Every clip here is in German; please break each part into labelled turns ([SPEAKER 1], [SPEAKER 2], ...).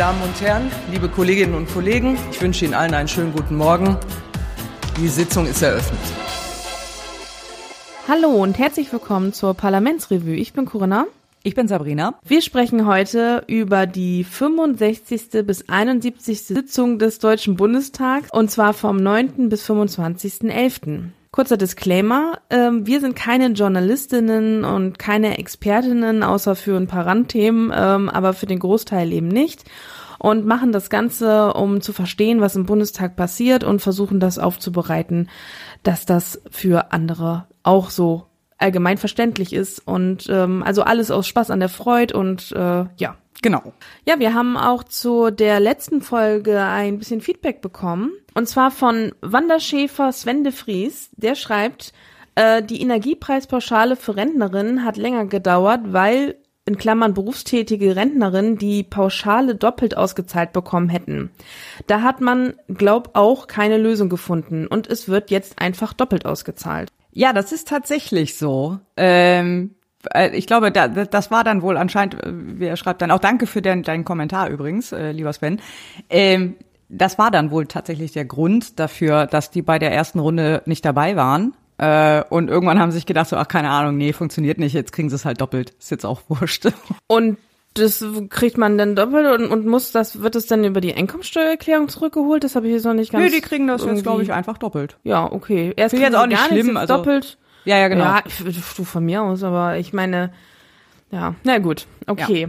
[SPEAKER 1] Damen und Herren, liebe Kolleginnen und Kollegen, ich wünsche Ihnen allen einen schönen guten Morgen. Die Sitzung ist eröffnet.
[SPEAKER 2] Hallo und herzlich willkommen zur Parlamentsrevue. Ich bin Corinna.
[SPEAKER 3] Ich bin Sabrina.
[SPEAKER 2] Wir sprechen heute über die 65. bis 71. Sitzung des Deutschen Bundestags und zwar vom 9. bis 25.11. Kurzer Disclaimer, ähm, wir sind keine Journalistinnen und keine Expertinnen, außer für ein paar Randthemen, ähm, aber für den Großteil eben nicht und machen das Ganze, um zu verstehen, was im Bundestag passiert und versuchen das aufzubereiten, dass das für andere auch so allgemein verständlich ist und ähm, also alles aus Spaß an der Freude und äh, ja.
[SPEAKER 3] Genau.
[SPEAKER 2] Ja, wir haben auch zu der letzten Folge ein bisschen Feedback bekommen. Und zwar von Wanderschäfer Sven de Vries. Der schreibt, äh, die Energiepreispauschale für Rentnerinnen hat länger gedauert, weil in Klammern berufstätige Rentnerinnen die Pauschale doppelt ausgezahlt bekommen hätten. Da hat man, glaub, auch keine Lösung gefunden und es wird jetzt einfach doppelt ausgezahlt.
[SPEAKER 3] Ja, das ist tatsächlich so. Ähm, äh, ich glaube, da, das war dann wohl anscheinend, äh, wie er schreibt dann auch Danke für deinen Kommentar übrigens, äh, lieber Sven. Ähm, das war dann wohl tatsächlich der Grund dafür, dass die bei der ersten Runde nicht dabei waren. Äh, und irgendwann haben sie sich gedacht, so, ach, keine Ahnung, nee, funktioniert nicht, jetzt kriegen sie es halt doppelt. Ist jetzt auch wurscht.
[SPEAKER 2] Und das kriegt man dann doppelt und, und muss das, wird es dann über die Einkommensteuererklärung zurückgeholt? Das habe ich jetzt noch nicht ganz.
[SPEAKER 3] Nee, die kriegen das jetzt, glaube ich, einfach doppelt.
[SPEAKER 2] Ja, okay.
[SPEAKER 3] Erst jetzt auch nicht schlimm,
[SPEAKER 2] also doppelt.
[SPEAKER 3] Ja, ja, genau. Ja,
[SPEAKER 2] du von mir aus, aber ich meine, ja, na gut, okay. Ja.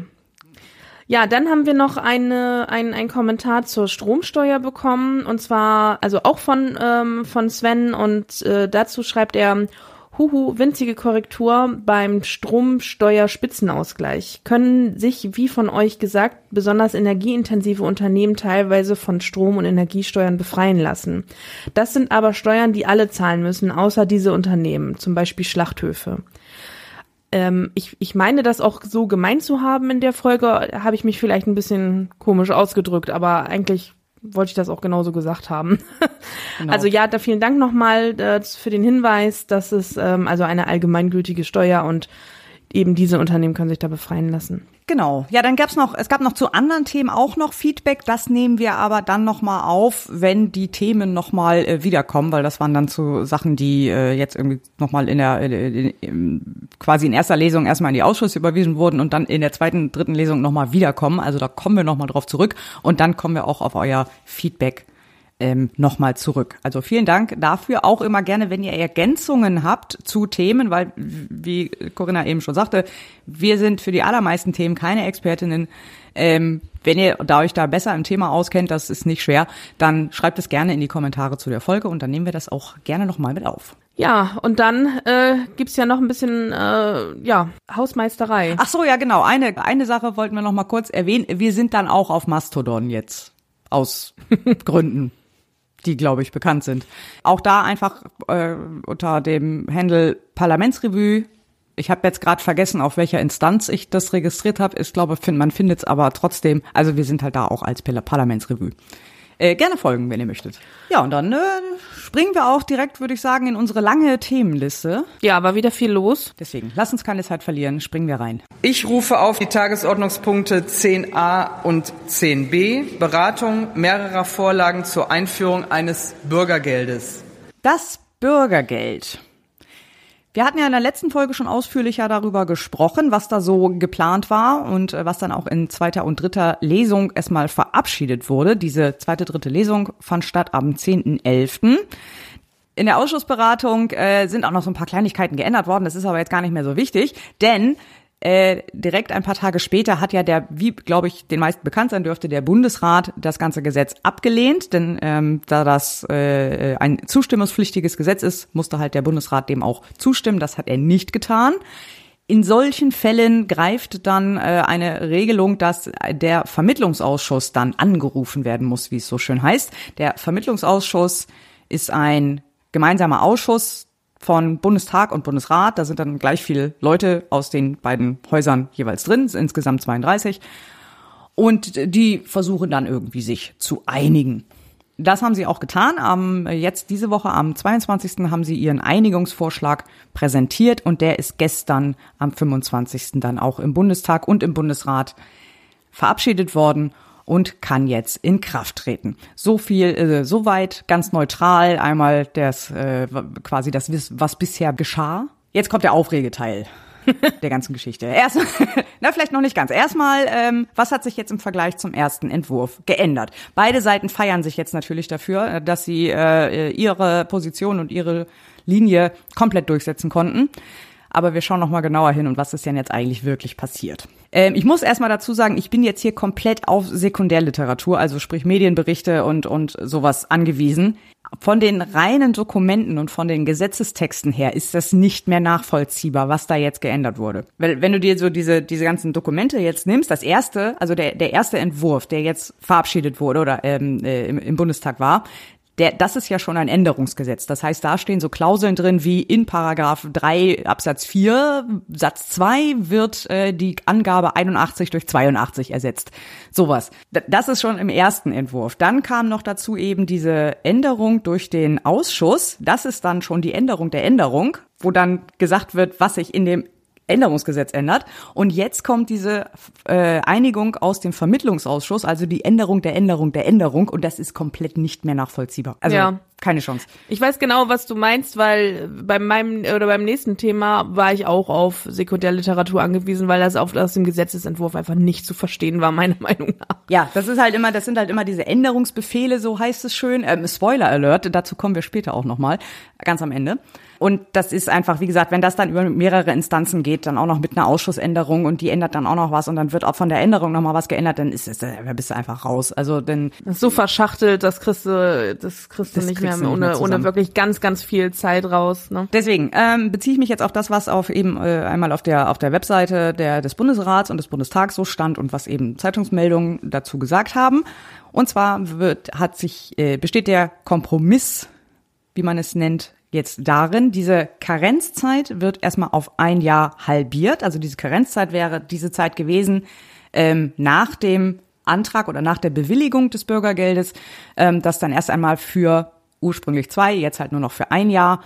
[SPEAKER 2] Ja dann haben wir noch eine, ein, ein Kommentar zur Stromsteuer bekommen und zwar, also auch von, ähm, von Sven und äh, dazu schreibt er, Huhu, winzige Korrektur beim Stromsteuerspitzenausgleich. Können sich, wie von euch gesagt, besonders energieintensive Unternehmen teilweise von Strom- und Energiesteuern befreien lassen. Das sind aber Steuern, die alle zahlen müssen, außer diese Unternehmen, zum Beispiel Schlachthöfe. Ähm, ich, ich meine das auch so gemeint zu haben in der Folge, habe ich mich vielleicht ein bisschen komisch ausgedrückt, aber eigentlich wollte ich das auch genauso gesagt haben. Genau. Also ja, da vielen Dank nochmal äh, für den Hinweis, dass es ähm, also eine allgemeingültige Steuer und eben diese Unternehmen können sich da befreien lassen.
[SPEAKER 3] Genau. Ja, dann gab's noch, es gab noch zu anderen Themen auch noch Feedback. Das nehmen wir aber dann nochmal auf, wenn die Themen nochmal äh, wiederkommen, weil das waren dann zu Sachen, die äh, jetzt irgendwie nochmal in der, äh, in, quasi in erster Lesung erstmal in die Ausschüsse überwiesen wurden und dann in der zweiten, dritten Lesung nochmal wiederkommen. Also da kommen wir nochmal drauf zurück und dann kommen wir auch auf euer Feedback ähm, nochmal zurück. Also vielen Dank dafür. Auch immer gerne, wenn ihr Ergänzungen habt zu Themen, weil, wie Corinna eben schon sagte, wir sind für die allermeisten Themen keine Expertinnen. Ähm, wenn ihr da euch da besser im Thema auskennt, das ist nicht schwer, dann schreibt es gerne in die Kommentare zu der Folge und dann nehmen wir das auch gerne nochmal mit auf.
[SPEAKER 2] Ja, und dann äh, gibt's ja noch ein bisschen äh, ja Hausmeisterei.
[SPEAKER 3] Ach so, ja genau. Eine eine Sache wollten wir noch mal kurz erwähnen. Wir sind dann auch auf Mastodon jetzt aus Gründen die, glaube ich, bekannt sind. Auch da einfach äh, unter dem Handle Parlamentsrevue. Ich habe jetzt gerade vergessen, auf welcher Instanz ich das registriert habe. Ich glaube, man findet es aber trotzdem. Also wir sind halt da auch als Parlamentsrevue. Äh, gerne folgen, wenn ihr möchtet. Ja, und dann äh, springen wir auch direkt, würde ich sagen, in unsere lange Themenliste.
[SPEAKER 2] Ja, war wieder viel los.
[SPEAKER 3] Deswegen, lass uns keine Zeit verlieren, springen wir rein.
[SPEAKER 1] Ich rufe auf die Tagesordnungspunkte 10a und 10b, Beratung mehrerer Vorlagen zur Einführung eines Bürgergeldes.
[SPEAKER 3] Das Bürgergeld. Wir hatten ja in der letzten Folge schon ausführlicher darüber gesprochen, was da so geplant war und äh, was dann auch in zweiter und dritter Lesung erstmal verabschiedet wurde. Diese zweite, dritte Lesung fand statt am 10.11. In der Ausschussberatung äh, sind auch noch so ein paar Kleinigkeiten geändert worden. Das ist aber jetzt gar nicht mehr so wichtig, denn äh, direkt ein paar Tage später hat ja der, wie glaube ich, den meisten bekannt sein dürfte, der Bundesrat das ganze Gesetz abgelehnt, denn ähm, da das äh, ein zustimmungspflichtiges Gesetz ist, musste halt der Bundesrat dem auch zustimmen. Das hat er nicht getan. In solchen Fällen greift dann äh, eine Regelung, dass der Vermittlungsausschuss dann angerufen werden muss, wie es so schön heißt. Der Vermittlungsausschuss ist ein gemeinsamer Ausschuss von Bundestag und Bundesrat. Da sind dann gleich viele Leute aus den beiden Häusern jeweils drin, insgesamt 32. Und die versuchen dann irgendwie sich zu einigen. Das haben sie auch getan. Am, jetzt diese Woche am 22. haben sie ihren Einigungsvorschlag präsentiert und der ist gestern am 25. dann auch im Bundestag und im Bundesrat verabschiedet worden. Und kann jetzt in Kraft treten. So viel, äh, soweit ganz neutral. Einmal das äh, quasi das, was bisher geschah. Jetzt kommt der Aufregeteil der ganzen Geschichte. Erst, na vielleicht noch nicht ganz. Erstmal, ähm, was hat sich jetzt im Vergleich zum ersten Entwurf geändert? Beide Seiten feiern sich jetzt natürlich dafür, äh, dass sie äh, ihre Position und ihre Linie komplett durchsetzen konnten. Aber wir schauen noch mal genauer hin und was ist denn jetzt eigentlich wirklich passiert. Ähm, ich muss erstmal dazu sagen, ich bin jetzt hier komplett auf Sekundärliteratur, also sprich Medienberichte und, und sowas angewiesen. Von den reinen Dokumenten und von den Gesetzestexten her ist das nicht mehr nachvollziehbar, was da jetzt geändert wurde. Weil wenn du dir so diese, diese ganzen Dokumente jetzt nimmst, das erste, also der, der erste Entwurf, der jetzt verabschiedet wurde oder ähm, äh, im, im Bundestag war, der, das ist ja schon ein Änderungsgesetz. Das heißt, da stehen so Klauseln drin wie in Paragraph 3 Absatz 4 Satz 2 wird äh, die Angabe 81 durch 82 ersetzt. Sowas. Das ist schon im ersten Entwurf. Dann kam noch dazu eben diese Änderung durch den Ausschuss. Das ist dann schon die Änderung der Änderung, wo dann gesagt wird, was sich in dem Änderungsgesetz ändert. Und jetzt kommt diese äh, Einigung aus dem Vermittlungsausschuss, also die Änderung der Änderung der Änderung. Und das ist komplett nicht mehr nachvollziehbar. Also ja. keine Chance.
[SPEAKER 2] Ich weiß genau, was du meinst, weil bei meinem oder beim nächsten Thema war ich auch auf Sekundärliteratur angewiesen, weil das auf, aus dem Gesetzesentwurf einfach nicht zu verstehen war, meiner Meinung nach.
[SPEAKER 3] Ja, das ist halt immer, das sind halt immer diese Änderungsbefehle, so heißt es schön. Ähm, Spoiler Alert, dazu kommen wir später auch nochmal, ganz am Ende. Und das ist einfach, wie gesagt, wenn das dann über mehrere Instanzen geht, dann auch noch mit einer Ausschussänderung und die ändert dann auch noch was und dann wird auch von der Änderung nochmal was geändert, dann ist es, da bist du einfach raus. Also denn
[SPEAKER 2] das ist so verschachtelt, das kriegst du, das kriegst du nicht mehr, ohne, mehr ohne wirklich ganz, ganz viel Zeit raus. Ne?
[SPEAKER 3] Deswegen ähm, beziehe ich mich jetzt auf das, was auf eben äh, einmal auf der auf der Webseite der des Bundesrats und des Bundestags so stand und was eben Zeitungsmeldungen dazu gesagt haben. Und zwar wird hat sich äh, besteht der Kompromiss, wie man es nennt, jetzt darin, diese Karenzzeit wird erstmal auf ein Jahr halbiert. Also diese Karenzzeit wäre diese Zeit gewesen ähm, nach dem Antrag oder nach der Bewilligung des Bürgergeldes, ähm, dass dann erst einmal für ursprünglich zwei, jetzt halt nur noch für ein Jahr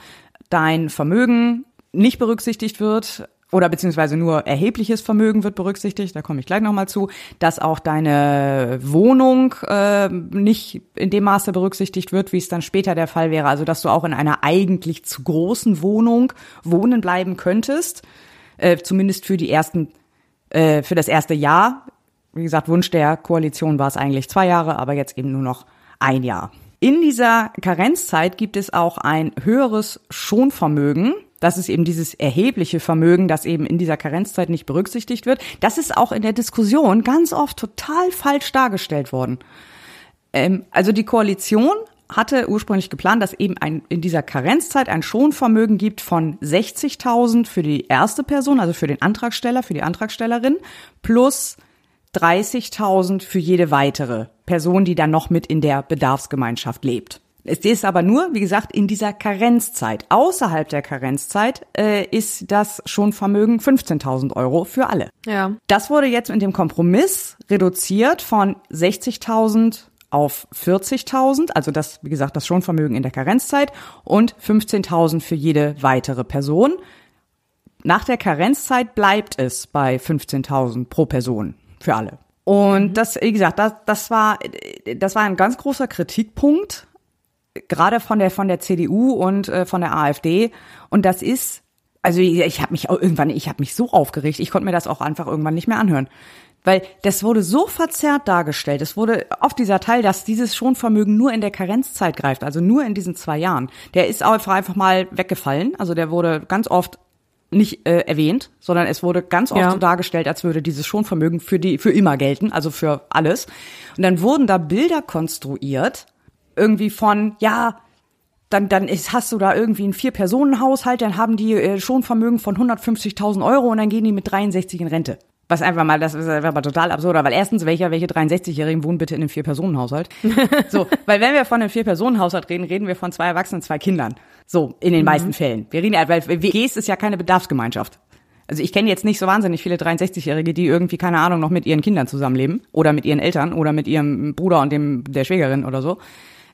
[SPEAKER 3] dein Vermögen nicht berücksichtigt wird, oder beziehungsweise nur erhebliches Vermögen wird berücksichtigt, da komme ich gleich nochmal zu, dass auch deine Wohnung äh, nicht in dem Maße berücksichtigt wird, wie es dann später der Fall wäre. Also dass du auch in einer eigentlich zu großen Wohnung wohnen bleiben könntest, äh, zumindest für die ersten, äh, für das erste Jahr. Wie gesagt, Wunsch der Koalition war es eigentlich zwei Jahre, aber jetzt eben nur noch ein Jahr. In dieser Karenzzeit gibt es auch ein höheres Schonvermögen das ist eben dieses erhebliche Vermögen, das eben in dieser Karenzzeit nicht berücksichtigt wird. Das ist auch in der Diskussion ganz oft total falsch dargestellt worden. Ähm, also die Koalition hatte ursprünglich geplant, dass eben ein, in dieser Karenzzeit ein Schonvermögen gibt von 60.000 für die erste Person, also für den Antragsteller, für die Antragstellerin, plus 30.000 für jede weitere Person, die dann noch mit in der Bedarfsgemeinschaft lebt. Es ist aber nur, wie gesagt, in dieser Karenzzeit. Außerhalb der Karenzzeit äh, ist das schon Vermögen 15.000 Euro für alle.
[SPEAKER 2] Ja.
[SPEAKER 3] Das wurde jetzt mit dem Kompromiss reduziert von 60.000 auf 40.000, also das, wie gesagt, das Schonvermögen in der Karenzzeit und 15.000 für jede weitere Person. Nach der Karenzzeit bleibt es bei 15.000 pro Person für alle. Und mhm. das, wie gesagt, das, das war, das war ein ganz großer Kritikpunkt gerade von der von der CDU und äh, von der AfD und das ist also ich, ich habe mich auch irgendwann ich habe mich so aufgeregt, ich konnte mir das auch einfach irgendwann nicht mehr anhören. Weil das wurde so verzerrt dargestellt. Es wurde oft dieser Teil, dass dieses Schonvermögen nur in der Karenzzeit greift, also nur in diesen zwei Jahren. Der ist einfach, einfach mal weggefallen. Also der wurde ganz oft nicht äh, erwähnt, sondern es wurde ganz oft ja. so dargestellt, als würde dieses Schonvermögen für die für immer gelten, also für alles. Und dann wurden da Bilder konstruiert, irgendwie von, ja, dann, dann ist, hast du da irgendwie einen Vier-Personen-Haushalt, dann haben die äh, schon Vermögen von 150.000 Euro und dann gehen die mit 63 in Rente. Was einfach mal, das ist aber total absurd, weil erstens, welcher, welche 63-Jährigen wohnen bitte in einem Vier-Personen-Haushalt? so, weil wenn wir von einem Vier-Personen-Haushalt reden, reden wir von zwei Erwachsenen, zwei Kindern. So, in den mhm. meisten Fällen. Wir reden, weil WGs ist ja keine Bedarfsgemeinschaft. Also ich kenne jetzt nicht so wahnsinnig viele 63-Jährige, die irgendwie, keine Ahnung, noch mit ihren Kindern zusammenleben oder mit ihren Eltern oder mit ihrem Bruder und dem der Schwägerin oder so.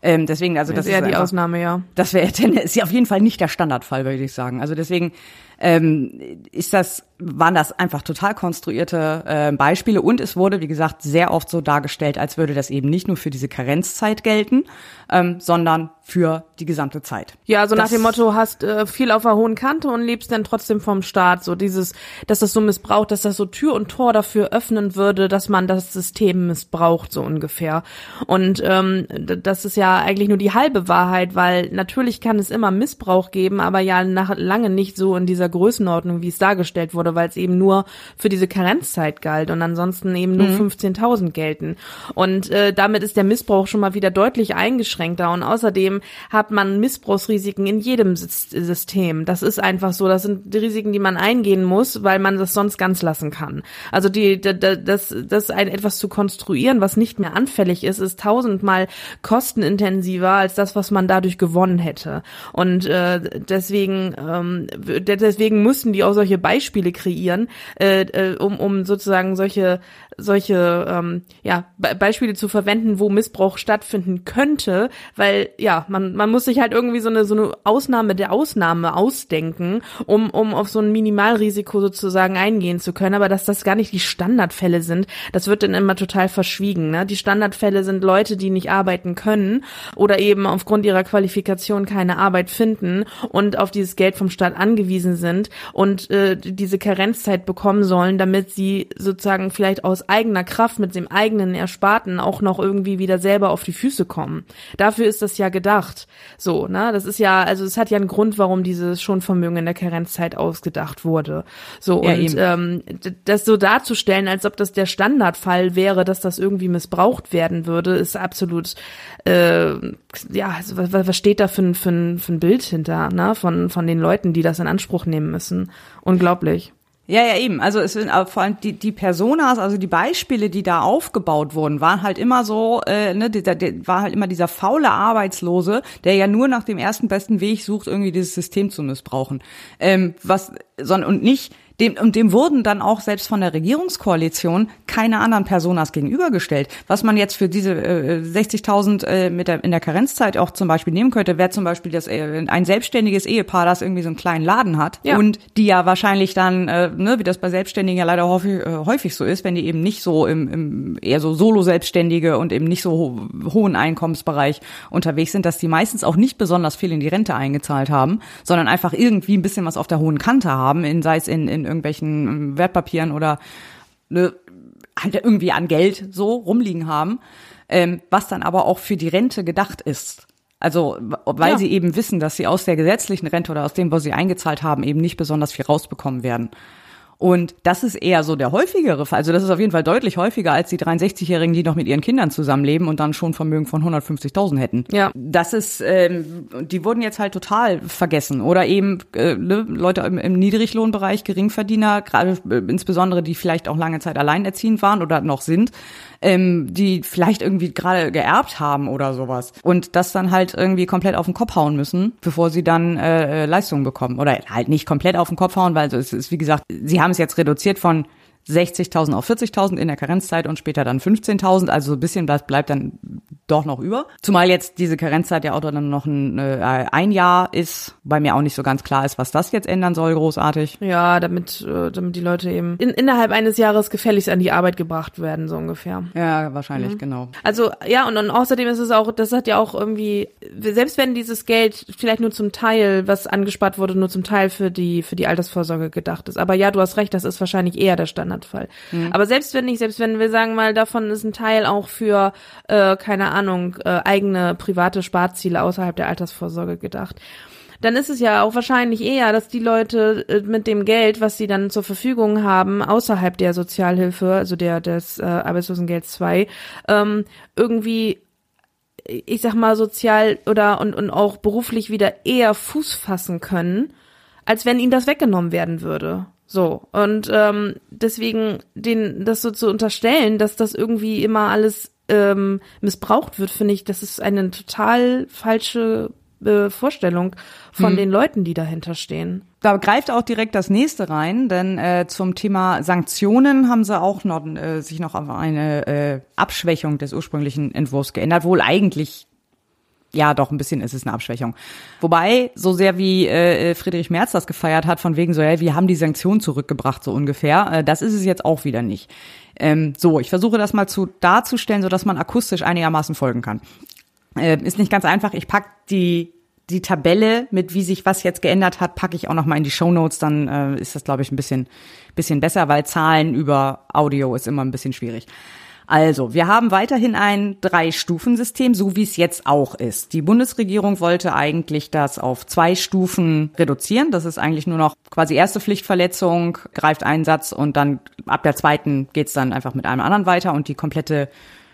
[SPEAKER 3] Ähm, deswegen, also das,
[SPEAKER 2] das ist
[SPEAKER 3] ja
[SPEAKER 2] die Ausnahme, ja.
[SPEAKER 3] Das wäre ist ja auf jeden Fall nicht der Standardfall, würde ich sagen. Also deswegen ähm, ist das waren das einfach total konstruierte äh, Beispiele und es wurde, wie gesagt, sehr oft so dargestellt, als würde das eben nicht nur für diese Karenzzeit gelten, ähm, sondern für die gesamte Zeit.
[SPEAKER 2] Ja, so nach dem Motto, hast äh, viel auf der hohen Kante und lebst dann trotzdem vom Staat. So dieses, dass das so missbraucht, dass das so Tür und Tor dafür öffnen würde, dass man das System missbraucht, so ungefähr. Und ähm, das ist ja eigentlich nur die halbe Wahrheit, weil natürlich kann es immer Missbrauch geben, aber ja nach, lange nicht so in dieser Größenordnung, wie es dargestellt wurde, weil es eben nur für diese Karenzzeit galt und ansonsten eben nur mhm. 15.000 gelten. Und äh, damit ist der Missbrauch schon mal wieder deutlich eingeschränkter und außerdem hat man Missbrauchsrisiken in jedem System. Das ist einfach so. Das sind die Risiken, die man eingehen muss, weil man das sonst ganz lassen kann. Also die, das, das ein etwas zu konstruieren, was nicht mehr anfällig ist, ist tausendmal kostenintensiver als das, was man dadurch gewonnen hätte. Und äh, deswegen, ähm, deswegen müssen die auch solche Beispiele kreieren, äh, äh, um, um sozusagen solche solche ähm, ja, Be Beispiele zu verwenden, wo Missbrauch stattfinden könnte, weil ja, man, man muss sich halt irgendwie so eine, so eine Ausnahme der Ausnahme ausdenken, um, um auf so ein Minimalrisiko sozusagen eingehen zu können, aber dass das gar nicht die Standardfälle sind, das wird dann immer total verschwiegen. Ne? Die Standardfälle sind Leute, die nicht arbeiten können oder eben aufgrund ihrer Qualifikation keine Arbeit finden und auf dieses Geld vom Staat angewiesen sind und äh, diese Karenzzeit bekommen sollen, damit sie sozusagen vielleicht aus eigener Kraft mit dem eigenen Ersparten auch noch irgendwie wieder selber auf die Füße kommen. Dafür ist das ja gedacht. So, ne? Das ist ja, also es hat ja einen Grund, warum dieses Schonvermögen in der Karenzzeit ausgedacht wurde. So, ja, und ähm, das so darzustellen, als ob das der Standardfall wäre, dass das irgendwie missbraucht werden würde, ist absolut äh, ja, also was, was steht da für ein, für ein, für ein Bild hinter, ne? Von, von den Leuten, die das in Anspruch nehmen müssen. Unglaublich.
[SPEAKER 3] Ja, ja, eben. Also es sind vor allem die, die Personas, also die Beispiele, die da aufgebaut wurden, waren halt immer so, äh, ne, der, der war halt immer dieser faule Arbeitslose, der ja nur nach dem ersten besten Weg sucht, irgendwie dieses System zu missbrauchen. Ähm, was, sondern und nicht dem, und dem wurden dann auch selbst von der Regierungskoalition keine anderen Personas gegenübergestellt. Was man jetzt für diese äh, 60.000 äh, mit der, in der Karenzzeit auch zum Beispiel nehmen könnte, wäre zum Beispiel das, äh, ein selbstständiges Ehepaar, das irgendwie so einen kleinen Laden hat ja. und die ja wahrscheinlich dann, äh, ne, wie das bei Selbstständigen ja leider häufig, äh, häufig so ist, wenn die eben nicht so im, im eher so Solo-Selbstständige und eben nicht so ho hohen Einkommensbereich unterwegs sind, dass die meistens auch nicht besonders viel in die Rente eingezahlt haben, sondern einfach irgendwie ein bisschen was auf der hohen Kante haben, in, sei es in, in irgendwelchen ähm, Wertpapieren oder ne, halt irgendwie an Geld so rumliegen haben, ähm, was dann aber auch für die Rente gedacht ist. Also weil ja. sie eben wissen, dass sie aus der gesetzlichen Rente oder aus dem, was sie eingezahlt haben, eben nicht besonders viel rausbekommen werden. Und das ist eher so der häufigere Fall. Also das ist auf jeden Fall deutlich häufiger als die 63-Jährigen, die noch mit ihren Kindern zusammenleben und dann schon Vermögen von 150.000 hätten. Ja. Das ist, ähm, die wurden jetzt halt total vergessen. Oder eben äh, ne, Leute im, im Niedriglohnbereich, Geringverdiener, gerade äh, insbesondere die vielleicht auch lange Zeit alleinerziehend waren oder noch sind, ähm, die vielleicht irgendwie gerade geerbt haben oder sowas. Und das dann halt irgendwie komplett auf den Kopf hauen müssen, bevor sie dann äh, Leistungen bekommen. Oder halt nicht komplett auf den Kopf hauen, weil es ist wie gesagt, sie haben es jetzt reduziert von 60.000 auf 40.000 in der Karenzzeit und später dann 15.000. Also so ein bisschen bleibt, bleibt dann doch noch über. Zumal jetzt diese Karenzzeit ja auch dann noch ein, äh, ein Jahr ist, bei mir auch nicht so ganz klar ist, was das jetzt ändern soll, großartig.
[SPEAKER 2] Ja, damit, äh, damit die Leute eben in, innerhalb eines Jahres gefälligst an die Arbeit gebracht werden, so ungefähr.
[SPEAKER 3] Ja, wahrscheinlich, mhm. genau.
[SPEAKER 2] Also ja, und, und außerdem ist es auch, das hat ja auch irgendwie, selbst wenn dieses Geld vielleicht nur zum Teil, was angespart wurde, nur zum Teil für die, für die Altersvorsorge gedacht ist. Aber ja, du hast recht, das ist wahrscheinlich eher der Standardfall. Mhm. Aber selbst wenn nicht, selbst wenn wir sagen mal, davon ist ein Teil auch für, äh, keine Ahnung, Ahnung, äh, eigene private Sparziele außerhalb der Altersvorsorge gedacht dann ist es ja auch wahrscheinlich eher, dass die Leute äh, mit dem Geld, was sie dann zur Verfügung haben, außerhalb der Sozialhilfe, also der des äh, Arbeitslosengeld 2, ähm, irgendwie ich sag mal sozial oder und, und auch beruflich wieder eher Fuß fassen können, als wenn ihnen das weggenommen werden würde. So und ähm, deswegen den das so zu unterstellen, dass das irgendwie immer alles ähm, missbraucht wird, finde ich, das ist eine total falsche äh, Vorstellung von hm. den Leuten, die dahinter stehen.
[SPEAKER 3] Da greift auch direkt das nächste rein, denn äh, zum Thema Sanktionen haben sie auch noch äh, sich noch auf eine äh, Abschwächung des ursprünglichen Entwurfs geändert, wohl eigentlich ja, doch, ein bisschen ist es eine Abschwächung. Wobei, so sehr wie äh, Friedrich Merz das gefeiert hat, von wegen so, ja, wir haben die Sanktionen zurückgebracht, so ungefähr, äh, das ist es jetzt auch wieder nicht. Ähm, so, ich versuche das mal zu darzustellen, so dass man akustisch einigermaßen folgen kann. Äh, ist nicht ganz einfach. Ich pack die die Tabelle mit wie sich was jetzt geändert hat, packe ich auch noch mal in die Show Notes. Dann äh, ist das glaube ich ein bisschen bisschen besser, weil Zahlen über Audio ist immer ein bisschen schwierig. Also, wir haben weiterhin ein Drei-Stufen-System, so wie es jetzt auch ist. Die Bundesregierung wollte eigentlich das auf zwei Stufen reduzieren. Das ist eigentlich nur noch quasi erste Pflichtverletzung, greift Einsatz und dann ab der zweiten geht's dann einfach mit einem anderen weiter und die komplette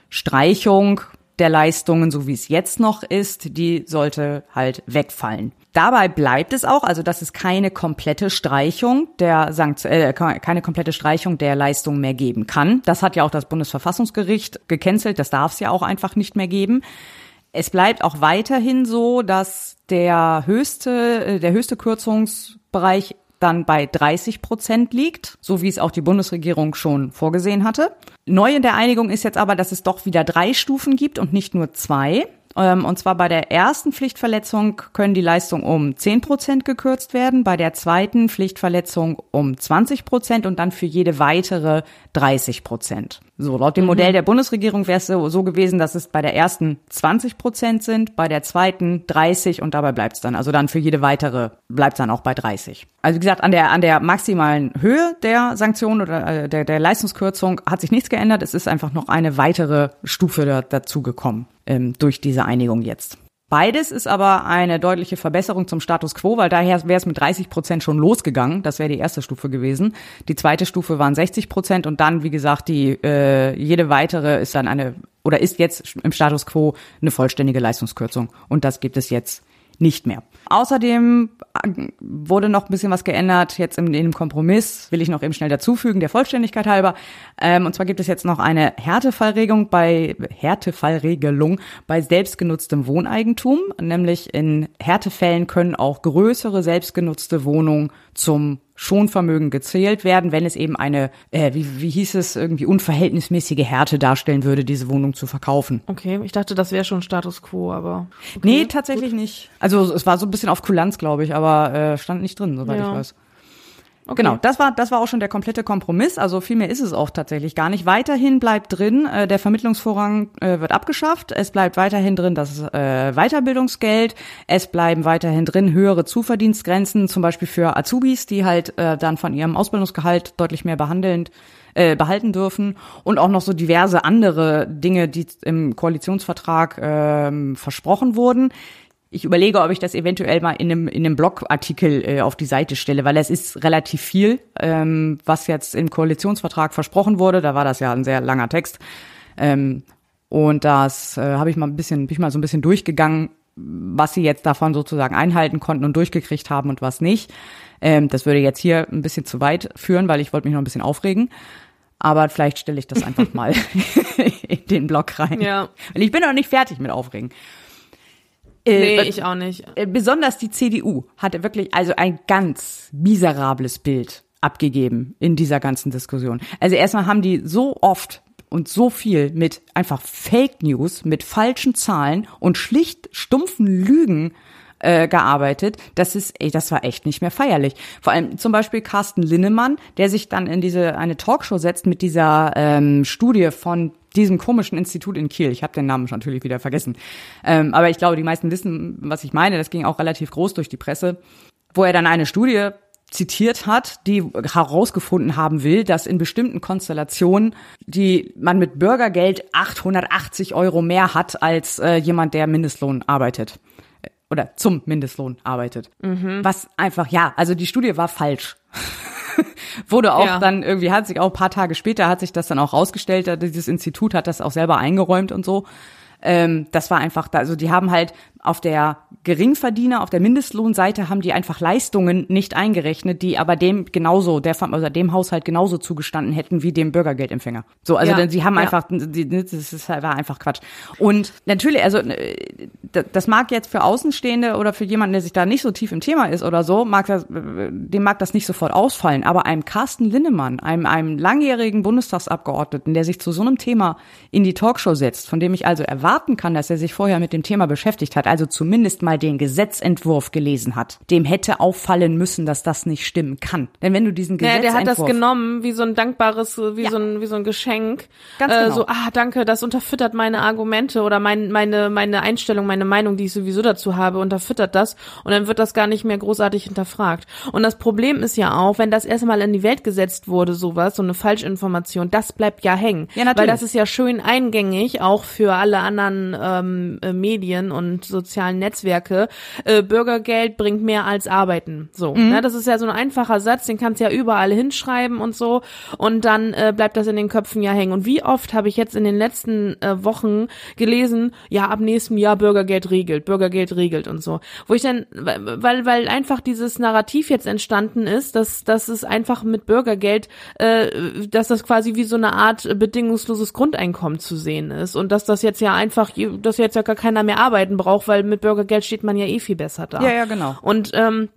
[SPEAKER 3] Streichung der Leistungen, so wie es jetzt noch ist, die sollte halt wegfallen. Dabei bleibt es auch, also dass es keine komplette Streichung der Sankt äh, keine komplette Streichung der Leistung mehr geben kann. Das hat ja auch das Bundesverfassungsgericht gecancelt, das darf es ja auch einfach nicht mehr geben. Es bleibt auch weiterhin so, dass der höchste, äh, der höchste Kürzungsbereich dann bei 30 Prozent liegt, so wie es auch die Bundesregierung schon vorgesehen hatte. Neu in der Einigung ist jetzt aber, dass es doch wieder drei Stufen gibt und nicht nur zwei. Ähm, und zwar bei der ersten Pflichtverletzung können die Leistungen um 10 Prozent gekürzt werden, bei der zweiten Pflichtverletzung um 20 Prozent und dann für jede weitere 30 Prozent. So, laut dem mhm. Modell der Bundesregierung wäre es so, so, gewesen, dass es bei der ersten 20 Prozent sind, bei der zweiten 30 und dabei bleibt es dann. Also dann für jede weitere bleibt es dann auch bei 30. Also wie gesagt, an der, an der maximalen Höhe der Sanktion oder äh, der, der Leistungskürzung hat sich nichts geändert. Es ist einfach noch eine weitere Stufe da, dazu gekommen ähm, durch diese Einigung jetzt. Beides ist aber eine deutliche Verbesserung zum Status quo, weil daher wäre es mit 30 Prozent schon losgegangen. Das wäre die erste Stufe gewesen. Die zweite Stufe waren 60 Prozent und dann, wie gesagt, die äh, jede weitere ist dann eine oder ist jetzt im Status quo eine vollständige Leistungskürzung. Und das gibt es jetzt nicht mehr. Außerdem äh, wurde noch ein bisschen was geändert. Jetzt in, dem Kompromiss will ich noch eben schnell dazufügen, der Vollständigkeit halber. Ähm, und zwar gibt es jetzt noch eine Härtefallregelung bei Härtefallregelung bei selbstgenutztem Wohneigentum. Nämlich in Härtefällen können auch größere selbstgenutzte Wohnungen zum Schonvermögen gezählt werden, wenn es eben eine, äh, wie, wie hieß es, irgendwie unverhältnismäßige Härte darstellen würde, diese Wohnung zu verkaufen.
[SPEAKER 2] Okay, ich dachte, das wäre schon Status quo, aber.
[SPEAKER 3] Okay, nee, tatsächlich gut. nicht. Also es war so ein bisschen auf Kulanz, glaube ich, aber äh, stand nicht drin, soweit ja. ich weiß. Okay. Genau, das war, das war auch schon der komplette Kompromiss. Also viel mehr ist es auch tatsächlich gar nicht. Weiterhin bleibt drin, äh, der Vermittlungsvorrang äh, wird abgeschafft. Es bleibt weiterhin drin das äh, Weiterbildungsgeld. Es bleiben weiterhin drin höhere Zuverdienstgrenzen, zum Beispiel für Azubis, die halt äh, dann von ihrem Ausbildungsgehalt deutlich mehr behandelnd äh, behalten dürfen und auch noch so diverse andere Dinge, die im Koalitionsvertrag äh, versprochen wurden ich überlege, ob ich das eventuell mal in einem, in einem Blogartikel äh, auf die Seite stelle, weil es ist relativ viel, ähm, was jetzt im Koalitionsvertrag versprochen wurde. Da war das ja ein sehr langer Text. Ähm, und das äh, habe ich mal ein bisschen, bin ich mal so ein bisschen durchgegangen, was sie jetzt davon sozusagen einhalten konnten und durchgekriegt haben und was nicht. Ähm, das würde jetzt hier ein bisschen zu weit führen, weil ich wollte mich noch ein bisschen aufregen. Aber vielleicht stelle ich das einfach mal in den Blog rein. Ja. Weil ich bin noch nicht fertig mit Aufregen.
[SPEAKER 2] Äh, nee, ich auch nicht.
[SPEAKER 3] Äh, besonders die CDU hatte wirklich also ein ganz miserables Bild abgegeben in dieser ganzen Diskussion. Also erstmal haben die so oft und so viel mit einfach Fake News, mit falschen Zahlen und schlicht stumpfen Lügen äh, gearbeitet. Das ist, ey, das war echt nicht mehr feierlich. Vor allem zum Beispiel Carsten Linnemann, der sich dann in diese eine Talkshow setzt mit dieser ähm, Studie von diesem komischen Institut in Kiel. Ich habe den Namen natürlich wieder vergessen. Ähm, aber ich glaube, die meisten wissen, was ich meine. Das ging auch relativ groß durch die Presse, wo er dann eine Studie zitiert hat, die herausgefunden haben will, dass in bestimmten Konstellationen, die man mit Bürgergeld 880 Euro mehr hat als äh, jemand, der Mindestlohn arbeitet oder zum Mindestlohn arbeitet. Mhm. Was einfach, ja, also die Studie war falsch. Wurde auch ja. dann irgendwie, hat sich auch ein paar Tage später, hat sich das dann auch rausgestellt, dieses Institut hat das auch selber eingeräumt und so. Ähm, das war einfach, also die haben halt auf der Geringverdiener, auf der Mindestlohnseite haben die einfach Leistungen nicht eingerechnet, die aber dem genauso, der also dem Haushalt genauso zugestanden hätten wie dem Bürgergeldempfänger. So, also ja, denn sie haben ja. einfach, das war einfach Quatsch. Und natürlich, also das mag jetzt für Außenstehende oder für jemanden, der sich da nicht so tief im Thema ist oder so, mag das, dem mag das nicht sofort ausfallen. Aber einem Carsten Linnemann, einem, einem langjährigen Bundestagsabgeordneten, der sich zu so einem Thema in die Talkshow setzt, von dem ich also erwarten kann, dass er sich vorher mit dem Thema beschäftigt hat, also zumindest mal den Gesetzentwurf gelesen hat, dem hätte auffallen müssen, dass das nicht stimmen kann. Denn wenn du diesen Gesetzentwurf...
[SPEAKER 2] Ja, der hat das genommen wie so ein dankbares, wie, ja. so, ein, wie so ein Geschenk. Ganz genau. Äh, so, ah, danke, das unterfüttert meine Argumente oder mein, meine, meine Einstellung, meine Meinung, die ich sowieso dazu habe, unterfüttert das und dann wird das gar nicht mehr großartig hinterfragt. Und das Problem ist ja auch, wenn das erstmal in die Welt gesetzt wurde, sowas, so eine Falschinformation, das bleibt ja hängen. Ja, natürlich. Weil das ist ja schön eingängig, auch für alle anderen ähm, äh, Medien und sozialen Netzwerke. Äh, Bürgergeld bringt mehr als Arbeiten. So, mhm. ne? Das ist ja so ein einfacher Satz, den kannst du ja überall hinschreiben und so. Und dann äh, bleibt das in den Köpfen ja hängen. Und wie oft habe ich jetzt in den letzten äh, Wochen gelesen, ja, ab nächstem Jahr Bürgergeld regelt, Bürgergeld regelt und so. Wo ich dann, weil, weil einfach dieses Narrativ jetzt entstanden ist, dass, dass es einfach mit Bürgergeld, äh, dass das quasi wie so eine Art bedingungsloses Grundeinkommen zu sehen ist. Und dass das jetzt ja einfach, dass jetzt ja gar keiner mehr arbeiten braucht, weil mit Bürgergeld steht man ja eh viel besser da.
[SPEAKER 3] Ja, ja, genau.
[SPEAKER 2] Und ähm,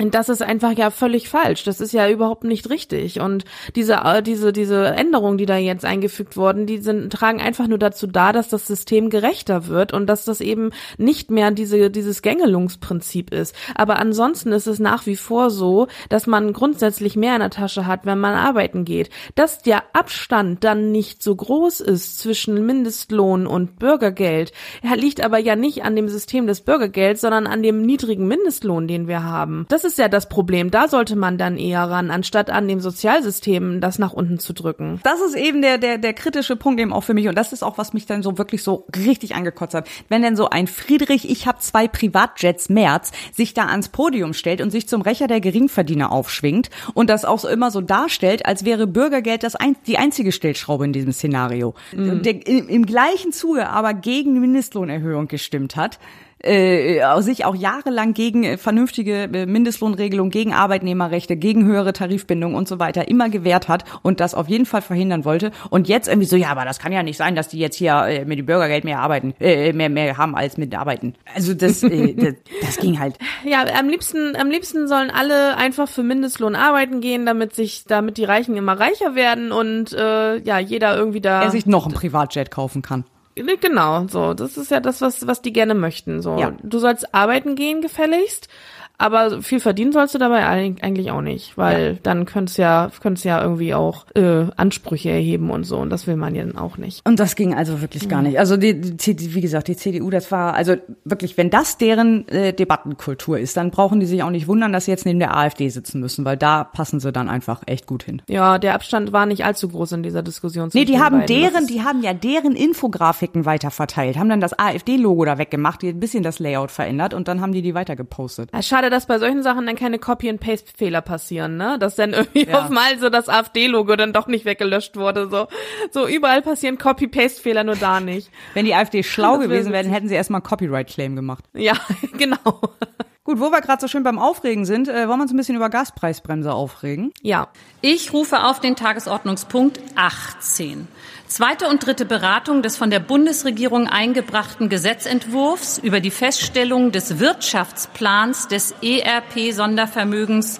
[SPEAKER 2] und das ist einfach ja völlig falsch. Das ist ja überhaupt nicht richtig. Und diese, äh, diese, diese Änderungen, die da jetzt eingefügt wurden, die sind, tragen einfach nur dazu da, dass das System gerechter wird und dass das eben nicht mehr diese, dieses Gängelungsprinzip ist. Aber ansonsten ist es nach wie vor so, dass man grundsätzlich mehr in der Tasche hat, wenn man arbeiten geht. Dass der Abstand dann nicht so groß ist zwischen Mindestlohn und Bürgergeld, liegt aber ja nicht an dem System des Bürgergelds, sondern an dem niedrigen Mindestlohn, den wir haben. Das ist ja das Problem. Da sollte man dann eher ran, anstatt an dem Sozialsystem das nach unten zu drücken.
[SPEAKER 3] Das ist eben der, der, der kritische Punkt eben auch für mich. Und das ist auch, was mich dann so wirklich so richtig angekotzt hat. Wenn denn so ein Friedrich, ich habe zwei Privatjets März, sich da ans Podium stellt und sich zum Rächer der Geringverdiener aufschwingt und das auch so immer so darstellt, als wäre Bürgergeld das ein, die einzige Stellschraube in diesem Szenario. Mhm. Der im, im gleichen Zuge aber gegen Mindestlohnerhöhung gestimmt hat äh, sich auch jahrelang gegen äh, vernünftige äh, Mindestlohnregelungen, gegen Arbeitnehmerrechte, gegen höhere Tarifbindung und so weiter immer gewehrt hat und das auf jeden Fall verhindern wollte. Und jetzt irgendwie so, ja, aber das kann ja nicht sein, dass die jetzt hier äh, mit dem Bürgergeld mehr arbeiten, äh, mehr, mehr haben als mit arbeiten. Also das, äh, das, das ging halt.
[SPEAKER 2] Ja, am liebsten, am liebsten sollen alle einfach für Mindestlohn arbeiten gehen, damit sich, damit die Reichen immer reicher werden und äh, ja, jeder irgendwie da.
[SPEAKER 3] Er sich noch ein Privatjet kaufen kann.
[SPEAKER 2] Genau, so. Das ist ja das, was, was die gerne möchten. So. Ja. Du sollst arbeiten gehen, gefälligst. Aber viel verdienen sollst du dabei eigentlich auch nicht, weil ja. dann könntest ja, könntest ja irgendwie auch äh, Ansprüche erheben und so und das will man ja dann auch nicht.
[SPEAKER 3] Und das ging also wirklich gar nicht. Also die, die, wie gesagt, die CDU, das war also wirklich, wenn das deren äh, Debattenkultur ist, dann brauchen die sich auch nicht wundern, dass sie jetzt neben der AfD sitzen müssen, weil da passen sie dann einfach echt gut hin.
[SPEAKER 2] Ja, der Abstand war nicht allzu groß in dieser Diskussion.
[SPEAKER 3] Nee, die haben beiden. deren, die haben ja deren Infografiken weiter verteilt, haben dann das AfD-Logo da weggemacht, ein bisschen das Layout verändert und dann haben die die weiter gepostet.
[SPEAKER 2] Ja, schade, dass bei solchen Sachen dann keine Copy-and-Paste-Fehler passieren, ne? Dass dann irgendwie ja. auf mal so das AfD-Logo dann doch nicht weggelöscht wurde. So, so überall passieren Copy-Paste-Fehler, nur da nicht.
[SPEAKER 3] Wenn die AfD schlau gewesen wäre, hätten sie erstmal Copyright-Claim gemacht.
[SPEAKER 2] Ja, genau.
[SPEAKER 3] Gut, wo wir gerade so schön beim Aufregen sind, äh, wollen wir uns ein bisschen über Gaspreisbremse aufregen?
[SPEAKER 2] Ja.
[SPEAKER 4] Ich rufe auf den Tagesordnungspunkt 18. Zweite und dritte Beratung des von der Bundesregierung eingebrachten Gesetzentwurfs über die Feststellung des Wirtschaftsplans des ERP-Sondervermögens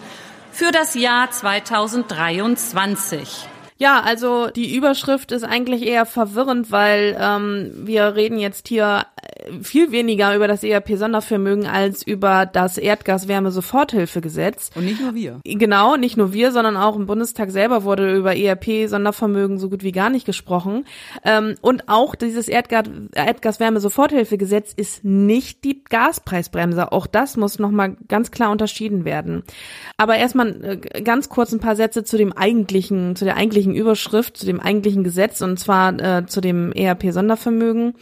[SPEAKER 4] für das Jahr 2023.
[SPEAKER 2] Ja, also die Überschrift ist eigentlich eher verwirrend, weil ähm, wir reden jetzt hier viel weniger über das ERP-Sondervermögen als über das Erdgas-Wärme-Soforthilfegesetz.
[SPEAKER 3] Und nicht nur wir.
[SPEAKER 2] Genau, nicht nur wir, sondern auch im Bundestag selber wurde über ERP-Sondervermögen so gut wie gar nicht gesprochen. Ähm, und auch dieses Erdgas-Wärme-Soforthilfegesetz ist nicht die Gaspreisbremse. Auch das muss nochmal ganz klar unterschieden werden. Aber erstmal äh, ganz kurz ein paar Sätze zu dem eigentlichen, zu der eigentlichen Überschrift, zu dem eigentlichen Gesetz und zwar äh, zu dem ERP-Sondervermögen.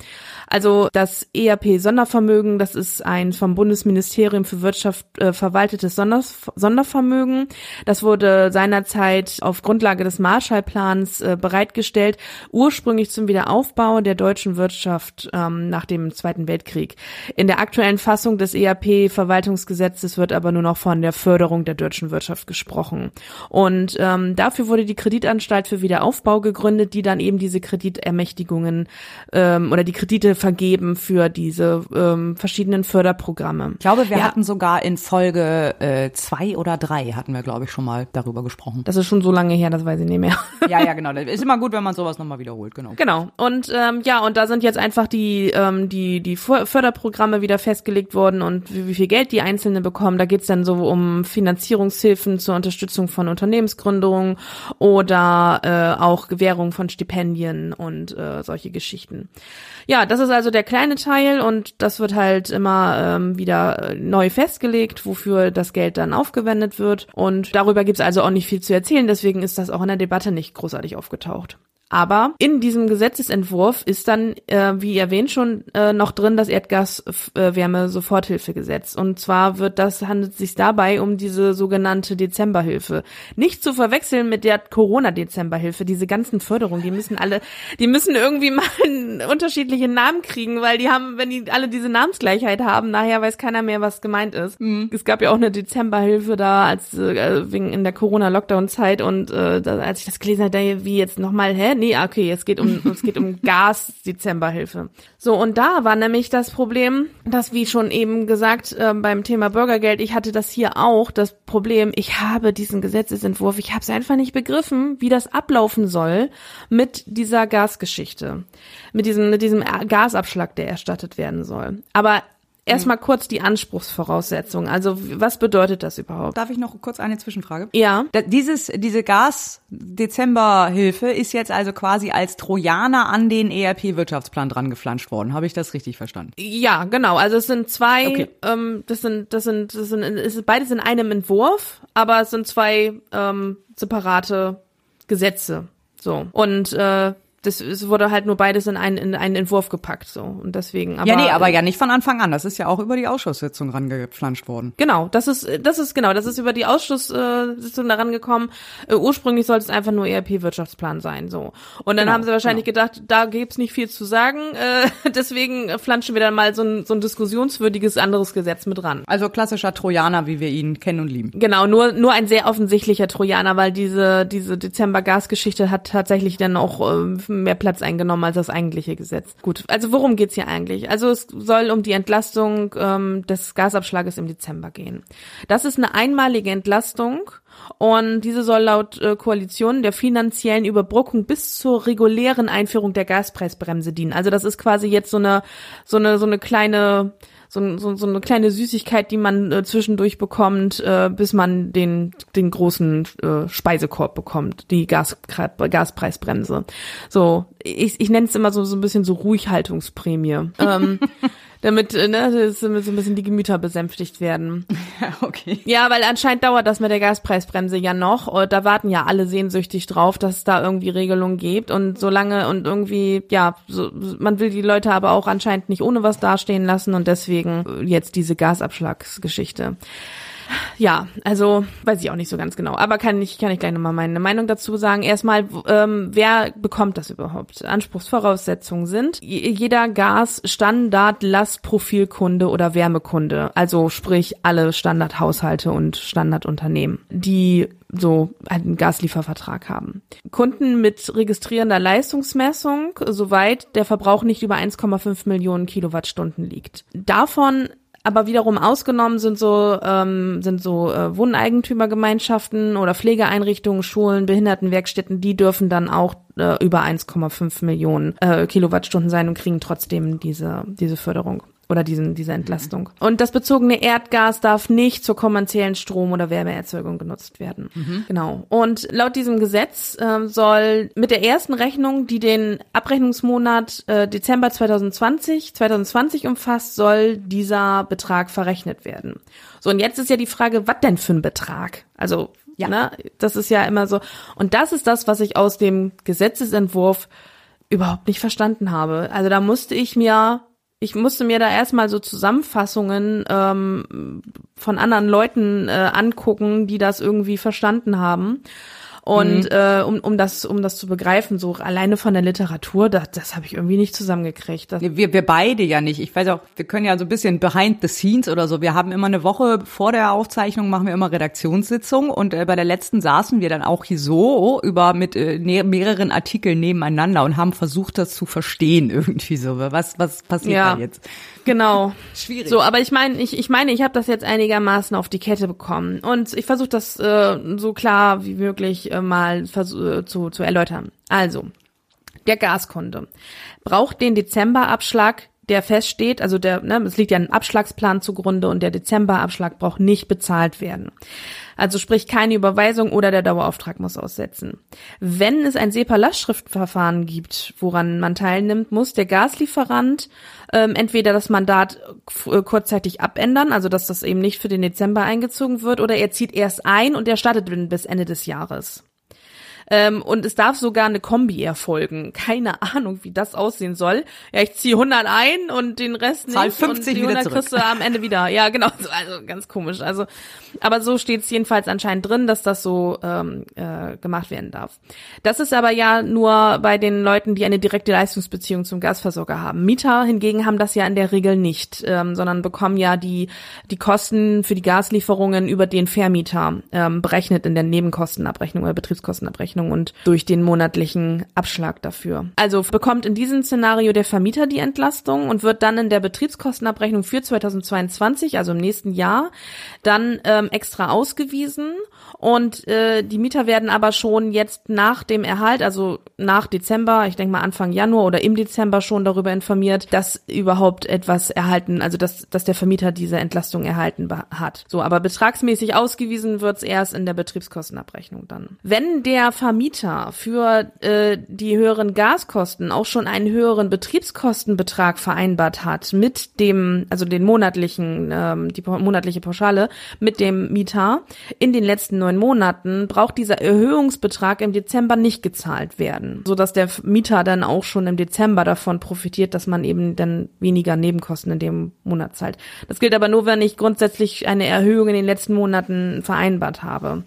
[SPEAKER 2] Also das ERP-Sondervermögen, das ist ein vom Bundesministerium für Wirtschaft äh, verwaltetes Sonders Sondervermögen. Das wurde seinerzeit auf Grundlage des Marshallplans äh, bereitgestellt, ursprünglich zum Wiederaufbau der deutschen Wirtschaft ähm, nach dem Zweiten Weltkrieg. In der aktuellen Fassung des ERP-Verwaltungsgesetzes wird aber nur noch von der Förderung der deutschen Wirtschaft gesprochen. Und ähm, dafür wurde die Kreditanstalt für Wiederaufbau gegründet, die dann eben diese Kreditermächtigungen ähm, oder die Kredite vergeben für diese ähm, verschiedenen Förderprogramme.
[SPEAKER 3] Ich glaube, wir
[SPEAKER 2] Ja.
[SPEAKER 3] hatten sogar in Folge äh, zwei oder drei hatten wir, glaube ich, schon mal darüber gesprochen.
[SPEAKER 2] Das ist schon so lange her, das weiß ich nicht mehr.
[SPEAKER 3] ja, ja, genau. Ist immer gut, wenn man sowas nochmal wiederholt, genau.
[SPEAKER 2] Genau. Und ähm, ja, und da sind jetzt einfach die ähm, die die För- Förderprogramme wieder festgelegt worden und wie, wie viel Geld die Einzelnen bekommen. Da geht's dann so um Finanzierungshilfen zur Unterstützung von Unternehmensgründungen oder äh, auch Gewährung von Stipendien und äh, solche Geschichten. Ja, das ist also der kleine Teil und das wird halt immer ähm, wieder äh, neu festgelegt, wofür das Geld dann aufgewendet wird. Und darüber gibt's also auch nicht viel zu erzählen, deswegen ist das auch in der Debatte nicht großartig aufgetaucht. Aber in diesem Gesetzesentwurf ist dann, äh, wie erwähnt schon, äh, noch drin das Erdgaswärme-Soforthilfegesetz. Und zwar wird das, handelt es sich dabei um diese sogenannte Dezemberhilfe. Nicht zu verwechseln mit der Corona-Dezemberhilfe. Diese ganzen Förderungen, die müssen alle, die müssen irgendwie mal einen unterschiedlichen Namen kriegen, weil die haben, wenn die alle diese Namensgleichheit haben, nachher weiß keiner mehr, was gemeint ist. Es gab ja auch eine Dezemberhilfe da, als äh, wegen in der Corona-Lockdown-Zeit und äh, da, als ich das gelesen hatte, wie jetzt nochmal, hä? Nee, okay, es geht um es geht um Gas-Dezemberhilfe. So, und da war nämlich das Problem, dass, wie schon eben gesagt, äh, beim Thema Bürgergeld, ich hatte das hier auch, das Problem, ich habe diesen Gesetzesentwurf, ich habe es einfach nicht begriffen, wie das ablaufen soll mit dieser Gasgeschichte, mit diesem, mit diesem Gasabschlag, der erstattet werden soll. Aber erstmal kurz die Anspruchsvoraussetzungen. Also, was bedeutet das überhaupt?
[SPEAKER 3] Darf ich noch kurz eine Zwischenfrage?
[SPEAKER 2] Ja.
[SPEAKER 3] Da, dieses, diese Gas-Dezember-Hilfe ist jetzt also quasi als Trojaner an den ERP-Wirtschaftsplan dran geflanscht worden. Habe ich das richtig verstanden?
[SPEAKER 2] Ja, genau. Also es sind zwei,
[SPEAKER 3] Okay.
[SPEAKER 2] ähm, das sind, das sind, das sind, es ist beides in einem Entwurf, aber es sind zwei ähm, separate Gesetze. So und äh, das es wurde halt nur beides in einen in einen Entwurf gepackt so und deswegen. Aber,
[SPEAKER 3] ja, nee, aber ja nicht von Anfang an. Das ist ja auch über die Ausschusssitzung rangeflanscht worden.
[SPEAKER 2] Genau, das ist, das ist genau, das ist über die Ausschusssitzung daran gekommen. Äh, ursprünglich sollte es einfach nur ERP-Wirtschaftsplan sein, so. Und dann
[SPEAKER 3] Genau,
[SPEAKER 2] haben sie wahrscheinlich gedacht, da gibt's nicht viel zu sagen, äh, deswegen flanschen wir dann mal so ein, so ein diskussionswürdiges anderes Gesetz mit ran.
[SPEAKER 3] Also klassischer Trojaner, wie wir ihn kennen und lieben.
[SPEAKER 2] Genau, nur nur ein sehr offensichtlicher Trojaner, weil diese diese Dezember-Gasgeschichte hat tatsächlich dann auch ähm, mehr Platz eingenommen als das eigentliche Gesetz. Gut, also worum geht's hier eigentlich? Also es soll um die Entlastung ähm, des Gasabschlages im Dezember gehen. Das ist eine einmalige Entlastung und diese soll laut äh, Koalition der finanziellen Überbrückung bis zur regulären Einführung der Gaspreisbremse dienen. Also das ist quasi jetzt so eine so eine so eine kleine so, so, so eine kleine Süßigkeit, die man äh, zwischendurch bekommt, äh, bis man den den großen äh, Speisekorb bekommt, die Gas, Gaspreisbremse. So, ich, ich nenne es immer so so ein bisschen so Ruhighaltungsprämie, ähm, damit äh, ne, so ein bisschen die Gemüter besänftigt werden.
[SPEAKER 3] okay.
[SPEAKER 2] Ja, weil anscheinend dauert das mit der Gaspreisbremse ja noch. Und Da warten ja alle sehnsüchtig drauf, dass es da irgendwie Regelungen gibt. Und solange und irgendwie, ja, so, man will die Leute aber auch anscheinend nicht ohne was dastehen lassen und deswegen äh, jetzt diese Gasabschlagsgeschichte. Ja, also weiß ich auch nicht so ganz genau. Aber kann ich, kann ich gleich nochmal meine Meinung dazu sagen. Erstmal, ähm, wer bekommt das überhaupt? Anspruchsvoraussetzungen sind jeder Gas-Standard, Lastprofilkunde oder Wärmekunde. Also sprich alle Standardhaushalte und Standardunternehmen, die so einen Gasliefervertrag haben. Kunden mit registrierender Leistungsmessung, soweit der Verbrauch nicht über 1,5 Millionen Kilowattstunden liegt. Davon aber wiederum ausgenommen sind so ähm, sind so äh, Wohneigentümergemeinschaften oder Pflegeeinrichtungen, Schulen, Behindertenwerkstätten, die dürfen dann auch äh, über 1,5 Millionen äh, Kilowattstunden sein und kriegen trotzdem diese diese Förderung oder diesen diese Entlastung. Und das bezogene Erdgas darf nicht zur kommerziellen Strom- oder Wärmeerzeugung genutzt werden. Genau. Und laut diesem Gesetz ähm, soll mit der ersten Rechnung, die den Abrechnungsmonat äh, Dezember 2020 2020 umfasst, soll dieser Betrag verrechnet werden. So und jetzt ist ja die Frage, was denn für ein Betrag? Also
[SPEAKER 3] Ja.
[SPEAKER 2] ne, das ist ja immer so. Und das ist das, was ich aus dem Gesetzesentwurf überhaupt nicht verstanden habe. Also da musste ich mir, ich musste mir da erstmal so Zusammenfassungen ähm, von anderen Leuten äh, angucken, die das irgendwie verstanden haben. Und mhm. äh, um, um das um das zu begreifen, so alleine von der Literatur, das, das habe ich irgendwie nicht zusammengekriegt. Das
[SPEAKER 3] wir, wir beide ja nicht. Ich weiß auch, wir können ja so ein bisschen behind the scenes oder so. Wir haben immer eine Woche vor der Aufzeichnung machen wir immer Redaktionssitzung und äh, bei der letzten saßen wir dann auch hier so über mit äh, ne, mehreren Artikeln nebeneinander und haben versucht, das zu verstehen irgendwie so. Was was passiert ja, da jetzt?
[SPEAKER 2] Genau. Schwierig. So, aber ich meine, ich, ich meine, ich habe das jetzt einigermaßen auf die Kette bekommen und ich versuche das äh, so klar wie möglich äh, mal äh, zu, zu erläutern. Also, der Gaskunde braucht den Dezemberabschlag, der feststeht, also der, ne, es liegt ja ein Abschlagsplan zugrunde und der Dezemberabschlag braucht nicht bezahlt werden. Also sprich keine Überweisung oder der Dauerauftrag muss aussetzen. Wenn es ein SEPA-Lastschriftverfahren gibt, woran man teilnimmt, muss der Gaslieferant ähm, entweder das Mandat äh, kurzzeitig abändern, also dass das eben nicht für den Dezember eingezogen wird, oder er zieht erst ein und er startet bis Ende des Jahres. Ähm, und es darf sogar eine Kombi erfolgen. Keine Ahnung, wie das aussehen soll. Ja, ich ziehe 100 ein und den Rest
[SPEAKER 3] Zahl nicht. 50 und die 100
[SPEAKER 2] kriegst du am Ende wieder. Ja, genau. Also ganz komisch. Also, aber so steht es jedenfalls anscheinend drin, dass das so ähm, äh, gemacht werden darf. Das ist aber ja nur bei den Leuten, die eine direkte Leistungsbeziehung zum Gasversorger haben. Mieter hingegen haben das ja in der Regel nicht, ähm, sondern bekommen ja die die Kosten für die Gaslieferungen über den Vermieter ähm, berechnet in der Nebenkostenabrechnung oder Betriebskostenabrechnung. Abrechnung und durch den monatlichen Abschlag dafür. Also bekommt in diesem Szenario der Vermieter die Entlastung und wird dann in der Betriebskostenabrechnung für 2022, also im nächsten Jahr, dann ähm, extra ausgewiesen und äh, die Mieter werden aber schon jetzt nach dem Erhalt, also nach Dezember, ich denke mal Anfang Januar oder im Dezember schon darüber informiert, dass überhaupt etwas erhalten, also dass, dass der Vermieter diese Entlastung erhalten hat. So, aber betragsmäßig ausgewiesen wird's erst in der Betriebskostenabrechnung dann. Wenn der Vermieter für äh, die höheren Gaskosten auch schon einen höheren Betriebskostenbetrag vereinbart hat mit dem, also den monatlichen, ähm, die monatliche Pauschale mit dem Mieter in den letzten neun Monaten, braucht dieser Erhöhungsbetrag im Dezember nicht gezahlt werden, so dass der Mieter dann auch schon im Dezember davon profitiert, dass man eben dann weniger Nebenkosten in dem Monat zahlt. Das gilt aber nur, wenn ich grundsätzlich eine Erhöhung in den letzten Monaten vereinbart habe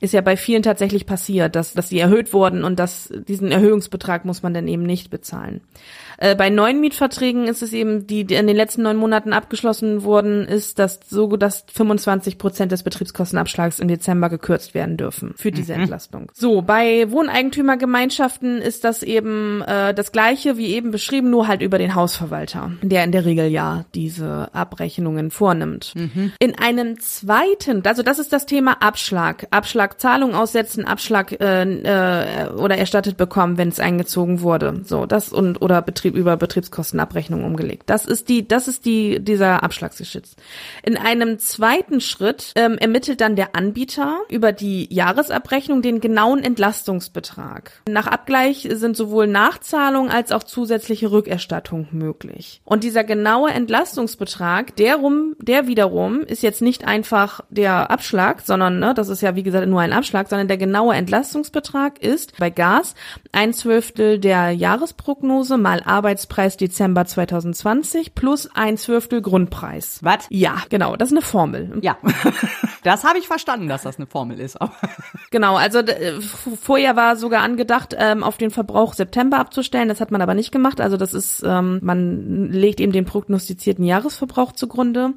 [SPEAKER 2] ist ja bei vielen tatsächlich passiert, dass, dass sie erhöht wurden und dass diesen Erhöhungsbetrag muss man dann eben nicht bezahlen. Äh, bei neuen Mietverträgen ist es eben, die, die in den letzten neun Monaten abgeschlossen wurden, ist das so, dass 25 Prozent des Betriebskostenabschlags im Dezember gekürzt werden dürfen für diese mhm. Entlastung. So, bei Wohneigentümergemeinschaften ist das eben äh, das gleiche wie eben beschrieben, nur halt über den Hausverwalter, der in der Regel ja diese Abrechnungen vornimmt. Mhm. In einem zweiten, also das ist das Thema Abschlag, Abschlag Zahlung aussetzen, Abschlag äh, äh, oder erstattet bekommen, wenn es eingezogen wurde. So, das und oder Betrieb Betrieb über Betriebskostenabrechnung umgelegt. Das ist die, das ist die, dieser Abschlagsgeschütz. In einem zweiten Schritt ähm, ermittelt dann der Anbieter über die Jahresabrechnung den genauen Entlastungsbetrag. Nach Abgleich sind sowohl Nachzahlung als auch zusätzliche Rückerstattung möglich. Und dieser genaue Entlastungsbetrag, der rum, der wiederum ist jetzt nicht einfach der Abschlag, sondern, ne, das ist ja wie gesagt nur ein Abschlag, sondern der genaue Entlastungsbetrag ist bei Gas ein Zwölftel der Jahresprognose mal Arbeitspreis Dezember 2020 plus ein Zwölftel Grundpreis.
[SPEAKER 3] Was?
[SPEAKER 2] Ja, genau, das ist eine Formel.
[SPEAKER 3] Ja, das habe ich verstanden, dass das eine Formel ist.
[SPEAKER 2] genau, also vorher war sogar angedacht, ähm, auf den Verbrauch September abzustellen. Das hat man aber nicht gemacht. Also das ist, ähm, man legt eben den prognostizierten Jahresverbrauch zugrunde.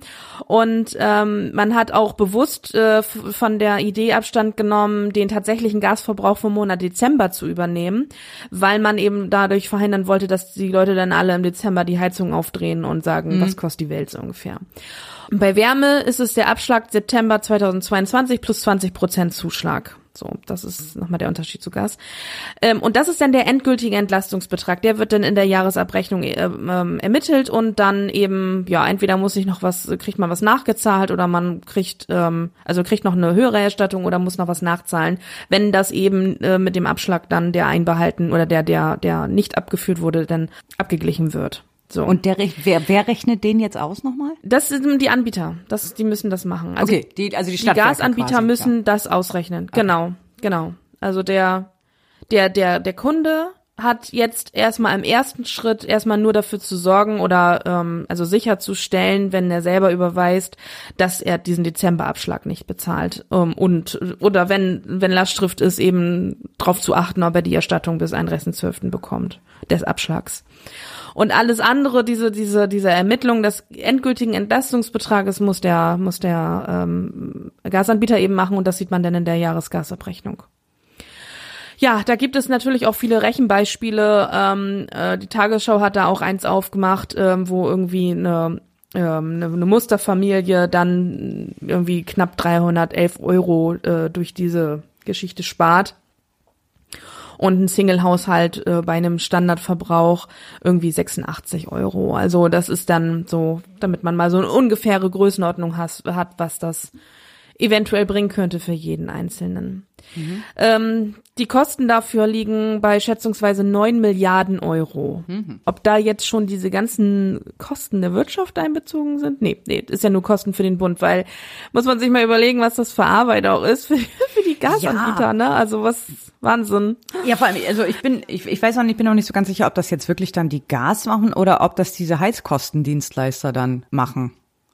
[SPEAKER 2] Und ähm, man hat auch bewusst äh, von der Idee Abstand genommen, den tatsächlichen Gasverbrauch vom Monat Dezember zu übernehmen, weil man eben dadurch verhindern wollte, dass die Leute dann alle im Dezember die Heizung aufdrehen und sagen, mhm. was kostet die Welt so ungefähr. Bei Wärme ist es der Abschlag September 2022 plus 20 Prozent Zuschlag. So, das ist nochmal der Unterschied zu Gas. Ähm, und das ist dann der endgültige Entlastungsbetrag. Der wird dann in der Jahresabrechnung äh, ähm, ermittelt und dann eben, ja, entweder muss ich noch was, kriegt man was nachgezahlt oder man kriegt, ähm, also kriegt noch eine höhere Erstattung oder muss noch was nachzahlen, wenn das eben äh, mit dem Abschlag dann der einbehalten oder der, der, der nicht abgeführt wurde, dann abgeglichen wird.
[SPEAKER 3] So. Und der, wer, wer rechnet den jetzt aus nochmal?
[SPEAKER 2] Das sind die Anbieter. Das, die müssen das machen. Also
[SPEAKER 3] okay, die, also die,
[SPEAKER 2] die Gasanbieter quasi, müssen ja. das ausrechnen. Okay. Genau, genau. Also der, der, der, der Kunde hat jetzt erstmal im ersten Schritt erstmal nur dafür zu sorgen oder ähm, also sicherzustellen, wenn er selber überweist, dass er diesen Dezemberabschlag nicht bezahlt ähm, und oder wenn wenn Lastschrift ist eben darauf zu achten, ob er die Erstattung bis 31.12. bekommt des Abschlags. Und alles andere, diese, diese, diese Ermittlung des endgültigen Entlastungsbetrages muss der, muss der ähm, Gasanbieter eben machen und das sieht man dann in der Jahresgasabrechnung. Ja, da gibt es natürlich auch viele Rechenbeispiele. Ähm, äh, die Tagesschau hat da auch eins aufgemacht, ähm, wo irgendwie eine, ähm, eine, Musterfamilie dann irgendwie knapp 311 Euro äh, durch diese Geschichte spart und ein Single-Haushalt äh, bei einem Standardverbrauch irgendwie 86 Euro. Also das ist dann so, damit man mal so eine ungefähre Größenordnung has, hat, was das eventuell bringen könnte für jeden Einzelnen. Mhm. Ähm, die Kosten dafür liegen bei schätzungsweise neun Milliarden Euro. Mhm. Ob da jetzt schon diese ganzen Kosten der Wirtschaft einbezogen sind? Nee, nee, ist ja nur Kosten für den Bund, weil muss man sich mal überlegen, was das für Arbeit auch ist für, für die Gasanbieter, ja. ne? Also was Wahnsinn.
[SPEAKER 3] Ja, vor allem, also ich bin, ich, ich weiß noch nicht, ich bin noch nicht so ganz sicher, ob das jetzt wirklich dann die Gas machen oder ob das diese Heizkostendienstleister dann machen.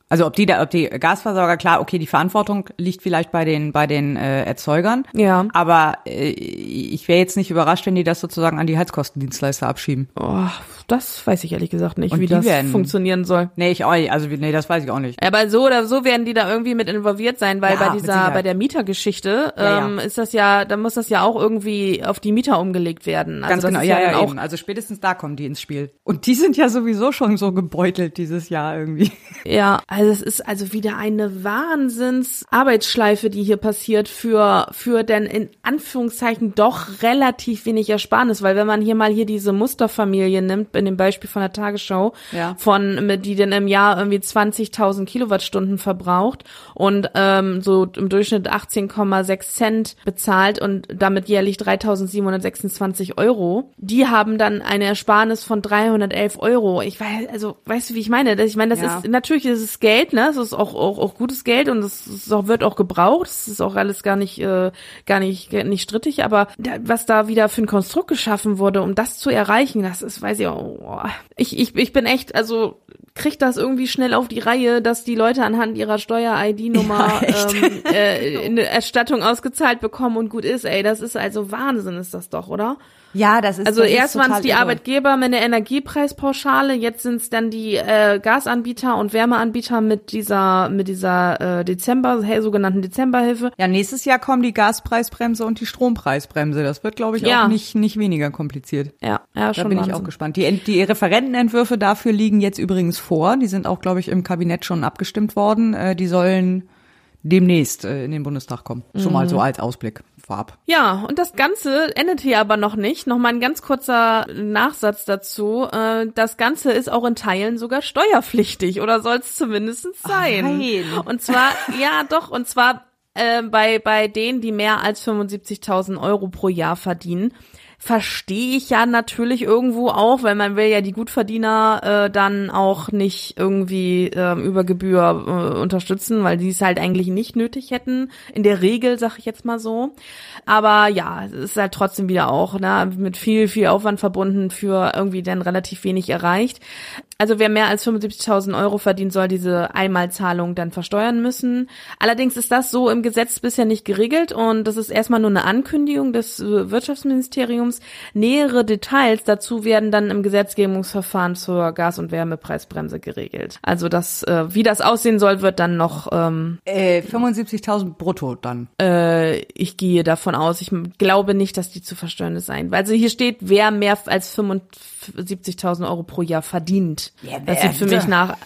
[SPEAKER 3] Also ob die da, ob die Gasversorger, klar, okay, die Verantwortung liegt vielleicht bei den bei den äh, Erzeugern.
[SPEAKER 2] Ja.
[SPEAKER 3] Aber äh, ich wäre jetzt nicht überrascht, wenn die das sozusagen an die Heizkostendienstleister abschieben.
[SPEAKER 2] Oh, das weiß ich ehrlich gesagt nicht, Und wie das werden, funktionieren soll.
[SPEAKER 3] Nee, ich auch nicht. Also nee, das weiß ich auch nicht.
[SPEAKER 2] Aber so oder so werden die da irgendwie mit involviert sein, weil ja, bei dieser bei der Mietergeschichte ja, ähm, ist das ja, da muss das ja auch irgendwie auf die Mieter umgelegt werden.
[SPEAKER 3] Also Ganz genau, ja, ja, auch. Eben. Also spätestens da kommen die ins Spiel. Und die sind ja sowieso schon so gebeutelt dieses Jahr irgendwie.
[SPEAKER 2] Ja, also es ist also wieder eine Wahnsinns Arbeitsschleife, die hier passiert für, für denn in Anführungszeichen doch relativ wenig Ersparnis, weil wenn man hier mal hier diese Musterfamilie nimmt, in dem Beispiel von der Tagesschau, ja. von, die denn im Jahr irgendwie 20.000 Kilowattstunden verbraucht und ähm, so im Durchschnitt 18,6 Cent bezahlt und damit jährlich 3.726 Euro, die haben dann eine Ersparnis von 311 Euro. Ich weiß, also, weißt du, wie ich meine? Ich meine, das ja. ist, natürlich ist es Geld, ne? Es ist auch, auch, auch gutes Geld und es wird auch gebraucht. Es ist auch alles gar nicht, äh, gar nicht, nicht strittig, aber da, was da wieder für ein Konstrukt geschaffen wurde, um das zu erreichen, das ist, weiß ich auch, oh, ich, ich, ich bin echt, also kriegt das irgendwie schnell auf die Reihe, dass die Leute anhand ihrer Steuer-ID-Nummer ja, ähm, äh, eine Erstattung ausgezahlt bekommen und gut ist, ey, das ist also Wahnsinn ist das doch, oder?
[SPEAKER 3] Ja, das ist
[SPEAKER 2] Also
[SPEAKER 3] das
[SPEAKER 2] erst waren es die irre. Arbeitgeber mit der Energiepreispauschale, jetzt sind es dann die äh, Gasanbieter und Wärmeanbieter mit dieser mit dieser äh, Dezember hey, sogenannten Dezemberhilfe.
[SPEAKER 3] Ja, nächstes Jahr kommen die Gaspreisbremse und die Strompreisbremse. Das wird, glaube ich, ja. auch nicht nicht weniger kompliziert.
[SPEAKER 2] Ja, ja,
[SPEAKER 3] schon. Da bin Wahnsinn. ich auch gespannt. Die die Referentenentwürfe dafür liegen jetzt übrigens vor. Die sind auch, glaube ich, im Kabinett schon abgestimmt worden. Äh, die sollen demnächst äh, in den Bundestag kommen. Schon mal mhm. so als Ausblick vorab.
[SPEAKER 2] Ja, und das Ganze endet hier aber noch nicht. Noch mal ein ganz kurzer Nachsatz dazu. Äh, das Ganze ist auch in Teilen sogar steuerpflichtig oder soll es zumindest sein. Oh. Und zwar, ja doch, und zwar äh, bei, bei denen, die mehr als 75.000 Euro pro Jahr verdienen verstehe ich ja natürlich irgendwo auch, weil man will ja die Gutverdiener äh, dann auch nicht irgendwie äh, über Gebühr äh, unterstützen, weil die es halt eigentlich nicht nötig hätten. In der Regel, sag ich jetzt mal so. Aber ja, es ist halt trotzdem wieder auch ne, mit viel, viel Aufwand verbunden für irgendwie dann relativ wenig erreicht. Also wer mehr als 75.000 Euro verdient, soll diese Einmalzahlung dann versteuern müssen. Allerdings ist das so im Gesetz bisher nicht geregelt und das ist erstmal nur eine Ankündigung des äh, Wirtschaftsministeriums. Nähere Details dazu werden dann im Gesetzgebungsverfahren zur Gas- und Wärmepreisbremse geregelt. Also das, äh, wie das aussehen soll, wird dann noch ähm,
[SPEAKER 3] äh, 75.000 brutto dann.
[SPEAKER 2] Äh, ich gehe davon aus. Ich glaube nicht, dass die zu versteuern sein. Also hier steht, wer mehr als 45 70.000 Euro pro Jahr verdient. Ja, das sieht für mich nach.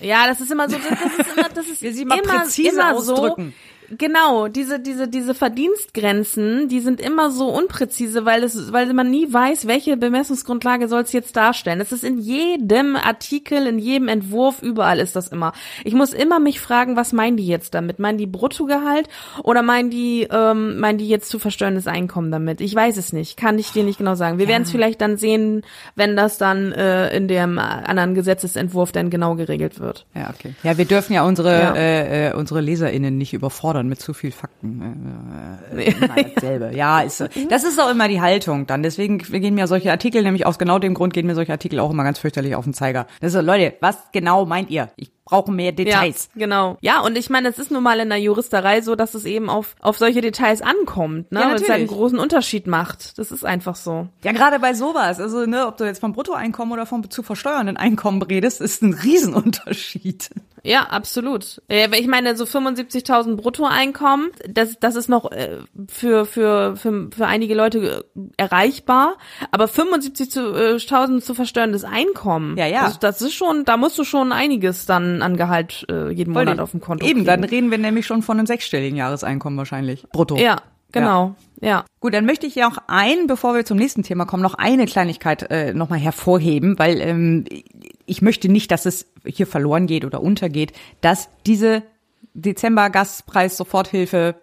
[SPEAKER 2] Ja, das ist immer so, das ist immer, das ist
[SPEAKER 3] immer, immer
[SPEAKER 2] so. Genau, diese, diese, diese Verdienstgrenzen, die sind immer so unpräzise, weil es, weil man nie weiß, welche Bemessungsgrundlage soll es jetzt darstellen. Das ist in jedem Artikel, in jedem Entwurf, überall ist das immer. Ich muss immer mich fragen, was meinen die jetzt damit? Meinen die Bruttogehalt oder meinen die, ähm, meinen die jetzt zu versteuerndes Einkommen damit? Ich weiß es nicht, kann ich dir nicht genau sagen. Wir ja. werden es vielleicht dann sehen, wenn das dann äh, in dem anderen Gesetzesentwurf dann genau geregelt wird.
[SPEAKER 3] Ja, okay. Ja, wir dürfen ja unsere, ja. Äh, äh unsere LeserInnen nicht überfordern überfordern mit zu viel Fakten. Äh, äh, dasselbe. ja, ist, das ist auch immer die Haltung dann. Deswegen gehen mir solche Artikel, nämlich aus genau dem Grund gehen mir solche Artikel auch immer ganz fürchterlich auf den Zeiger. Das ist so, Leute, was genau meint ihr? Ich brauche mehr Details.
[SPEAKER 2] Ja, genau. Ja, und ich meine, es ist nun mal in der Juristerei so, dass es eben auf, auf solche Details ankommt, ne?
[SPEAKER 3] Ja,
[SPEAKER 2] Weil es halt einen großen Unterschied macht. Das ist einfach so.
[SPEAKER 3] Ja, gerade bei sowas, also ne, ob du jetzt vom Bruttoeinkommen oder vom zu versteuernden Einkommen redest, ist ein Riesenunterschied.
[SPEAKER 2] Ja, absolut. Äh, Ich meine, so 75.000 Bruttoeinkommen, das, das ist noch äh, für, für, für, für einige Leute äh, erreichbar, aber 75.000 zu versteuerndes Einkommen,
[SPEAKER 3] Ja, ja.
[SPEAKER 2] Das, das ist schon, da musst du schon einiges dann an Gehalt äh, jeden Monat auf dem Konto
[SPEAKER 3] Eben,
[SPEAKER 2] kriegen.
[SPEAKER 3] dann reden wir nämlich schon von einem sechsstelligen Jahreseinkommen wahrscheinlich. Brutto.
[SPEAKER 2] Ja, genau, ja.
[SPEAKER 3] Gut, dann möchte ich ja auch ein, bevor wir zum nächsten Thema kommen, noch eine Kleinigkeit äh, nochmal hervorheben, weil ähm, ich möchte nicht, dass es hier verloren geht oder untergeht, dass diese Dezember-Gaspreis-Soforthilfe,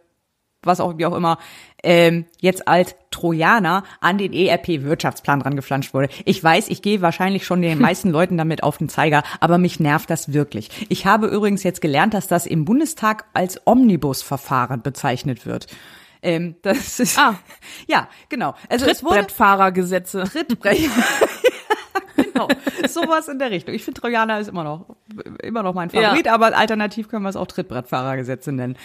[SPEAKER 3] was auch wie auch immer, ähm, jetzt als Trojaner an den ERP-Wirtschaftsplan dran geflanscht wurde. Ich weiß, ich gehe wahrscheinlich schon den meisten Leuten damit auf den Zeiger, aber mich nervt das wirklich. Ich habe übrigens jetzt gelernt, dass das im Bundestag als Omnibusverfahren bezeichnet wird. Ähm, das ist
[SPEAKER 2] Ah.
[SPEAKER 3] ja genau. Also
[SPEAKER 2] Trittbrettfahrergesetze.
[SPEAKER 3] Trittbrett. genau, sowas in der Richtung. Ich finde Trojaner ist immer noch immer noch mein Favorit,
[SPEAKER 2] Ja.
[SPEAKER 3] aber alternativ können wir es auch Trittbrettfahrergesetze nennen.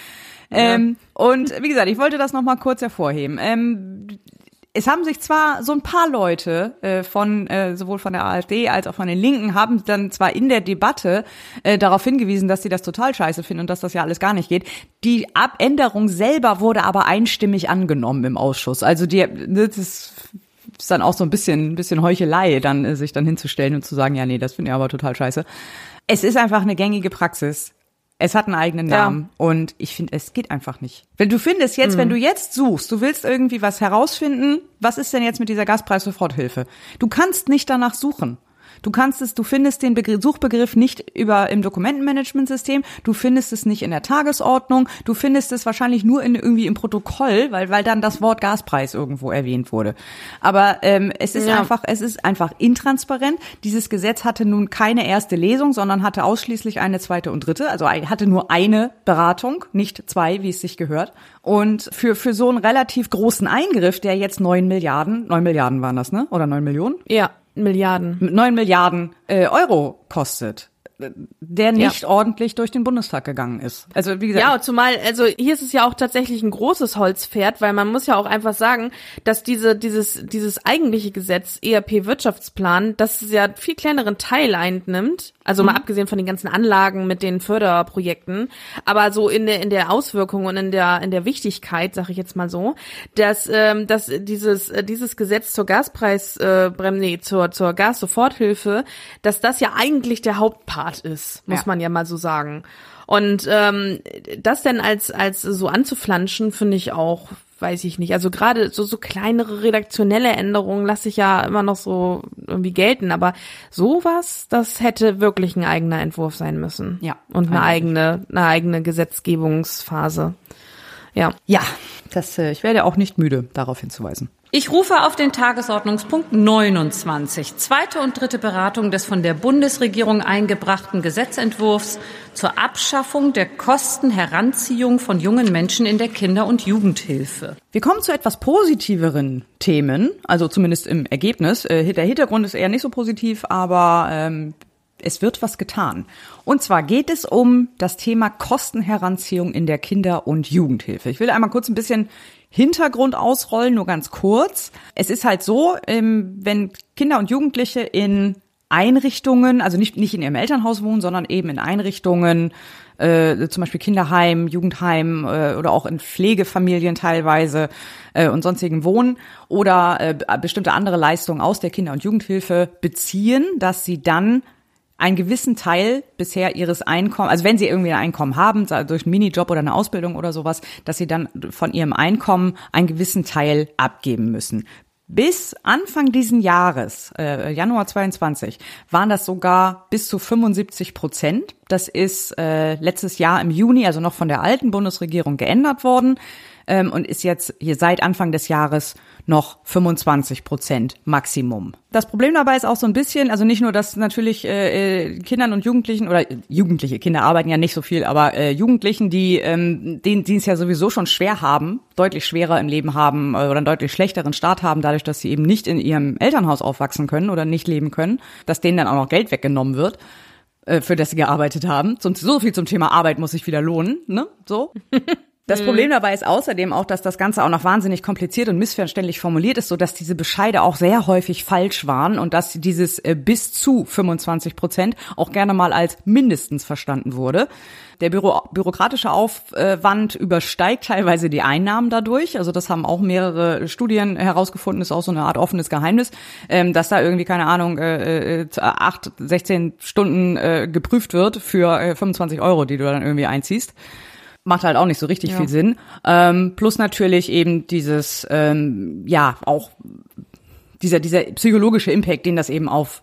[SPEAKER 3] Ähm, und wie gesagt, ich wollte das noch mal kurz hervorheben. Ähm, es haben sich zwar so ein paar Leute äh, von äh, sowohl von der AfD als auch von den Linken haben dann zwar in der Debatte äh, darauf hingewiesen, dass sie das total scheiße finden und dass das ja alles gar nicht geht. Die Abänderung selber wurde aber einstimmig angenommen im Ausschuss. Also die das ist ist dann auch so ein bisschen, ein bisschen Heuchelei, dann äh, sich dann hinzustellen und zu sagen, ja, nee, das finde ich aber total scheiße. Es ist einfach eine gängige Praxis. Es hat einen eigenen
[SPEAKER 2] Ja.
[SPEAKER 3] Namen und ich finde, es geht einfach nicht. Wenn du findest jetzt, wenn du jetzt suchst, du willst irgendwie was herausfinden, was ist denn jetzt mit dieser Gaspreis-Soforthilfe? Du kannst nicht danach suchen. Du kannst es, du findest den Begriff, Suchbegriff nicht über im Dokumentenmanagementsystem, du findest es nicht in der Tagesordnung, du findest es wahrscheinlich nur in irgendwie im Protokoll, weil weil dann das Wort Gaspreis irgendwo erwähnt wurde. Aber ähm, es ist
[SPEAKER 2] Ja.
[SPEAKER 3] einfach, es ist einfach intransparent. Dieses Gesetz hatte nun keine erste Lesung, sondern hatte ausschließlich eine zweite und dritte, also hatte nur eine Beratung, nicht zwei, wie es sich gehört. Und für für so einen relativ großen Eingriff, der jetzt neun Milliarden, neun Milliarden waren das, ne? Oder neun Millionen?
[SPEAKER 2] Ja, Milliarden.
[SPEAKER 3] mit 9 Milliarden äh, Euro kostet, der nicht ordentlich durch den Bundestag gegangen ist. Also wie gesagt,
[SPEAKER 2] Ja, zumal, also hier ist es ja auch tatsächlich ein großes Holzpferd, weil man muss ja auch einfach sagen, dass diese, dieses, dieses eigentliche Gesetz, ERP-Wirtschaftsplan, das ja viel kleineren Teil einnimmt. Also mal abgesehen von den ganzen Anlagen mit den Förderprojekten, aber so in der in der Auswirkung und in der in der Wichtigkeit, sage ich jetzt mal so, dass ähm, dass dieses äh, dieses Gesetz zur Gaspreis äh, nee, zur zur Gassoforthilfe, dass das ja eigentlich der Hauptpart ist, muss
[SPEAKER 3] Ja.
[SPEAKER 2] man ja mal so sagen. Und ähm, das denn als als so anzuflanschen, finde ich auch, weiß ich nicht. Also gerade so so kleinere redaktionelle Änderungen lasse ich ja immer noch so irgendwie gelten, aber sowas, das hätte wirklich ein eigener Entwurf sein müssen.
[SPEAKER 3] Ja,
[SPEAKER 2] Und eine eigene eine eigene Gesetzgebungsphase. Ja.
[SPEAKER 3] ja, das, äh, ich werde auch nicht müde, darauf hinzuweisen.
[SPEAKER 4] Ich rufe auf den Tagesordnungspunkt 29, zweite und dritte Beratung des von der Bundesregierung eingebrachten Gesetzentwurfs zur Abschaffung der Kostenheranziehung von jungen Menschen in der Kinder- und Jugendhilfe.
[SPEAKER 3] Wir kommen zu etwas positiveren Themen, also zumindest im Ergebnis. Äh, Der Hintergrund ist eher nicht so positiv, aber ähm, es wird was getan. Und zwar geht es um das Thema Kostenheranziehung in der Kinder- und Jugendhilfe. Ich will einmal kurz ein bisschen Hintergrund ausrollen, nur ganz kurz. Es ist halt so, ähm, wenn Kinder und Jugendliche in Einrichtungen, also nicht, nicht in ihrem Elternhaus wohnen, sondern eben in Einrichtungen, äh, zum Beispiel Kinderheim, Jugendheim äh, oder auch in Pflegefamilien teilweise äh, und sonstigen wohnen oder äh, bestimmte andere Leistungen aus der Kinder- und Jugendhilfe beziehen, dass sie dann einen gewissen Teil bisher ihres Einkommens, also wenn sie irgendwie ein Einkommen haben, durch einen Minijob oder eine Ausbildung oder sowas, dass sie dann von ihrem Einkommen einen gewissen Teil abgeben müssen. Bis Anfang diesen Jahres, äh, Januar 22, waren das sogar bis zu 75 Prozent. Das ist äh, letztes Jahr im Juni, also noch von der alten Bundesregierung geändert worden. Ähm, und ist jetzt hier seit Anfang des Jahres noch 25 Prozent Maximum. Das Problem dabei ist auch so ein bisschen, also nicht nur, dass natürlich äh, äh Kindern und Jugendlichen oder Jugendliche, Kinder arbeiten ja nicht so viel, aber äh, Jugendlichen, die ähm, denen, die es ja sowieso schon schwer haben, deutlich schwerer im Leben haben äh, oder einen deutlich schlechteren Start haben, dadurch, dass sie eben nicht in ihrem Elternhaus aufwachsen können oder nicht leben können, dass denen dann auch noch Geld weggenommen wird äh, für das sie gearbeitet haben. So viel zum Thema Arbeit muss sich wieder lohnen, ne? So. Das Problem dabei ist außerdem auch, dass das Ganze auch noch wahnsinnig kompliziert und missverständlich formuliert ist, so dass diese Bescheide auch sehr häufig falsch waren und dass dieses äh, bis zu 25 Prozent auch gerne mal als mindestens verstanden wurde. Der Büro bürokratische Aufwand übersteigt teilweise die Einnahmen dadurch. Also das haben auch mehrere Studien herausgefunden, ist auch so eine Art offenes Geheimnis, ähm, dass da irgendwie, keine Ahnung, äh, äh, acht, 16 Stunden äh, geprüft wird für 25 Euro, die du dann irgendwie einziehst macht halt auch nicht so richtig ja. viel Sinn. Ähm, plus natürlich eben dieses, ähm, ja, auch dieser, dieser psychologische Impact, den das eben auf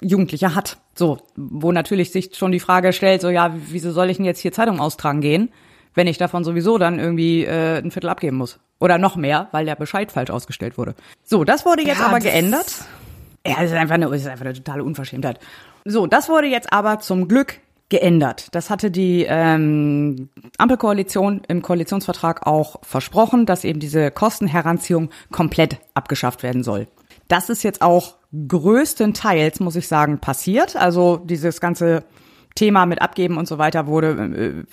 [SPEAKER 3] Jugendliche hat. So, wo natürlich sich schon die Frage stellt, so ja, wieso soll ich denn jetzt hier Zeitung austragen gehen, wenn ich davon sowieso dann irgendwie äh, ein Viertel abgeben muss? Oder noch mehr, weil der Bescheid falsch ausgestellt wurde. So, das wurde jetzt ja, aber geändert. Ja, das ist einfach eine, das ist einfach eine totale Unverschämtheit. So, das wurde jetzt aber zum Glück geändert. Das hatte die ähm, Ampelkoalition im Koalitionsvertrag auch versprochen, dass eben diese Kostenheranziehung komplett abgeschafft werden soll. Das ist jetzt auch größtenteils, muss ich sagen, passiert. Also dieses ganze Thema mit Abgeben und so weiter wurde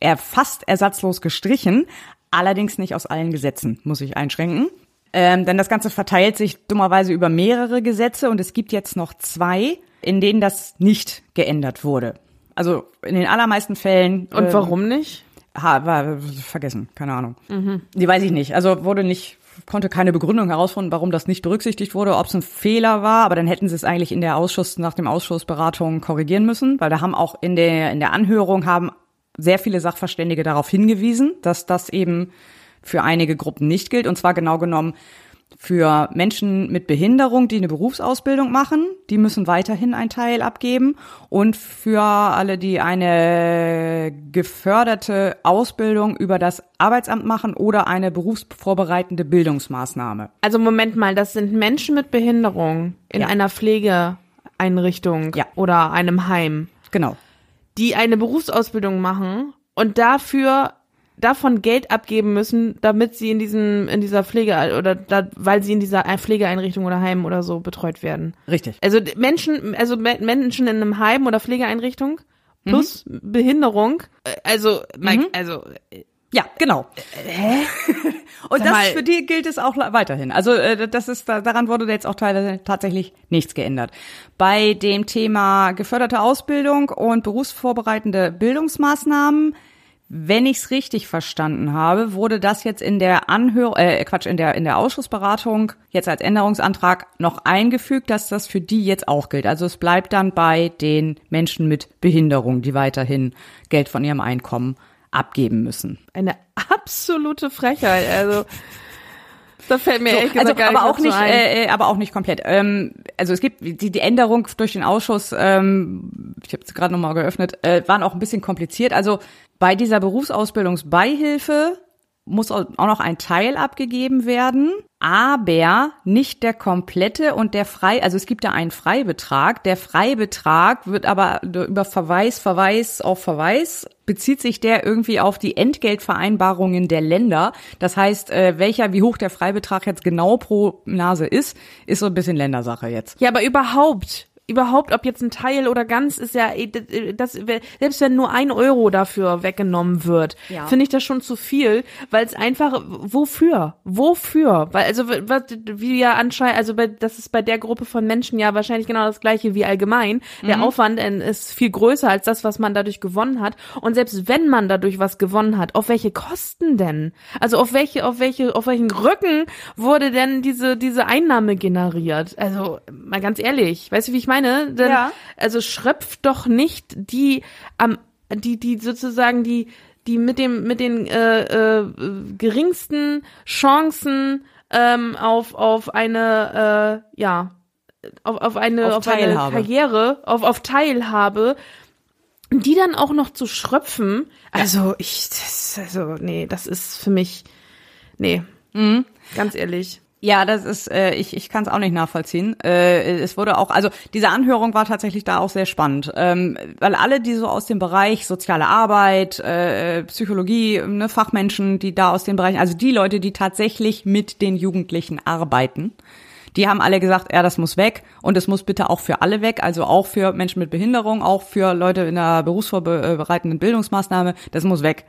[SPEAKER 3] äh, fast ersatzlos gestrichen, allerdings nicht aus allen Gesetzen, muss ich einschränken. Ähm, denn das Ganze verteilt sich dummerweise über mehrere Gesetze und es gibt jetzt noch zwei, in denen das nicht geändert wurde. Also in den allermeisten Fällen.
[SPEAKER 2] Und ähm, warum nicht?
[SPEAKER 3] Ha, war vergessen, keine Ahnung. Mhm. Die weiß ich nicht. Also wurde nicht, konnte keine Begründung herausfinden, warum das nicht berücksichtigt wurde, ob es ein Fehler war, aber dann hätten sie es eigentlich in der Ausschuss, nach dem Ausschussberatung korrigieren müssen, weil da haben auch in der, in der Anhörung haben sehr viele Sachverständige darauf hingewiesen, dass das eben für einige Gruppen nicht gilt. Und zwar genau genommen für Menschen mit Behinderung, die eine Berufsausbildung machen, die müssen weiterhin einen Teil abgeben. Und für alle, die eine geförderte Ausbildung über das Arbeitsamt machen oder eine berufsvorbereitende Bildungsmaßnahme.
[SPEAKER 2] Also Moment mal, das sind Menschen mit Behinderung in ja. einer Pflegeeinrichtung ja. oder einem Heim.
[SPEAKER 3] Genau.
[SPEAKER 2] Die eine Berufsausbildung machen und dafür davon Geld abgeben müssen, damit sie in diesem in dieser Pflege oder da, weil sie in dieser Pflegeeinrichtung oder Heim oder so betreut werden.
[SPEAKER 3] Richtig.
[SPEAKER 2] Also Menschen, also Menschen in einem Heim oder Pflegeeinrichtung plus mhm. Behinderung, äh, also Mike, mhm. also
[SPEAKER 3] ja, genau. Hä? Und das für die gilt es auch weiterhin. Also äh, das ist daran wurde jetzt auch teilweise tatsächlich nichts geändert. Bei dem Thema geförderte Ausbildung und berufsvorbereitende Bildungsmaßnahmen wenn ich es richtig verstanden habe, wurde das jetzt in der Anhör äh, Quatsch, in der in der Ausschussberatung jetzt als Änderungsantrag noch eingefügt, dass das für die jetzt auch gilt. Also es bleibt dann bei den Menschen mit Behinderung, die weiterhin Geld von ihrem Einkommen abgeben müssen.
[SPEAKER 2] Eine absolute Frechheit, also da fällt mir so, echt
[SPEAKER 3] gesagt
[SPEAKER 2] also, gar
[SPEAKER 3] aber auch nicht, äh, äh, aber auch nicht komplett. Ähm, also es gibt die, die Änderung durch den Ausschuss. Ähm, ich habe es gerade noch mal geöffnet, äh, waren auch ein bisschen kompliziert. Also bei dieser Berufsausbildungsbeihilfe muss auch noch ein Teil abgegeben werden, aber nicht der komplette und der frei, also es gibt da einen Freibetrag. Der Freibetrag wird aber über Verweis, Verweis auf Verweis bezieht sich der irgendwie auf die Entgeltvereinbarungen der Länder. Das heißt, äh, welcher, wie hoch der Freibetrag jetzt genau pro Nase ist, ist so ein bisschen Ländersache jetzt.
[SPEAKER 2] Ja, aber überhaupt überhaupt, ob jetzt ein Teil oder ganz, ist ja, das, selbst wenn nur ein Euro dafür weggenommen wird, ja. finde ich das schon zu viel, weil es einfach, wofür? Wofür? Weil, also, wie ja anscheinend, also, bei, das ist bei der Gruppe von Menschen ja wahrscheinlich genau das gleiche wie allgemein. Mhm. Der Aufwand äh, ist viel größer als das, was man dadurch gewonnen hat. Und selbst wenn man dadurch was gewonnen hat, auf welche Kosten denn? Also, auf welche, auf welche, auf welchen Rücken wurde denn diese, diese Einnahme generiert? Also, mal ganz ehrlich, weißt du, wie ich meine? Meine? Denn, ja. Also schröpft doch nicht die am die die sozusagen die die mit dem mit den äh, äh, geringsten Chancen ähm, auf auf eine äh, ja auf, auf eine auf, auf eine Karriere auf auf Teilhabe die dann auch noch zu schröpfen also ich das, also nee das ist für mich nee. Ganz ehrlich.
[SPEAKER 3] Ja, das ist, äh, ich, ich kann es auch nicht nachvollziehen. Äh, es wurde auch, also diese Anhörung war tatsächlich da auch sehr spannend, ähm, weil alle, die so aus dem Bereich soziale Arbeit, äh, Psychologie, ne, Fachmenschen, die da aus den Bereichen, also die Leute, die tatsächlich mit den Jugendlichen arbeiten, die haben alle gesagt, ja, das muss weg und es muss bitte auch für alle weg, also auch für Menschen mit Behinderung, auch für Leute in der berufsvorbereitenden Bildungsmaßnahme, das muss weg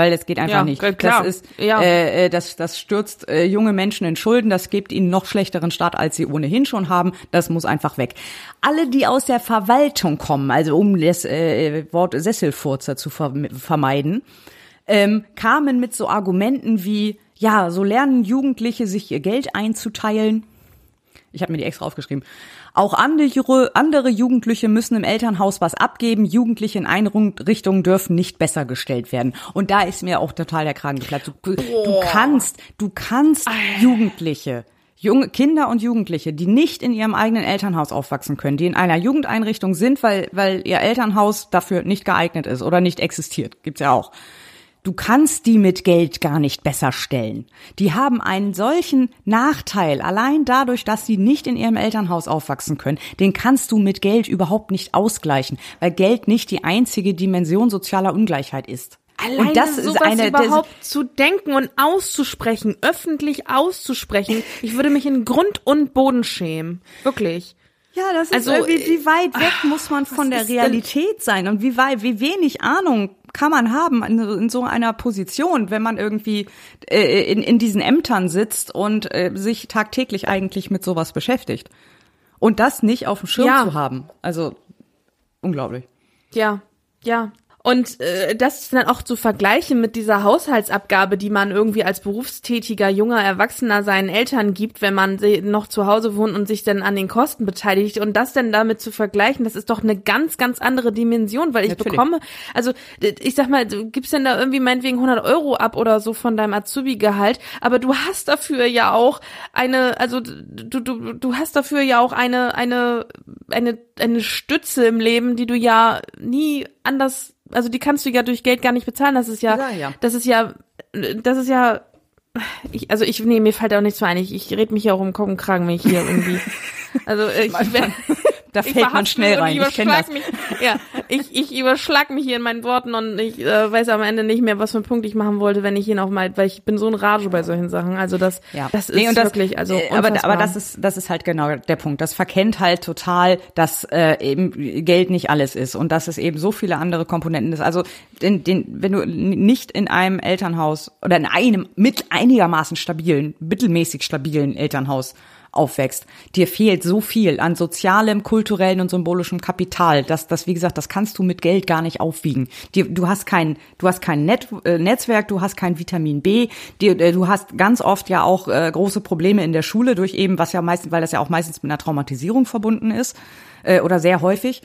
[SPEAKER 3] weil das geht einfach
[SPEAKER 2] Ja,
[SPEAKER 3] nicht.
[SPEAKER 2] klar.
[SPEAKER 3] Das ist,
[SPEAKER 2] Ja.
[SPEAKER 3] äh, äh, das, das stürzt äh, junge Menschen in Schulden, das gibt ihnen noch schlechteren Start, als sie ohnehin schon haben. Das muss einfach weg. Alle, die aus der Verwaltung kommen, also um das äh, Wort Sesselfurzer zu ver vermeiden, ähm, kamen mit so Argumenten wie, ja, so lernen Jugendliche sich ihr Geld einzuteilen. Ich habe mir die extra aufgeschrieben. Auch andere, andere Jugendliche müssen im Elternhaus was abgeben. Jugendliche in Einrichtungen dürfen nicht besser gestellt werden. Und da ist mir auch total der Kragen geplatzt. Du, du kannst, du kannst Jugendliche, junge Kinder und Jugendliche, die nicht in ihrem eigenen Elternhaus aufwachsen können, die in einer Jugendeinrichtung sind, weil, weil ihr Elternhaus dafür nicht geeignet ist oder nicht existiert, gibt's ja auch. Du kannst die mit Geld gar nicht besser stellen. Die haben einen solchen Nachteil, allein dadurch, dass sie nicht in ihrem Elternhaus aufwachsen können. Den kannst du mit Geld überhaupt nicht ausgleichen, weil Geld nicht die einzige Dimension sozialer Ungleichheit ist.
[SPEAKER 2] Alleine
[SPEAKER 3] und das ist
[SPEAKER 2] sowas
[SPEAKER 3] eine das-
[SPEAKER 2] überhaupt zu denken und auszusprechen, öffentlich auszusprechen. Ich würde mich in Grund und Boden schämen. Wirklich.
[SPEAKER 3] Ja, das ist
[SPEAKER 2] Also,
[SPEAKER 3] also, wie, wie weit weg
[SPEAKER 2] ah,
[SPEAKER 3] muss man von der
[SPEAKER 2] ist denn-
[SPEAKER 3] Realität sein und wie weit, wie wenig Ahnung kann man haben in, in so einer Position, wenn man irgendwie äh, in, in diesen Ämtern sitzt und äh, sich tagtäglich eigentlich mit sowas beschäftigt. Und das nicht auf dem Schirm
[SPEAKER 2] Ja.
[SPEAKER 3] zu haben. Also unglaublich.
[SPEAKER 2] Ja, ja. Und äh, das dann auch zu vergleichen mit dieser Haushaltsabgabe, die man irgendwie als berufstätiger junger Erwachsener seinen Eltern gibt, wenn man sie noch zu Hause wohnt und sich dann an den Kosten beteiligt und das dann damit zu vergleichen, das ist doch eine ganz, ganz andere Dimension, weil ich
[SPEAKER 3] Natürlich.
[SPEAKER 2] bekomme, also ich sag mal, du gibst denn da irgendwie meinetwegen 100 Euro ab oder so von deinem Azubi-Gehalt, aber du hast dafür ja auch eine, also du, du, du hast dafür ja auch eine, eine, eine, eine Stütze im Leben, die du ja nie anders, also die kannst du ja durch Geld gar nicht bezahlen. Das ist ja,
[SPEAKER 3] Ja, ja.
[SPEAKER 2] das ist ja, das ist ja, ich, also ich, nee, mir fällt auch nichts so ein. Ich, ich red mich ja auch um Kopf und Kragen, wenn ich hier irgendwie, also ich, werd-
[SPEAKER 3] Da
[SPEAKER 2] ich
[SPEAKER 3] fällt man schnell rein. Ich kenne
[SPEAKER 2] überschlag
[SPEAKER 3] das.
[SPEAKER 2] Mich, ja, ich, ich überschlag mich hier in meinen Worten und ich äh, weiß am Ende nicht mehr, was für einen Punkt ich machen wollte, wenn ich hier noch mal, weil ich bin so ein Rage bei solchen Sachen. Also das,
[SPEAKER 3] Ja.
[SPEAKER 2] das ist
[SPEAKER 3] Nee, und
[SPEAKER 2] wirklich, also
[SPEAKER 3] äh, aber, aber das ist das ist halt genau der Punkt. Das verkennt halt total, dass äh, eben Geld nicht alles ist und dass es eben so viele andere Komponenten ist. Also den, den, wenn du nicht in einem Elternhaus oder in einem mit einigermaßen stabilen, mittelmäßig stabilen Elternhaus aufwächst, dir fehlt so viel an sozialem, kulturellen und symbolischem Kapital, dass das, wie gesagt, das kannst du mit Geld gar nicht aufwiegen. Dir, du hast kein, du hast kein Net, äh, Netzwerk, du hast kein Vitamin B, dir, äh, du hast ganz oft ja auch äh, große Probleme in der Schule durch eben, was ja meistens, weil das ja auch meistens mit einer Traumatisierung verbunden ist äh, oder sehr häufig.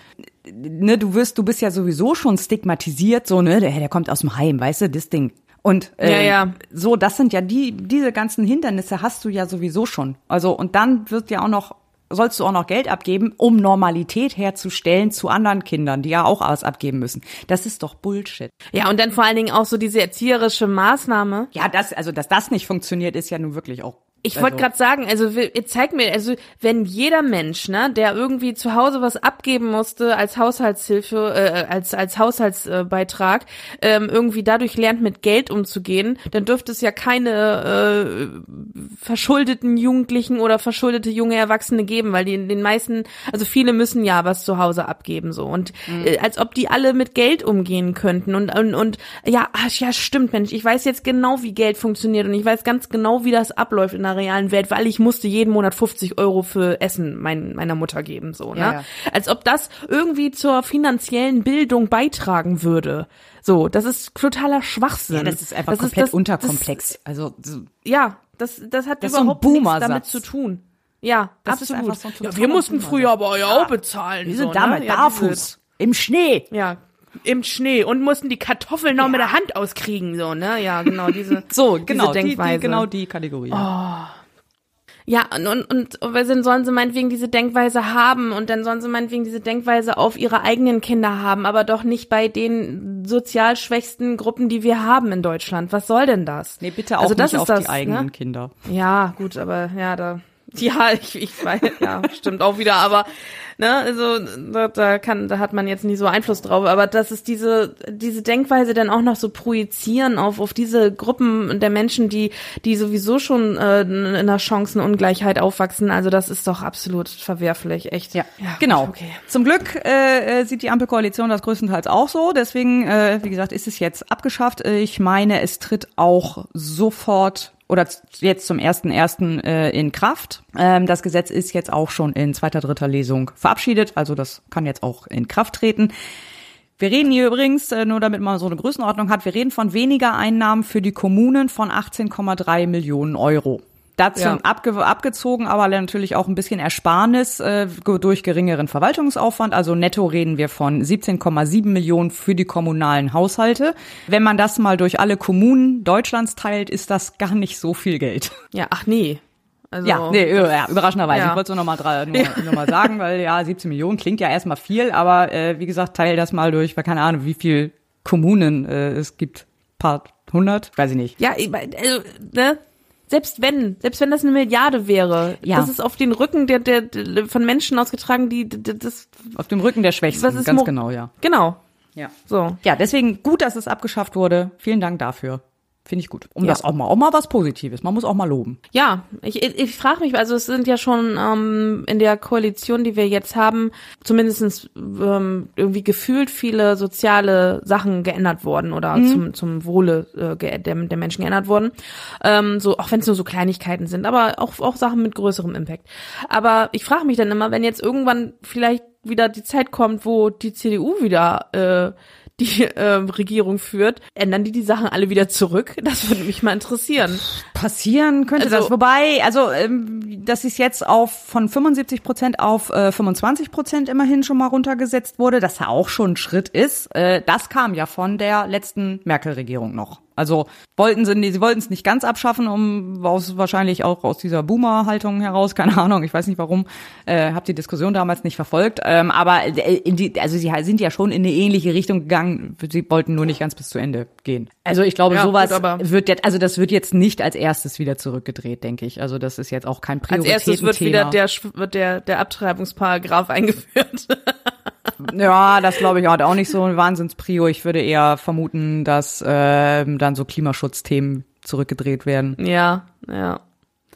[SPEAKER 3] Ne, du wirst, du bist ja sowieso schon stigmatisiert, so ne, der, der kommt aus dem Heim, weißt du, das Ding. Und äh,
[SPEAKER 2] Ja, ja.
[SPEAKER 3] so, das sind ja die, diese ganzen Hindernisse hast du ja sowieso schon. Also, und dann wird ja auch noch, sollst du auch noch Geld abgeben, um Normalität herzustellen zu anderen Kindern, die ja auch alles abgeben müssen. Das ist doch Bullshit.
[SPEAKER 2] ja, und dann vor allen Dingen auch so diese erzieherische Maßnahme.
[SPEAKER 3] Ja, das, also, dass das nicht funktioniert, ist ja nun wirklich auch.
[SPEAKER 2] Ich wollte
[SPEAKER 3] also,
[SPEAKER 2] gerade sagen, also zeigt mir, also wenn jeder Mensch, ne, der irgendwie zu Hause was abgeben musste als Haushaltshilfe, äh, als als Haushaltsbeitrag, ähm, irgendwie dadurch lernt, mit Geld umzugehen, dann dürfte es ja keine äh, verschuldeten Jugendlichen oder verschuldete junge Erwachsene geben, weil die in den meisten, also viele müssen ja was zu Hause abgeben so. Und äh, als ob die alle mit Geld umgehen könnten und und, und ja, ach, ja stimmt, Mensch, ich weiß jetzt genau, wie Geld funktioniert und ich weiß ganz genau, wie das abläuft in der realen Welt, weil ich musste jeden Monat 50 Euro für Essen mein, meiner Mutter geben so, ne?
[SPEAKER 3] Ja, ja.
[SPEAKER 2] Als ob das irgendwie zur finanziellen Bildung beitragen würde. So, das ist totaler Schwachsinn.
[SPEAKER 3] Ja, das ist einfach
[SPEAKER 2] Das
[SPEAKER 3] komplett
[SPEAKER 2] das-
[SPEAKER 3] unterkomplex. also, so,
[SPEAKER 2] ja, das, das hat
[SPEAKER 3] Das ist so
[SPEAKER 2] überhaupt nichts damit zu tun. Ja,
[SPEAKER 3] Das ist
[SPEAKER 2] absolut.
[SPEAKER 3] einfach so
[SPEAKER 2] ja, wir mussten früher aber ja auch bezahlen.
[SPEAKER 3] wir
[SPEAKER 2] so,
[SPEAKER 3] sind damals
[SPEAKER 2] ne? ja,
[SPEAKER 3] barfuß. Im Schnee.
[SPEAKER 2] Ja, im Schnee und mussten die Kartoffeln noch mit der Hand auskriegen, so, ne? Ja, genau, diese,
[SPEAKER 3] So, genau,
[SPEAKER 2] diese
[SPEAKER 3] die,
[SPEAKER 2] Denkweise.
[SPEAKER 3] die, genau die Kategorie.
[SPEAKER 2] Ja, und, und, und weil dann sollen sie meinetwegen diese Denkweise haben und dann sollen sie meinetwegen diese Denkweise auf ihre eigenen Kinder haben, aber doch nicht bei den sozial schwächsten Gruppen, die wir haben in Deutschland. Was soll denn das?
[SPEAKER 3] Nee, bitte auch
[SPEAKER 2] also das
[SPEAKER 3] nicht
[SPEAKER 2] ist
[SPEAKER 3] auf
[SPEAKER 2] das,
[SPEAKER 3] die eigenen
[SPEAKER 2] ne?
[SPEAKER 3] Kinder.
[SPEAKER 2] Ja, gut, aber ja, da ja, ich, ich weiß, ja, stimmt auch wieder, aber ne, also da, da kann, da hat man jetzt nicht so Einfluss drauf, aber das ist diese diese Denkweise dann auch noch so projizieren auf auf diese Gruppen der Menschen, die die sowieso schon äh, in einer Chancenungleichheit aufwachsen, also das ist doch absolut verwerflich, echt.
[SPEAKER 3] Ja,
[SPEAKER 2] ja
[SPEAKER 3] genau.
[SPEAKER 2] Okay.
[SPEAKER 3] Zum Glück äh, äh, sieht die Ampelkoalition das größtenteils auch so. Deswegen, äh, wie gesagt, ist es jetzt abgeschafft. Äh, Ich meine, es tritt auch sofort oder jetzt zum ersten ersten äh, in Kraft. Ähm, das Gesetz ist jetzt auch schon in zweiter, dritter Lesung verabschiedet. Also das kann jetzt auch in Kraft treten. Wir reden hier übrigens, äh, nur damit man so eine Größenordnung hat, wir reden von weniger Einnahmen für die Kommunen von 18,3 Millionen Euro. Dazu
[SPEAKER 2] Ja.
[SPEAKER 3] abge abgezogen, aber natürlich auch ein bisschen Ersparnis äh, durch geringeren Verwaltungsaufwand. Also netto reden wir von 17,7 Millionen für die kommunalen Haushalte. Wenn man das mal durch alle Kommunen Deutschlands teilt, ist das gar nicht so viel Geld.
[SPEAKER 2] Ja, ach nee. Also
[SPEAKER 3] Ja, nee, ja, überraschenderweise.
[SPEAKER 2] Ja.
[SPEAKER 3] Ich wollte es nur noch mal, dra- nur, nur mal sagen, weil ja, 17 Millionen klingt ja erstmal viel, aber äh, wie gesagt, teil das mal durch, weil keine Ahnung, wie viel Kommunen äh, es gibt. Paar hundert? Weiß ich nicht.
[SPEAKER 2] Ja, also, ne? Selbst wenn, selbst wenn das eine Milliarde wäre,
[SPEAKER 3] Ja.
[SPEAKER 2] das ist auf den Rücken der, der, der von Menschen ausgetragen, die d- d- das
[SPEAKER 3] Auf dem Rücken der Schwächsten,
[SPEAKER 2] was ist
[SPEAKER 3] ganz genau, ja.
[SPEAKER 2] Genau.
[SPEAKER 3] Ja.
[SPEAKER 2] So.
[SPEAKER 3] Ja, deswegen gut, dass es abgeschafft wurde. Vielen Dank dafür. Finde ich gut. Um
[SPEAKER 2] Ja.
[SPEAKER 3] das auch mal, auch mal was Positives. Man muss auch mal loben.
[SPEAKER 2] Ja, ich, ich, ich frage mich, also es sind ja schon ähm, in der Koalition, die wir jetzt haben, zumindestens ähm, irgendwie gefühlt viele soziale Sachen geändert worden oder zum, zum Wohle äh, der, der Menschen geändert worden. Ähm, so, auch wenn es nur so Kleinigkeiten sind, aber auch, auch Sachen mit größerem Impact. Aber ich frage mich dann immer, wenn jetzt irgendwann vielleicht wieder die Zeit kommt, wo die CDU wieder äh, die äh, Regierung führt, ändern die die Sachen alle wieder zurück? Das würde mich mal interessieren.
[SPEAKER 3] Passieren könnte
[SPEAKER 2] Also-
[SPEAKER 3] das. Wobei, also, ähm, dass es jetzt auf von 75 Prozent auf äh, 25 Prozent immerhin schon mal runtergesetzt wurde, dass ja auch schon ein Schritt ist. Äh, das kam ja von der letzten Merkel-Regierung noch. Also wollten sie, sie wollten es nicht ganz abschaffen, um aus wahrscheinlich auch aus dieser Boomer-Haltung heraus, keine Ahnung, ich weiß nicht warum, äh, habe die Diskussion damals nicht verfolgt. Ähm, aber äh, in die, also sie sind ja schon in eine ähnliche Richtung gegangen. Sie wollten nur nicht ganz bis zu Ende gehen. Also ich glaube,
[SPEAKER 2] Ja,
[SPEAKER 3] sowas
[SPEAKER 2] gut, aber-
[SPEAKER 3] wird jetzt, also das wird jetzt nicht als erstes wieder zurückgedreht, denke ich. Also das ist jetzt auch kein
[SPEAKER 2] Als
[SPEAKER 3] Prioritätenthema.
[SPEAKER 2] erstes wird wieder der, wird der, der Abtreibungsparagraph eingeführt.
[SPEAKER 3] Ja, das glaube ich hat auch nicht so ein Wahnsinnsprio. Ich würde eher vermuten, dass ähm, dann so Klimaschutzthemen zurückgedreht werden.
[SPEAKER 2] ja, ja.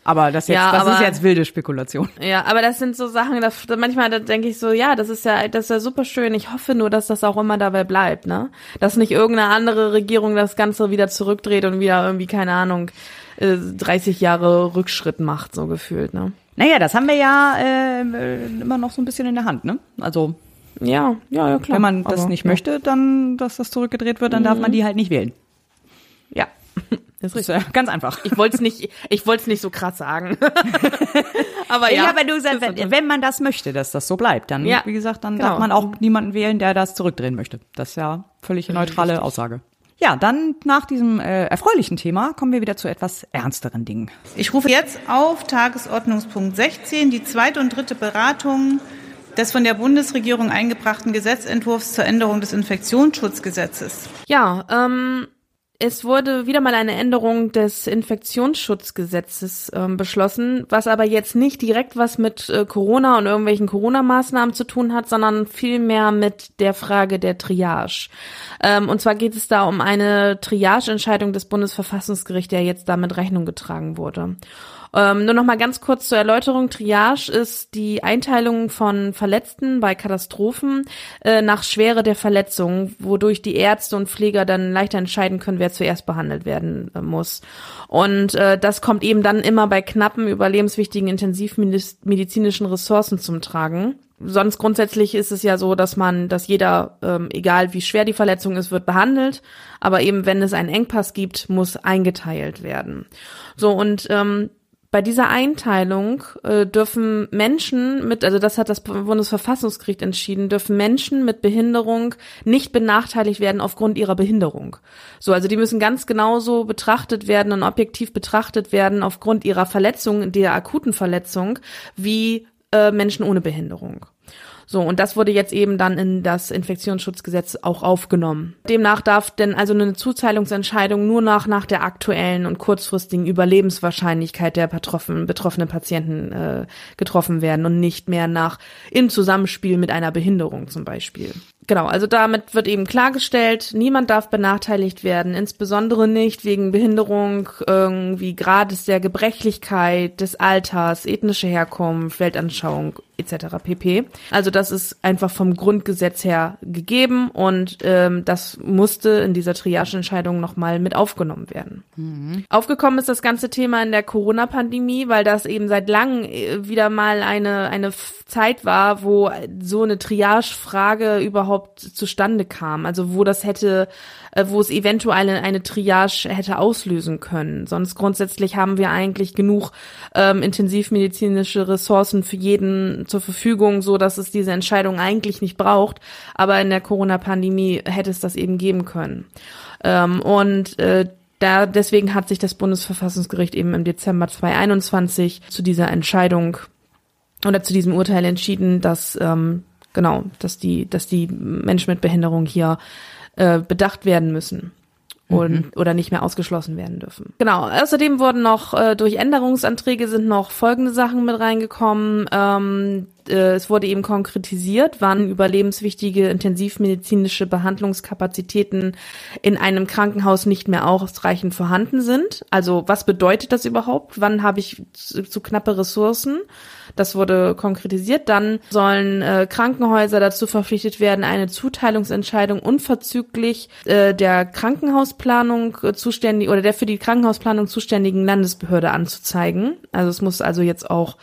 [SPEAKER 3] Aber das, jetzt,
[SPEAKER 2] Ja,
[SPEAKER 3] das ist
[SPEAKER 2] aber-
[SPEAKER 3] jetzt wilde Spekulation.
[SPEAKER 2] Ja, aber das sind so Sachen, da, da manchmal da denke ich so, ja, das ist ja, das ist ja super schön. Ich hoffe nur, dass das auch immer dabei bleibt, ne? Dass nicht irgendeine andere Regierung das Ganze wieder zurückdreht und wieder irgendwie, keine Ahnung, äh, 30 Jahre Rückschritt macht, so gefühlt, ne?
[SPEAKER 3] Naja, das haben wir ja äh, äh, immer noch so ein bisschen in der Hand, ne? Also
[SPEAKER 2] Ja, ja, ja, klar.
[SPEAKER 3] wenn man das
[SPEAKER 2] Aber,
[SPEAKER 3] nicht
[SPEAKER 2] ja.
[SPEAKER 3] möchte, dann, dass das zurückgedreht wird, dann darf man die halt nicht wählen.
[SPEAKER 2] Ja. Das ist richtig.
[SPEAKER 3] ganz einfach.
[SPEAKER 2] Ich wollte es nicht, ich wollte es nicht so krass sagen. aber
[SPEAKER 3] Ja,
[SPEAKER 2] ja.
[SPEAKER 3] wenn du sagst, wenn, wenn man das möchte, dass das so bleibt, dann,
[SPEAKER 2] Ja,
[SPEAKER 3] wie gesagt, dann
[SPEAKER 2] genau.
[SPEAKER 3] darf man auch niemanden wählen, der das zurückdrehen möchte. Das ist ja völlig neutrale Aussage. Ja, dann nach diesem äh, erfreulichen Thema kommen wir wieder zu etwas ernsteren Dingen.
[SPEAKER 5] Ich rufe jetzt auf Tagesordnungspunkt 16 die zweite und dritte Beratung des von der Bundesregierung eingebrachten Gesetzentwurfs zur Änderung des Infektionsschutzgesetzes.
[SPEAKER 2] Ja, ähm, es wurde wieder mal eine Änderung des Infektionsschutzgesetzes ähm, beschlossen, was aber jetzt nicht direkt was mit äh, Corona und irgendwelchen Corona-Maßnahmen zu tun hat, sondern vielmehr mit der Frage der Triage. Ähm, und zwar geht es da um eine Triage-Entscheidung des Bundesverfassungsgerichts, der jetzt damit Rechnung getragen wurde. Ähm, nur noch mal ganz kurz zur Erläuterung. Triage ist die Einteilung von Verletzten bei Katastrophen äh, nach Schwere der Verletzung, wodurch die Ärzte und Pfleger dann leichter entscheiden können, wer zuerst behandelt werden äh, muss. Und äh, das kommt eben dann immer bei knappen, überlebenswichtigen intensivmedizinischen Ressourcen zum Tragen. Sonst grundsätzlich ist es ja so, dass man, dass jeder, ähm, egal wie schwer die Verletzung ist, wird behandelt. Aber eben, wenn es einen Engpass gibt, muss eingeteilt werden. So und ähm, bei dieser Einteilung äh, dürfen Menschen mit, also das hat das Bundesverfassungsgericht entschieden, dürfen Menschen mit Behinderung nicht benachteiligt werden aufgrund ihrer Behinderung. So, also die müssen ganz genauso betrachtet werden und objektiv betrachtet werden aufgrund ihrer Verletzung, der akuten Verletzung, wie äh, Menschen ohne Behinderung. So, und das wurde jetzt eben dann in das Infektionsschutzgesetz auch aufgenommen. Demnach darf denn also eine Zuteilungsentscheidung nur nach, nach der aktuellen und kurzfristigen Überlebenswahrscheinlichkeit der betroffenen, betroffenen Patienten äh, getroffen werden und nicht mehr nach im Zusammenspiel mit einer Behinderung zum Beispiel. Genau, also damit wird eben klargestellt, niemand darf benachteiligt werden, insbesondere nicht wegen Behinderung, irgendwie Grades der Gebrechlichkeit, des Alters, ethnische Herkunft, Weltanschauung etc. pp. Also das ist einfach vom Grundgesetz her gegeben und ähm, das musste in dieser Triageentscheidung nochmal mit aufgenommen werden. Mhm. Aufgekommen ist das ganze Thema in der Corona-Pandemie, weil das eben seit langem äh, wieder mal eine, eine Zeit war, wo so eine Triage-Frage überhaupt zustande kam. Also wo das hätte, äh, wo es eventuell eine, eine Triage hätte auslösen können. Sonst grundsätzlich haben wir eigentlich genug ähm, intensivmedizinische Ressourcen für jeden zur Verfügung, so dass es diese Entscheidung eigentlich nicht braucht. Aber in der Corona-Pandemie hätte es das eben geben können. Ähm, und äh, da, deswegen hat sich das Bundesverfassungsgericht eben im Dezember 2021 zu dieser Entscheidung oder zu diesem Urteil entschieden, dass ähm, genau, dass die, dass die Menschen mit Behinderung hier äh, bedacht werden müssen und mhm. oder nicht mehr ausgeschlossen werden dürfen. Genau. Außerdem wurden noch äh, durch Änderungsanträge sind noch folgende Sachen mit reingekommen. Ähm, äh, es wurde eben konkretisiert, wann überlebenswichtige intensivmedizinische Behandlungskapazitäten in einem Krankenhaus nicht mehr ausreichend vorhanden sind. Also was bedeutet das überhaupt? Wann habe ich zu, zu knappe Ressourcen? Das wurde konkretisiert. Dann sollen äh, Krankenhäuser dazu verpflichtet werden, eine Zuteilungsentscheidung unverzüglich äh, der Krankenhausplanung äh, zuständig oder der für die Krankenhausplanung zuständigen Landesbehörde anzuzeigen. Also es muss also jetzt auch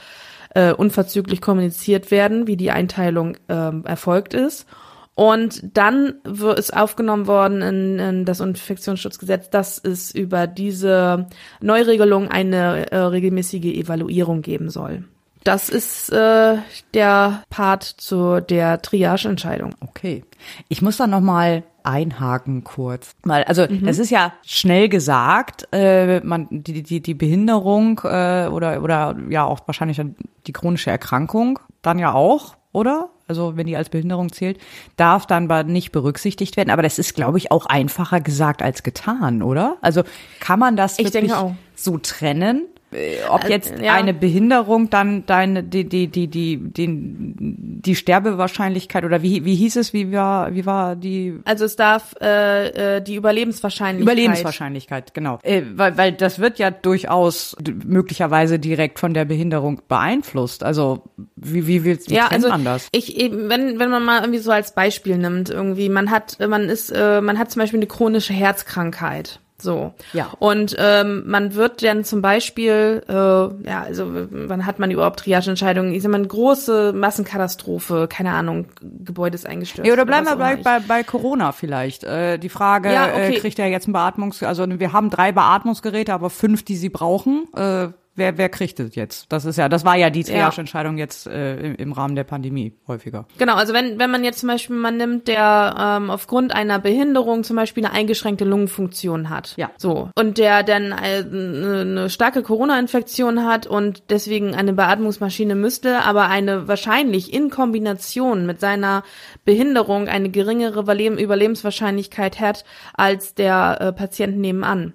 [SPEAKER 2] äh, unverzüglich kommuniziert werden, wie die Einteilung äh, erfolgt ist. Und dann ist aufgenommen worden in, in das Infektionsschutzgesetz, dass es über diese Neuregelung eine äh, regelmäßige Evaluierung geben soll. Das ist äh, der Part zu der Triageentscheidung.
[SPEAKER 3] Okay. Ich muss da noch mal einhaken kurz. Mal, also mhm. das ist ja schnell gesagt, äh, man die die die Behinderung äh, oder oder ja auch wahrscheinlich die chronische Erkrankung dann ja auch, oder? Also wenn die als Behinderung zählt, darf dann nicht berücksichtigt werden. Aber das ist, glaube ich, auch einfacher gesagt als getan, oder? Also kann man das
[SPEAKER 2] ich wirklich
[SPEAKER 3] so trennen? Äh, ob äh, jetzt ja. eine Behinderung dann deine die die die die die, die Sterbewahrscheinlichkeit oder wie wie hieß es wie war wie war die?
[SPEAKER 2] Also es darf äh, äh, die Überlebenswahrscheinlichkeit.
[SPEAKER 3] Überlebenswahrscheinlichkeit genau. Äh, weil weil das wird ja durchaus möglicherweise direkt von der Behinderung beeinflusst. Also wie wie willst du
[SPEAKER 2] ja, also anders? ich eben wenn wenn man mal irgendwie so als Beispiel nimmt irgendwie man hat man ist äh, man hat zum Beispiel eine chronische Herzkrankheit so.
[SPEAKER 3] Ja.
[SPEAKER 2] Und ähm, man wird dann zum Beispiel, äh, ja, also wann hat man überhaupt Triageentscheidungen? Ich sag mal, eine große Massenkatastrophe, keine Ahnung, Gebäude ist eingestürzt.
[SPEAKER 3] Ja, oder bleiben wir bei, bei, bei Corona vielleicht. Äh, die Frage, ja, äh, okay. äh, kriegt er jetzt ein Beatmungs... Also wir haben drei Beatmungsgeräte, aber fünf, die sie brauchen. Äh, wer, wer kriegt es jetzt? Das ist ja, das war ja die Triage-Entscheidung jetzt äh, im, im Rahmen der Pandemie häufiger.
[SPEAKER 2] Genau, also wenn, wenn man jetzt zum Beispiel man nimmt, der ähm, aufgrund einer Behinderung zum Beispiel eine eingeschränkte Lungenfunktion hat.
[SPEAKER 3] Ja.
[SPEAKER 2] So. Und der dann äh, eine starke Corona-Infektion hat und deswegen eine Beatmungsmaschine müsste, aber eine wahrscheinlich in Kombination mit seiner Behinderung eine geringere Überlebenswahrscheinlichkeit hat als der äh, Patient nebenan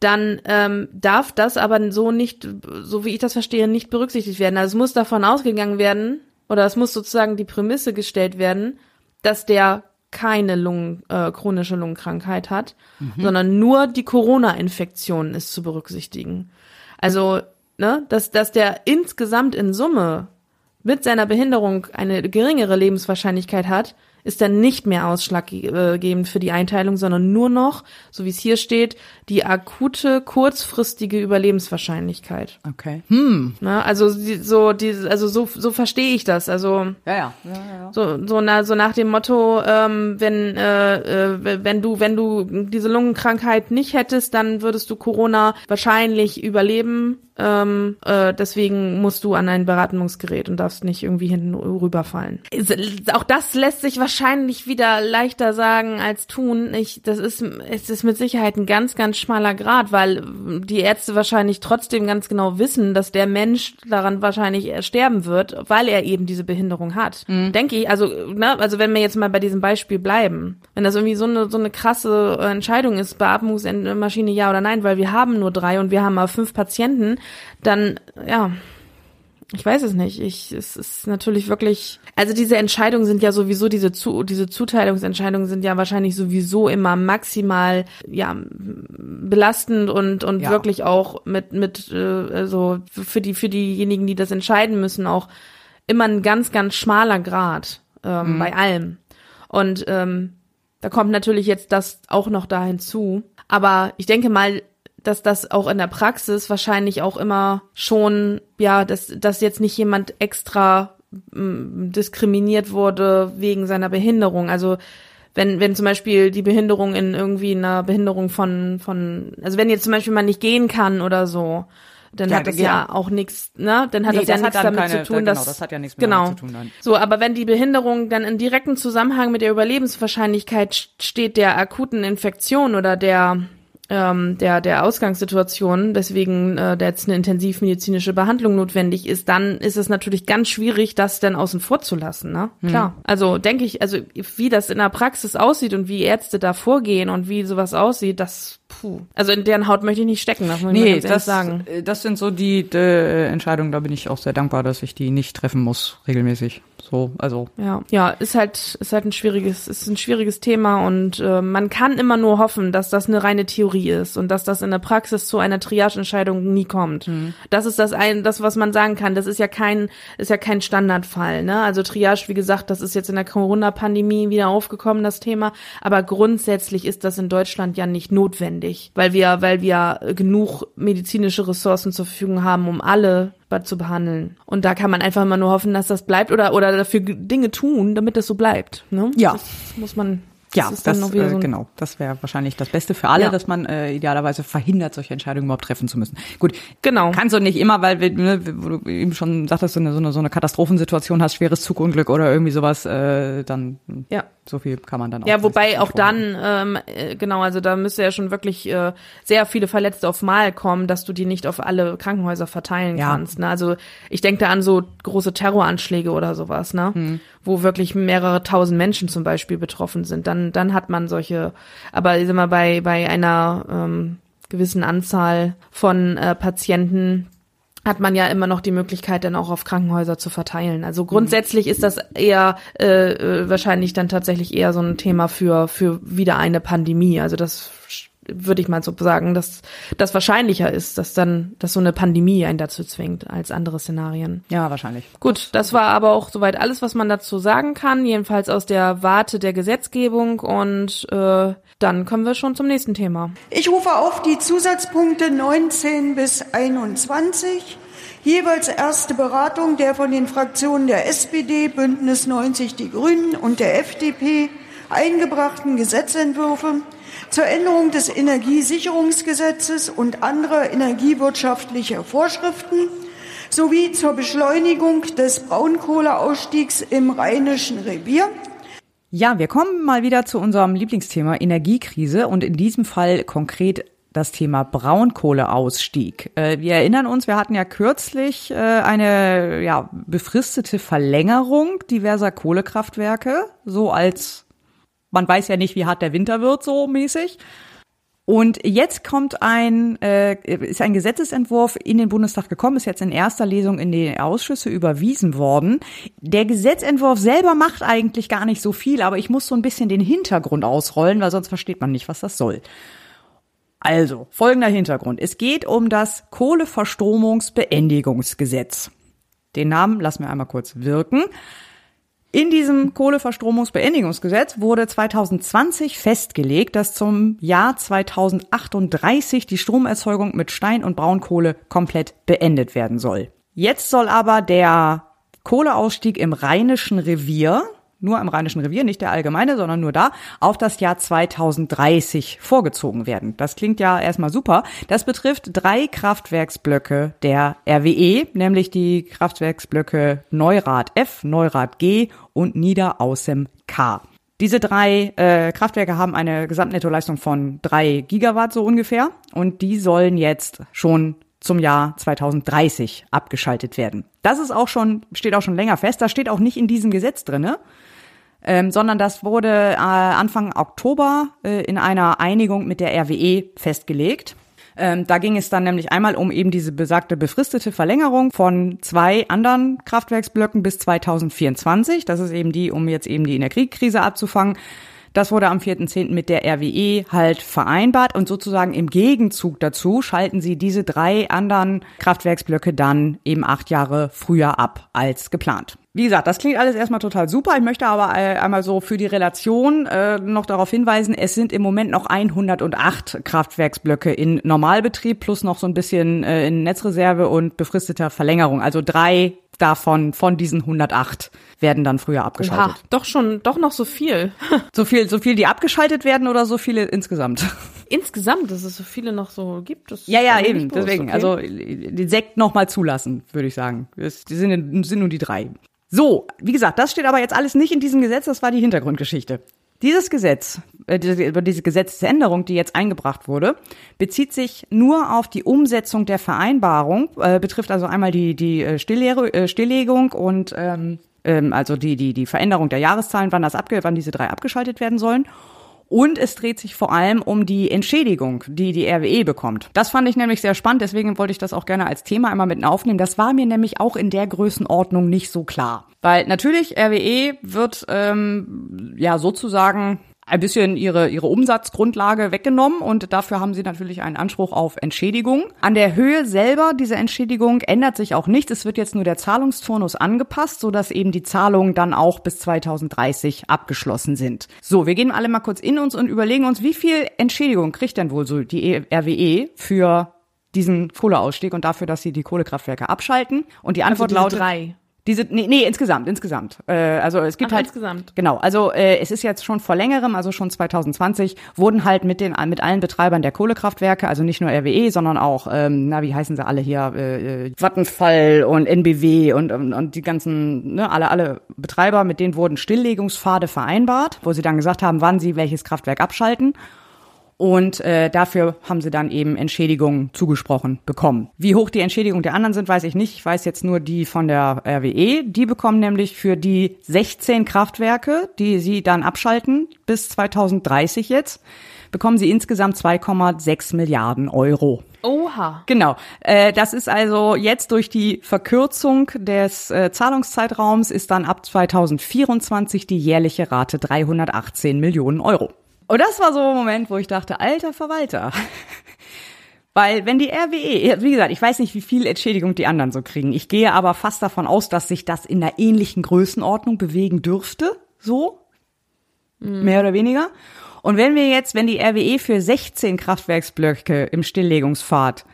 [SPEAKER 2] dann ähm, darf das aber so nicht, so wie ich das verstehe, nicht berücksichtigt werden. Also es muss davon ausgegangen werden, oder es muss sozusagen die Prämisse gestellt werden, dass der keine Lungen, äh, chronische Lungenkrankheit hat, mhm. sondern nur die Corona-Infektion ist zu berücksichtigen. Also, ne, dass, dass der insgesamt in Summe mit seiner Behinderung eine geringere Lebenswahrscheinlichkeit hat, ist dann nicht mehr ausschlaggebend für die Einteilung, sondern nur noch, so wie es hier steht, die akute, kurzfristige Überlebenswahrscheinlichkeit.
[SPEAKER 3] Okay.
[SPEAKER 2] Hm. Na, also so, die, also so, so verstehe ich das. Also
[SPEAKER 3] ja, ja. ja,
[SPEAKER 2] ja. So, so, na, so nach dem Motto, ähm, wenn, äh, äh, wenn du, wenn du diese Lungenkrankheit nicht hättest, dann würdest du Corona wahrscheinlich überleben Ähm, äh, deswegen musst du an ein Beratungsgerät und darfst nicht irgendwie hinten rüberfallen. Auch das lässt sich wahrscheinlich wieder leichter sagen als tun. Ich, das ist, es ist mit Sicherheit ein ganz, ganz schmaler Grad, weil die Ärzte wahrscheinlich trotzdem ganz genau wissen, dass der Mensch daran wahrscheinlich sterben wird, weil er eben diese Behinderung hat. Mhm. Denke ich, also, ne, also wenn wir jetzt mal bei diesem Beispiel bleiben, wenn das irgendwie so eine, so eine krasse Entscheidung ist, Beatmungsmaschine ja oder nein, weil wir haben nur drei und wir haben aber fünf Patienten, dann, ja, ich weiß es nicht. Ich, es ist natürlich wirklich, also diese Entscheidungen sind ja sowieso, diese, Zu, diese Zuteilungsentscheidungen sind ja wahrscheinlich sowieso immer maximal, ja, belastend und, und ja. wirklich auch mit, mit, äh, also für die, für diejenigen, die das entscheiden müssen, auch immer ein ganz, ganz schmaler Grad, ähm, mhm. bei allem. Und, ähm, da kommt natürlich jetzt das auch noch da hinzu. Aber ich denke mal, dass das auch in der Praxis wahrscheinlich auch immer schon, ja, dass, dass jetzt nicht jemand extra m, diskriminiert wurde wegen seiner Behinderung. Also wenn, wenn zum Beispiel die Behinderung in irgendwie einer Behinderung von, von, also wenn jetzt zum Beispiel man nicht gehen kann oder so, dann ja, hat das ja, ja auch nichts, ne? Dann hat nee, das ja nichts damit keine, zu tun,
[SPEAKER 3] da,
[SPEAKER 2] genau,
[SPEAKER 3] das hat ja nichts
[SPEAKER 2] genau. zu tun. Nein. So, aber wenn die Behinderung dann in direkten Zusammenhang mit der Überlebenswahrscheinlichkeit steht der akuten Infektion oder der ähm, der, der Ausgangssituation, deswegen äh, da jetzt eine intensivmedizinische Behandlung notwendig ist, dann ist es natürlich ganz schwierig, das dann außen vor zu lassen. Ne? Mhm. Klar. Also denke ich, also wie das in der Praxis aussieht und wie Ärzte da vorgehen und wie sowas aussieht, das puh. Also in deren Haut möchte ich nicht stecken, das muss nee, ich das, sagen.
[SPEAKER 3] Äh, das sind so die, die Entscheidungen, da bin ich auch sehr dankbar, dass ich die nicht treffen muss, regelmäßig. So, also.
[SPEAKER 2] Ja, ja, ist halt, ist halt ein schwieriges, ist ein schwieriges Thema und äh, man kann immer nur hoffen, dass das eine reine Theorie ist und dass das in der Praxis zu einer Triageentscheidung nie kommt. Mhm. Das ist das ein, das was man sagen kann. Das ist ja kein, ist ja kein Standardfall. Ne? Also Triage, wie gesagt, das ist jetzt in der Corona-Pandemie wieder aufgekommen, das Thema. Aber grundsätzlich ist das in Deutschland ja nicht notwendig, weil wir, weil wir genug medizinische Ressourcen zur Verfügung haben, um alle zu behandeln. Und da kann man einfach immer nur hoffen, dass das bleibt oder, oder dafür Dinge tun, damit das so bleibt. Ne?
[SPEAKER 3] Ja.
[SPEAKER 2] Das muss man
[SPEAKER 3] ja, das, das so äh, genau. Das wäre wahrscheinlich das Beste für alle, ja. dass man äh, idealerweise verhindert, solche Entscheidungen überhaupt treffen zu müssen. Gut, genau. Kannst du nicht immer, weil wir, ne, wo du eben schon sagtest, so eine, so eine, so eine Katastrophensituation hast, schweres Zugunglück oder irgendwie sowas, äh, dann ja. So viel kann man dann auch.
[SPEAKER 2] Ja, wobei auch dann, ähm, äh, genau, also da müsste ja schon wirklich äh, sehr viele Verletzte auf Mal kommen, dass du die nicht auf alle Krankenhäuser verteilen ja. kannst. Ne? Also ich denke da an so große Terroranschläge oder sowas, ne? Hm. Wo wirklich mehrere tausend Menschen zum Beispiel betroffen sind. Dann dann, hat man solche, aber ich sag mal, bei, bei einer ähm, gewissen Anzahl von äh, Patienten hat man ja immer noch die Möglichkeit, dann auch auf Krankenhäuser zu verteilen. Also grundsätzlich ist das eher äh, äh wahrscheinlich dann tatsächlich eher so ein Thema für für wieder eine Pandemie. Also das würde ich mal so sagen, dass das wahrscheinlicher ist, dass dann, dass so eine Pandemie einen dazu zwingt als andere Szenarien.
[SPEAKER 3] Ja, wahrscheinlich.
[SPEAKER 2] Gut, das war aber auch soweit alles, was man dazu sagen kann, jedenfalls aus der Warte der Gesetzgebung und äh, dann kommen wir schon zum nächsten Thema.
[SPEAKER 6] Ich rufe auf die Zusatzpunkte 19 bis 21. Jeweils erste Beratung der von den Fraktionen der SPD, Bündnis 90 Die Grünen und der FDP eingebrachten Gesetzentwürfe zur Änderung des Energiesicherungsgesetzes und anderer energiewirtschaftlicher Vorschriften sowie zur Beschleunigung des Braunkohleausstiegs im Rheinischen Revier.
[SPEAKER 3] Ja, wir kommen mal wieder zu unserem Lieblingsthema Energiekrise und in diesem Fall konkret das Thema Braunkohleausstieg. Äh, wir erinnern uns, wir hatten ja kürzlich äh, eine ja, befristete Verlängerung diverser Kohlekraftwerke, so als man weiß ja nicht, wie hart der Winter wird, so mäßig. Und jetzt kommt ein, äh, ist ein Gesetzesentwurf in den Bundestag gekommen, ist jetzt in erster Lesung in die Ausschüsse überwiesen worden. Der Gesetzentwurf selber macht eigentlich gar nicht so viel, aber ich muss so ein bisschen den Hintergrund ausrollen, weil sonst versteht man nicht, was das soll. Also, folgender Hintergrund. Es geht um das Kohleverstromungsbeendigungsgesetz. Den Namen lassen wir einmal kurz wirken. In diesem Kohleverstromungsbeendigungsgesetz wurde 2020 festgelegt, dass zum Jahr 2038 die Stromerzeugung mit Stein- und Braunkohle komplett beendet werden soll. Jetzt soll aber der Kohleausstieg im Rheinischen Revier nur im Rheinischen Revier, nicht der allgemeine, sondern nur da, auf das Jahr 2030 vorgezogen werden. Das klingt ja erstmal super. Das betrifft drei Kraftwerksblöcke der RWE, nämlich die Kraftwerksblöcke Neurath F, Neurath G und Niederaußem K. Diese drei äh, Kraftwerke haben eine Gesamtnettoleistung von drei Gigawatt so ungefähr und die sollen jetzt schon zum Jahr 2030 abgeschaltet werden. Das ist auch schon, steht auch schon länger fest. Das steht auch nicht in diesem Gesetz drinne, ähm, sondern das wurde äh, Anfang Oktober äh, in einer Einigung mit der RWE festgelegt. Ähm, da ging es dann nämlich einmal um eben diese besagte befristete Verlängerung von zwei anderen Kraftwerksblöcken bis 2024. Das ist eben die, um jetzt eben die Energiekrise abzufangen. Das wurde am 4.10. mit der RWE halt vereinbart und sozusagen im Gegenzug dazu schalten sie diese drei anderen Kraftwerksblöcke dann eben acht Jahre früher ab als geplant. Wie gesagt, das klingt alles erstmal total super. Ich möchte aber äh, einmal so für die Relation äh, noch darauf hinweisen, es sind im Moment noch 108 Kraftwerksblöcke in Normalbetrieb plus noch so ein bisschen äh, in Netzreserve und befristeter Verlängerung. Also drei davon, von diesen 108, werden dann früher abgeschaltet.
[SPEAKER 2] Oha, doch schon, doch noch so viel.
[SPEAKER 3] So viel, so viel, die abgeschaltet werden oder so viele insgesamt?
[SPEAKER 2] Insgesamt, dass es so viele noch so gibt. Das
[SPEAKER 3] Ja, ja, eben.
[SPEAKER 2] bloß,
[SPEAKER 3] Deswegen,
[SPEAKER 2] okay.
[SPEAKER 3] also den Sekt noch mal zulassen, würde ich sagen. Es die sind, sind nur die drei. So, wie gesagt, das steht aber jetzt alles nicht in diesem Gesetz. Das war die Hintergrundgeschichte. Dieses Gesetz, äh, diese, über diese Gesetzesänderung, die jetzt eingebracht wurde, bezieht sich nur auf die Umsetzung der Vereinbarung, äh, betrifft also einmal die die äh, Stilllegung und ähm, ähm, also die die die Veränderung der Jahreszahlen, wann das abge wann diese drei abgeschaltet werden sollen. Und es dreht sich vor allem um die Entschädigung, die die RWE bekommt. Das fand ich nämlich sehr spannend, deswegen wollte ich das auch gerne als Thema einmal mit aufnehmen. Das war mir nämlich auch in der Größenordnung nicht so klar. Weil natürlich, RWE wird ähm, ja sozusagen ein bisschen ihre, ihre Umsatzgrundlage weggenommen und dafür haben sie natürlich einen Anspruch auf Entschädigung. An der Höhe selber dieser Entschädigung ändert sich auch nichts. Es wird jetzt nur der Zahlungsturnus angepasst, sodass eben die Zahlungen dann auch bis 2030 abgeschlossen sind. So, wir gehen alle mal kurz in uns und überlegen uns, wie viel Entschädigung kriegt denn wohl so die RWE für diesen Kohleausstieg und dafür, dass sie die Kohlekraftwerke abschalten? Und die Antwort
[SPEAKER 2] diese
[SPEAKER 3] lautet
[SPEAKER 2] drei.
[SPEAKER 3] Diese, nee, nee, insgesamt, insgesamt. Äh, also es gibt
[SPEAKER 2] Ach,
[SPEAKER 3] halt
[SPEAKER 2] insgesamt.
[SPEAKER 3] Genau, also äh, es ist jetzt schon vor längerem, also schon 2020, wurden halt mit den mit allen Betreibern der Kohlekraftwerke, also nicht nur RWE, sondern auch, ähm, na wie heißen sie alle hier, äh, äh, Vattenfall und NBW und, und und die ganzen, ne, alle alle Betreiber, mit denen wurden Stilllegungspfade vereinbart, wo sie dann gesagt haben, wann sie welches Kraftwerk abschalten. Und äh, dafür haben sie dann eben Entschädigungen zugesprochen bekommen. Wie hoch die Entschädigungen der anderen sind, weiß ich nicht. Ich weiß jetzt nur die von der RWE. Die bekommen nämlich für die 16 Kraftwerke, die sie dann abschalten bis 2030 jetzt, bekommen sie insgesamt 2,6 Milliarden Euro.
[SPEAKER 2] Oha.
[SPEAKER 3] Genau. Äh, das ist also jetzt durch die Verkürzung des äh, Zahlungszeitraums ist dann ab 2024 die jährliche Rate 318 Millionen Euro. Und das war so ein Moment, wo ich dachte, alter Verwalter. Weil wenn die RWE, wie gesagt, ich weiß nicht, wie viel Entschädigung die anderen so kriegen. Ich gehe aber fast davon aus, dass sich das in einer ähnlichen Größenordnung bewegen dürfte. So. Mehr oder weniger. Und wenn wir jetzt, wenn die RWE für 16 Kraftwerksblöcke im Stilllegungspfad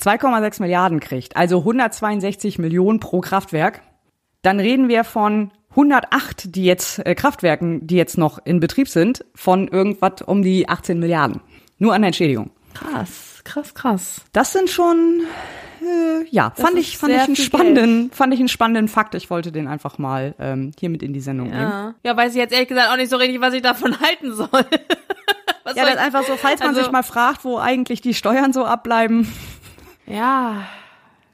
[SPEAKER 3] 2,6 Milliarden kriegt, also 162 Millionen pro Kraftwerk, dann reden wir von 108, die jetzt äh, Kraftwerken, die jetzt noch in Betrieb sind, von irgendwas um die 18 Milliarden. Nur an Entschädigung.
[SPEAKER 2] Krass, krass, krass.
[SPEAKER 3] Das sind schon äh, ja, fand
[SPEAKER 2] ist
[SPEAKER 3] ich fand ich einen spannenden, fand ich einen spannenden Fakt. Ich wollte den einfach mal ähm, hier mit in die Sendung nehmen.
[SPEAKER 2] Ja. ja, weiß ich jetzt ehrlich gesagt auch nicht so richtig, was ich davon halten soll. was
[SPEAKER 3] Ja,
[SPEAKER 2] soll
[SPEAKER 3] das ist einfach so, falls man
[SPEAKER 2] Also-
[SPEAKER 3] sich mal fragt, wo eigentlich die Steuern so abbleiben.
[SPEAKER 2] Ja,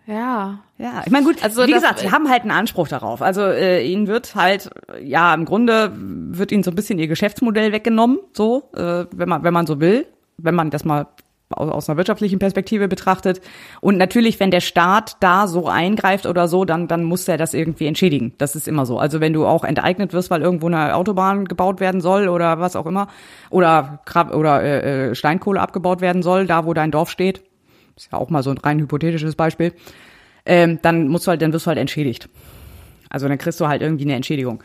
[SPEAKER 2] ja.
[SPEAKER 3] Ja, ich meine gut,
[SPEAKER 2] Also
[SPEAKER 3] wie gesagt, sie haben halt einen Anspruch darauf. Also äh, ihnen wird halt, ja, im Grunde wird ihnen so ein bisschen ihr Geschäftsmodell weggenommen, so, äh, wenn man, wenn man so will, wenn man das mal aus, aus einer wirtschaftlichen Perspektive betrachtet. Und natürlich, wenn der Staat da so eingreift oder so, dann, dann muss er das irgendwie entschädigen. Das ist immer so. Also wenn du auch enteignet wirst, weil irgendwo eine Autobahn gebaut werden soll oder was auch immer, oder, Krab- oder äh, äh, Steinkohle abgebaut werden soll, da wo dein Dorf steht, ist ja auch mal so ein rein hypothetisches Beispiel, ähm, dann musst du halt, dann wirst du halt entschädigt. Also dann kriegst du halt irgendwie eine Entschädigung.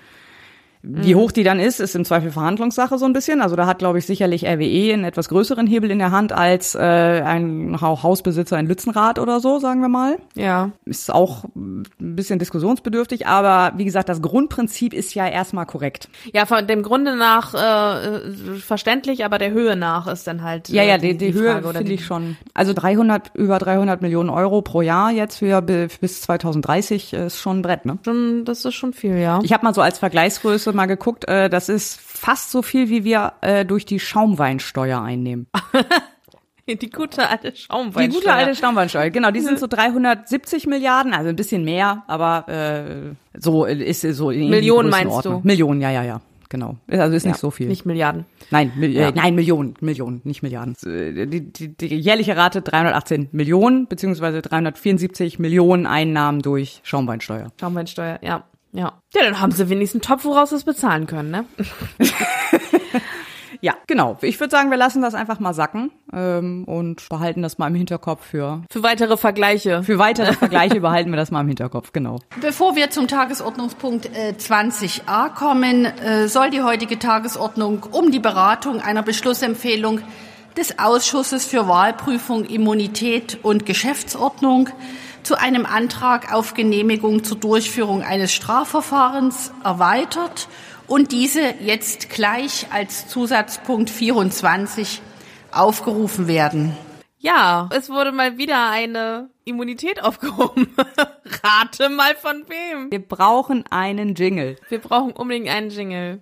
[SPEAKER 3] Wie hoch die dann ist, ist im Zweifel Verhandlungssache so ein bisschen. Also da hat, glaube ich, sicherlich RWE einen etwas größeren Hebel in der Hand als äh, ein Hausbesitzer in Lützenrad oder so, sagen wir mal.
[SPEAKER 2] Ja.
[SPEAKER 3] Ist auch ein bisschen diskussionsbedürftig, aber wie gesagt, das Grundprinzip ist ja erstmal korrekt.
[SPEAKER 2] Ja, von dem Grunde nach äh, verständlich, aber der Höhe nach ist dann halt
[SPEAKER 3] Ja,
[SPEAKER 2] äh,
[SPEAKER 3] ja, die, die, Höhe finde
[SPEAKER 2] die-
[SPEAKER 3] ich schon. Also 300, über 300 Millionen Euro pro Jahr jetzt für bi- bis 2030 ist schon ein Brett, ne?
[SPEAKER 2] schon, das ist schon viel, ja.
[SPEAKER 3] Ich habe mal so als Vergleichsgröße mal geguckt, äh, das ist fast so viel, wie wir äh, durch die Schaumweinsteuer einnehmen.
[SPEAKER 2] Die gute alte
[SPEAKER 3] Die
[SPEAKER 2] Schaumweinsteuer.
[SPEAKER 3] gute alte Schaumweinsteuer, genau, die sind so 370 Milliarden, also ein bisschen mehr, aber äh, so ist so in die
[SPEAKER 2] Millionen meinst du?
[SPEAKER 3] Millionen, ja, ja, ja, genau. Also ist
[SPEAKER 2] ja,
[SPEAKER 3] nicht so viel.
[SPEAKER 2] Nicht Milliarden.
[SPEAKER 3] Nein, Mil
[SPEAKER 2] Ja.
[SPEAKER 3] äh, nein, Millionen, Millionen, nicht Milliarden. Äh, Die, die, die jährliche Rate 318 Millionen beziehungsweise 374 Millionen Einnahmen durch Schaumweinsteuer.
[SPEAKER 2] Schaumweinsteuer, ja. Ja. Ja, dann haben sie wenigstens einen Topf, woraus sie es bezahlen können, ne?
[SPEAKER 3] Ja, genau. Ich würde sagen, wir lassen das einfach mal sacken ähm, und behalten das mal im Hinterkopf für
[SPEAKER 2] Für weitere Vergleiche.
[SPEAKER 3] für weitere Vergleiche behalten wir das mal im Hinterkopf. Genau.
[SPEAKER 7] Bevor wir zum Tagesordnungspunkt äh, 20a kommen, äh, soll die heutige Tagesordnung um die Beratung einer Beschlussempfehlung des Ausschusses für Wahlprüfung, Immunität und Geschäftsordnung zu einem Antrag auf Genehmigung zur Durchführung eines Strafverfahrens erweitert und diese jetzt gleich als Zusatzpunkt 24 aufgerufen werden.
[SPEAKER 2] Ja, es wurde mal wieder eine Immunität aufgehoben. Rate mal von wem.
[SPEAKER 3] Wir brauchen einen Jingle.
[SPEAKER 2] Wir brauchen unbedingt einen Jingle.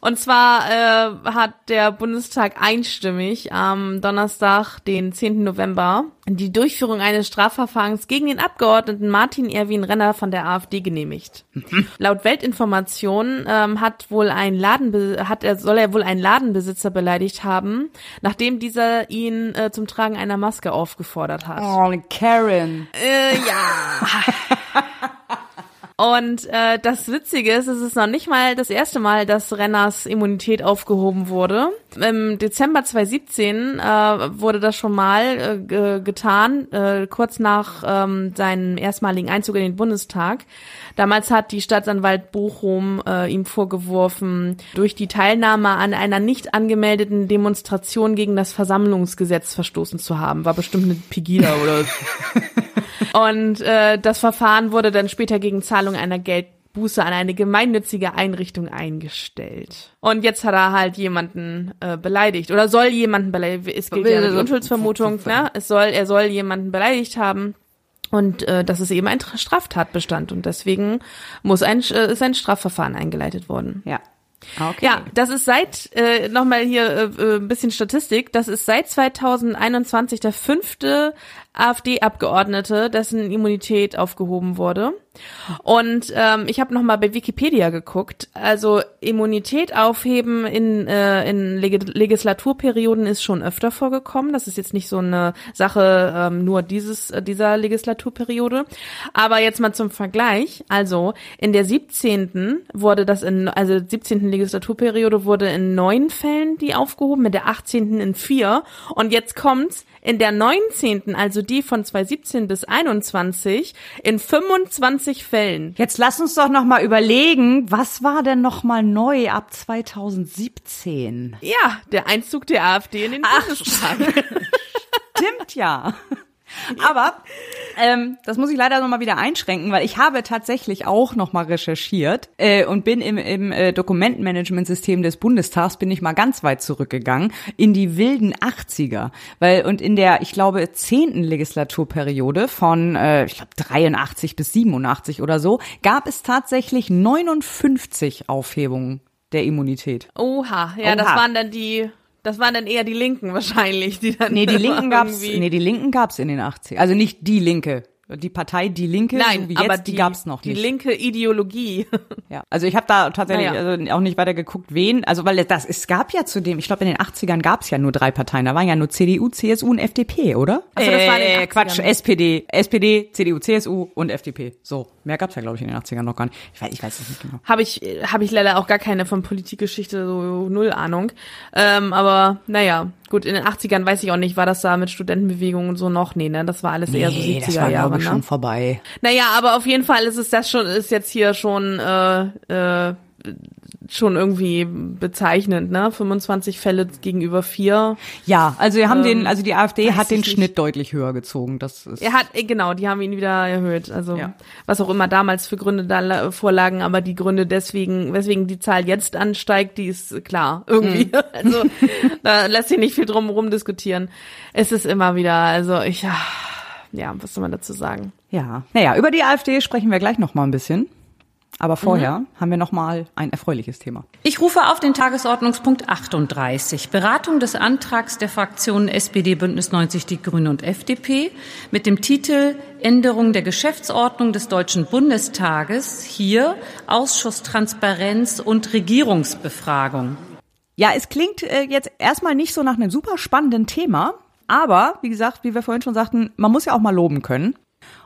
[SPEAKER 2] Und zwar äh, hat der Bundestag einstimmig am Donnerstag, den 10. November, die Durchführung eines Strafverfahrens gegen den Abgeordneten Martin Erwin Renner von der AfD genehmigt. Laut Weltinformation ähm, hat wohl ein Ladenbe hat er soll er wohl einen Ladenbesitzer beleidigt haben, nachdem dieser ihn äh, zum Tragen einer Maske aufgefordert hat.
[SPEAKER 3] Oh, Karen.
[SPEAKER 2] Äh, ja. Und äh, das Witzige ist, es ist noch nicht mal das erste Mal, dass Renners Immunität aufgehoben wurde. Im Dezember 2017 äh, wurde das schon mal äh, ge- getan, äh, kurz nach ähm, seinem erstmaligen Einzug in den Bundestag. Damals hat die Staatsanwalt Bochum äh, ihm vorgeworfen, durch die Teilnahme an einer nicht angemeldeten Demonstration gegen das Versammlungsgesetz verstoßen zu haben. War bestimmt eine Pegida oder und äh, das Verfahren wurde dann später gegen Zahlung einer Geldbuße an eine gemeinnützige Einrichtung eingestellt. Und jetzt hat er halt jemanden äh, beleidigt oder soll jemanden beleidigt. Es gilt ja die Unschuldsvermutung, ne? Es soll, er soll jemanden beleidigt haben. Und äh, das ist eben ein Tra- Straftatbestand und deswegen muss ein äh, ist ein Strafverfahren eingeleitet worden.
[SPEAKER 3] Ja. Okay.
[SPEAKER 2] Ja, das ist seit, äh, nochmal hier äh, äh, ein bisschen Statistik, das ist seit 2021 der fünfte AfD-Abgeordnete, dessen Immunität aufgehoben wurde. Und ähm, ich habe nochmal bei Wikipedia geguckt. Also Immunität aufheben in, äh, in Leg Legislaturperioden ist schon öfter vorgekommen. Das ist jetzt nicht so eine Sache ähm, nur dieses äh, dieser Legislaturperiode. Aber jetzt mal zum Vergleich. Also in der 17. wurde das in, also 17. Legislaturperiode wurde in neun Fällen die aufgehoben, mit der 18. in vier. Und jetzt kommt's in der 19., also die von 2017 bis 21, in 25 Fällen.
[SPEAKER 3] Jetzt lass uns doch noch mal überlegen, was war denn noch mal neu ab 2017?
[SPEAKER 2] Ja, der Einzug der AfD in den Bundestag.
[SPEAKER 3] Stimmt ja. Aber ähm, das muss ich leider noch mal wieder einschränken, weil ich habe tatsächlich auch noch mal recherchiert äh, und bin im, im äh, Dokumentenmanagementsystem des Bundestags bin ich mal ganz weit zurückgegangen in die wilden 80er, weil und in der ich glaube zehnten Legislaturperiode von äh, ich glaube 83 bis 87 oder so gab es tatsächlich 59 Aufhebungen der Immunität.
[SPEAKER 2] Oha, ja, das
[SPEAKER 3] Oha.
[SPEAKER 2] waren dann die, das waren dann eher die Linken wahrscheinlich, die dann
[SPEAKER 3] Nee, die Linken gab's, nee, die Linken gab's in den 80 Also nicht die Linke. Die Partei Die Linke,
[SPEAKER 2] Nein,
[SPEAKER 3] so wie jetzt,
[SPEAKER 2] aber
[SPEAKER 3] die,
[SPEAKER 2] die,
[SPEAKER 3] gab's noch
[SPEAKER 2] die
[SPEAKER 3] nicht.
[SPEAKER 2] linke Ideologie.
[SPEAKER 3] Ja, also ich habe da tatsächlich
[SPEAKER 2] Naja.
[SPEAKER 3] also auch nicht weiter geguckt, wen, also weil das es gab ja zudem, ich glaube in den 80ern gab's ja nur drei Parteien, da waren ja nur CDU, CSU und FDP, oder?
[SPEAKER 2] Ach so, das war in den
[SPEAKER 3] äh,
[SPEAKER 2] 80ern.
[SPEAKER 3] Quatsch, SPD, SPD, CDU, CSU und FDP. So, mehr gab's ja glaube ich in den 80ern noch gar nicht. Ich weiß, ich weiß es nicht genau.
[SPEAKER 2] Habe ich, habe ich leider auch gar keine von Politikgeschichte, so null Ahnung. Ähm, aber naja, gut, in den 80ern weiß ich auch nicht, war das da mit Studentenbewegungen und so noch? Nee, ne? Das war alles eher so 70er
[SPEAKER 3] das war
[SPEAKER 2] Jahre,
[SPEAKER 3] ich
[SPEAKER 2] ne?
[SPEAKER 3] schon vorbei.
[SPEAKER 2] Naja, aber auf jeden Fall ist es das schon, ist jetzt hier schon, äh, äh, schon irgendwie bezeichnend, ne? 25 Fälle gegenüber vier.
[SPEAKER 3] Ja, also wir haben
[SPEAKER 2] Ähm,
[SPEAKER 3] den, also die AfD hat den
[SPEAKER 2] ich nicht.
[SPEAKER 3] Schnitt deutlich höher gezogen. Das ist
[SPEAKER 2] Er hat, äh, genau, die haben ihn wieder erhöht. Also
[SPEAKER 3] Ja.
[SPEAKER 2] was auch immer damals für Gründe da la- vorlagen, aber die Gründe deswegen, weswegen die Zahl jetzt ansteigt, die ist klar. Irgendwie.
[SPEAKER 3] Mhm.
[SPEAKER 2] Also da lässt sich nicht viel drum rum diskutieren. Es ist immer wieder, also ich, ah, ja, was soll man dazu sagen?
[SPEAKER 3] ja. Naja, über die AfD sprechen wir gleich noch mal ein bisschen. Aber vorher haben wir noch mal ein erfreuliches Thema.
[SPEAKER 4] Ich rufe auf den Tagesordnungspunkt 38, Beratung des Antrags der Fraktionen SPD, Bündnis 90, Die Grünen und FDP mit dem Titel Änderung der Geschäftsordnung des Deutschen Bundestages, hier Ausschuss Transparenz und Regierungsbefragung.
[SPEAKER 3] Ja, es klingt äh, jetzt erstmal nicht so nach einem super spannenden Thema, aber wie gesagt, wie wir vorhin schon sagten, man muss ja auch mal loben können.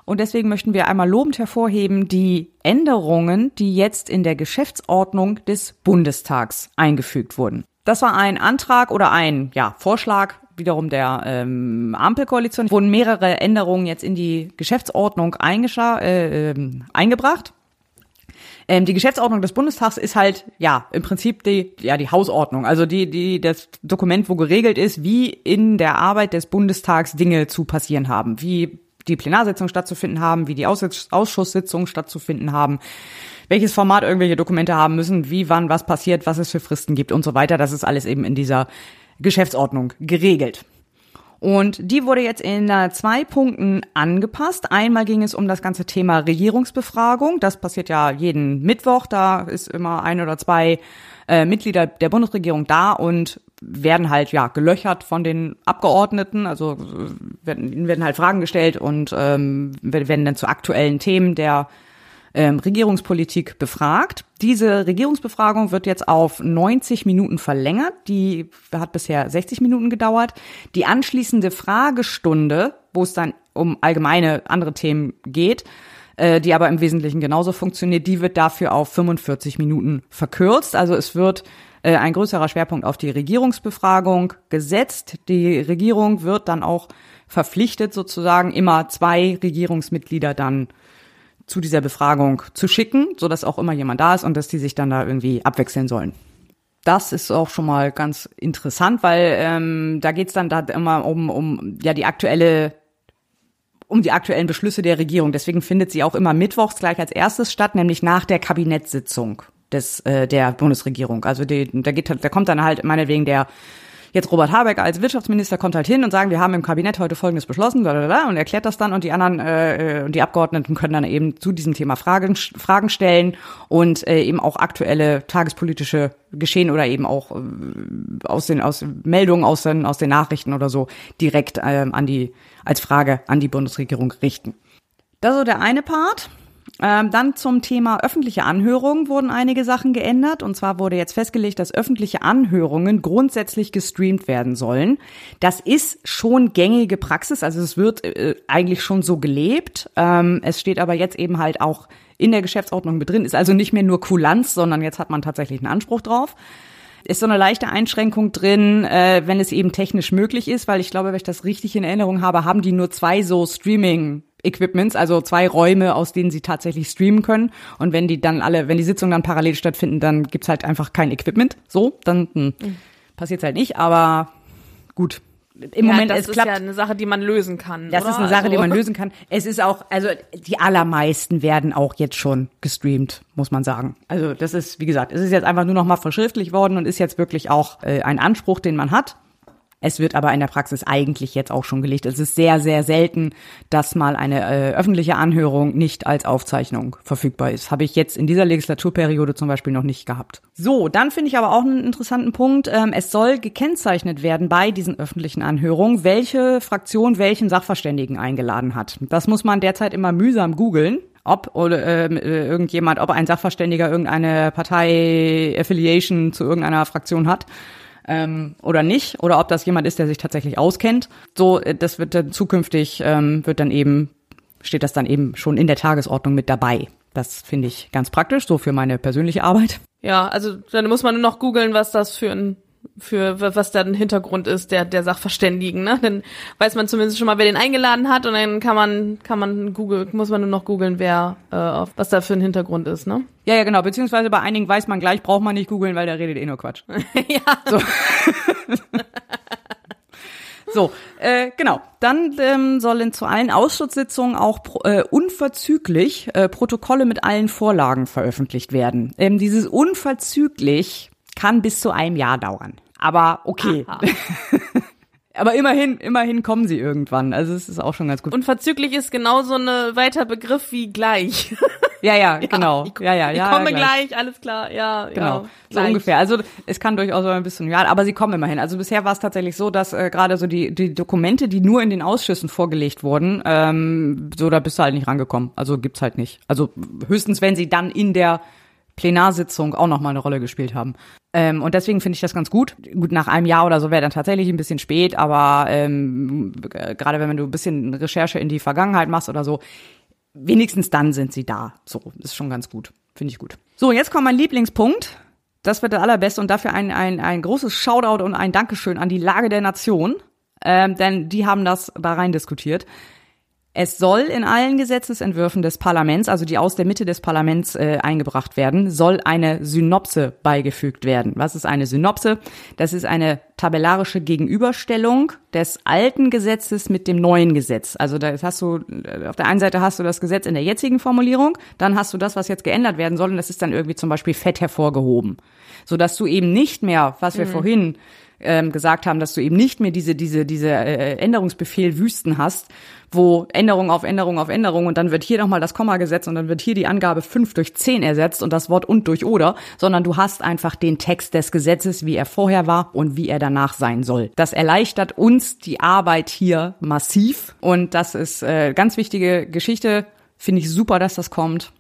[SPEAKER 3] Und deswegen möchten wir einmal lobend hervorheben die Änderungen, die jetzt in der Geschäftsordnung des Bundestags eingefügt wurden. Das war ein Antrag oder ein ja, Vorschlag wiederum der ähm, Ampelkoalition. Wurden mehrere Änderungen jetzt in die Geschäftsordnung äh, ähm, eingebracht. Ähm, die Geschäftsordnung des Bundestags ist halt ja im Prinzip die ja die Hausordnung, also die die das Dokument, wo geregelt ist, wie in der Arbeit des Bundestags Dinge zu passieren haben, wie die Plenarsitzungen stattzufinden haben, wie die Ausschuss Ausschusssitzungen stattzufinden haben, welches Format irgendwelche Dokumente haben müssen, wie wann was passiert, was es für Fristen gibt und so weiter. Das ist alles eben in dieser Geschäftsordnung geregelt. Und die wurde jetzt in äh, zwei Punkten angepasst. Einmal ging es um das ganze Thema Regierungsbefragung. Das passiert ja jeden Mittwoch. Da ist immer ein oder zwei äh, Mitglieder der Bundesregierung da und werden halt ja gelöchert von den Abgeordneten. Also äh, werden, werden halt Fragen gestellt und ähm, werden dann zu aktuellen Themen der ähm, Regierungspolitik befragt. Diese Regierungsbefragung wird jetzt auf 90 Minuten verlängert. Die hat bisher 60 Minuten gedauert. Die anschließende Fragestunde, wo es dann um allgemeine andere Themen geht, äh, die aber im Wesentlichen genauso funktioniert, die wird dafür auf 45 Minuten verkürzt. Also es wird äh, ein größerer Schwerpunkt auf die Regierungsbefragung gesetzt. Die Regierung wird dann auch verpflichtet, sozusagen immer zwei Regierungsmitglieder dann zu dieser Befragung zu schicken, so dass auch immer jemand da ist und dass die sich dann da irgendwie abwechseln sollen. Das ist auch schon mal ganz interessant, weil ähm, da geht's dann da immer um, um ja die aktuelle um die aktuellen Beschlüsse der Regierung. Deswegen findet sie auch immer mittwochs gleich als erstes statt, nämlich nach der Kabinettssitzung des äh, der Bundesregierung. Also die, da geht da kommt dann halt meinetwegen der jetzt Robert Habeck als Wirtschaftsminister kommt halt hin und sagen, wir haben im Kabinett heute Folgendes beschlossen, blablabla, und erklärt das dann und die anderen äh, äh, und die Abgeordneten können dann eben zu diesem Thema Fragen Fragen stellen und äh, eben auch aktuelle tagespolitische Geschehen oder eben auch äh, aus den aus Meldungen aus den aus den Nachrichten oder so direkt ähm, an die als Frage an die Bundesregierung richten. Das ist so der eine Part. Ähm, dann zum Thema öffentliche Anhörungen wurden einige Sachen geändert. Und zwar wurde jetzt festgelegt, dass öffentliche Anhörungen grundsätzlich gestreamt werden sollen. Das ist schon gängige Praxis, also es wird äh, eigentlich schon so gelebt. Ähm, es steht aber jetzt eben halt auch in der Geschäftsordnung mit drin. Ist also nicht mehr nur Kulanz, sondern jetzt hat man tatsächlich einen Anspruch drauf ist so eine leichte Einschränkung drin, äh, wenn es eben technisch möglich ist, weil ich glaube, wenn ich das richtig in Erinnerung habe, haben die nur zwei so Streaming Equipments, also zwei Räume, aus denen sie tatsächlich streamen können. Und wenn die dann alle, wenn die Sitzungen dann parallel stattfinden, dann gibt's halt einfach kein Equipment. So, dann hm, passiert's halt nicht. Aber gut, im
[SPEAKER 2] ja,
[SPEAKER 3] Moment
[SPEAKER 2] das
[SPEAKER 3] es
[SPEAKER 2] ist
[SPEAKER 3] klappt.
[SPEAKER 2] ja eine Sache, die man lösen kann.
[SPEAKER 3] Das
[SPEAKER 2] oder?
[SPEAKER 3] ist eine Sache, die
[SPEAKER 2] Also-
[SPEAKER 3] man lösen kann. Es ist auch, also die allermeisten werden auch jetzt schon gestreamt, muss man sagen. Also das ist, wie gesagt, es ist jetzt einfach nur noch mal verschriftlich worden und ist jetzt wirklich auch äh, ein Anspruch, den man hat. Es wird aber in der Praxis eigentlich jetzt auch schon gelegt. Es ist sehr, sehr selten, dass mal eine äh, öffentliche Anhörung nicht als Aufzeichnung verfügbar ist. Habe ich jetzt in dieser Legislaturperiode zum Beispiel noch nicht gehabt. So, dann finde ich aber auch einen interessanten Punkt. Ähm, es soll gekennzeichnet werden bei diesen öffentlichen Anhörungen, welche Fraktion welchen Sachverständigen eingeladen hat. Das muss man derzeit immer mühsam googeln ob oder ähm, äh, irgendjemand, ob ein Sachverständiger irgendeine Partei-Affiliation zu irgendeiner Fraktion hat ähm, oder nicht, oder ob das jemand ist, der sich tatsächlich auskennt. So, äh, das wird dann zukünftig, ähm, wird dann eben, steht das dann eben schon in der Tagesordnung mit dabei. Das finde ich ganz praktisch, so für meine persönliche Arbeit.
[SPEAKER 2] Ja, also dann muss man nur noch googeln, was das für ein für was da ein Hintergrund ist der der Sachverständigen, ne? Dann weiß man zumindest schon mal, wer den eingeladen hat und dann kann man kann man Google muss man nur noch googeln, wer äh, was da für ein Hintergrund ist, ne?
[SPEAKER 3] Ja, ja, genau. Beziehungsweise bei einigen weiß man gleich, braucht man nicht googeln, weil der redet eh nur Quatsch.
[SPEAKER 2] ja.
[SPEAKER 3] So. So, äh, genau. Dann ähm, sollen zu allen Ausschusssitzungen auch pro, äh, unverzüglich äh, Protokolle mit allen Vorlagen veröffentlicht werden. Ähm, dieses unverzüglich kann bis zu einem Jahr dauern. Aber okay. Aber immerhin, immerhin kommen sie irgendwann. Also es ist auch schon ganz gut.
[SPEAKER 2] Unverzüglich ist genauso ein weiter Begriff wie gleich.
[SPEAKER 3] ja, ja, genau.
[SPEAKER 2] Ich,
[SPEAKER 3] ja, ja, ja.
[SPEAKER 2] ich komme
[SPEAKER 3] gleich.
[SPEAKER 2] gleich. alles klar. Ja,
[SPEAKER 3] Genau,
[SPEAKER 2] ja,
[SPEAKER 3] so ungefähr. Also es kann durchaus ein bisschen, ja, aber sie kommen immerhin. Also bisher war es tatsächlich so, dass äh, gerade so die, die Dokumente, die nur in den Ausschüssen vorgelegt wurden, ähm, so da bist du halt nicht rangekommen. Also gibt's halt nicht. Also höchstens, wenn sie dann in der Plenarsitzung auch noch mal eine Rolle gespielt haben. Ähm, und deswegen finde ich das ganz gut. Gut, nach einem Jahr oder so wäre dann tatsächlich ein bisschen spät, aber ähm, g- gerade wenn du ein bisschen Recherche in die Vergangenheit machst oder so, wenigstens dann sind sie da. So, ist schon ganz gut. Finde ich gut. So, jetzt kommt mein Lieblingspunkt. Das wird der allerbeste und dafür ein, ein, ein großes Shoutout und ein Dankeschön an die Lage der Nation, ähm, denn die haben das da rein diskutiert. Es soll in allen Gesetzesentwürfen des Parlaments, also die aus der Mitte des Parlaments äh, eingebracht werden, soll eine Synopse beigefügt werden. Was ist eine Synopse? Das ist eine tabellarische Gegenüberstellung des alten Gesetzes mit dem neuen Gesetz. Also da hast du äh, auf der einen Seite hast du das Gesetz in der jetzigen Formulierung, dann hast du das, was jetzt geändert werden soll, und das ist dann irgendwie zum Beispiel fett hervorgehoben, so dass du eben nicht mehr, was wir vorhin ähm, gesagt haben, dass du eben nicht mehr diese diese diese äh, Änderungsbefehl Wüsten hast, wo Änderung auf Änderung auf Änderung und dann wird hier nochmal das Komma gesetzt und dann wird hier die Angabe 5 durch 10 ersetzt und das Wort und durch oder, sondern du hast einfach den Text des Gesetzes, wie er vorher war und wie er danach sein soll. Das erleichtert uns die Arbeit hier massiv und das ist äh, ganz wichtige Geschichte. Finde ich super, dass das kommt.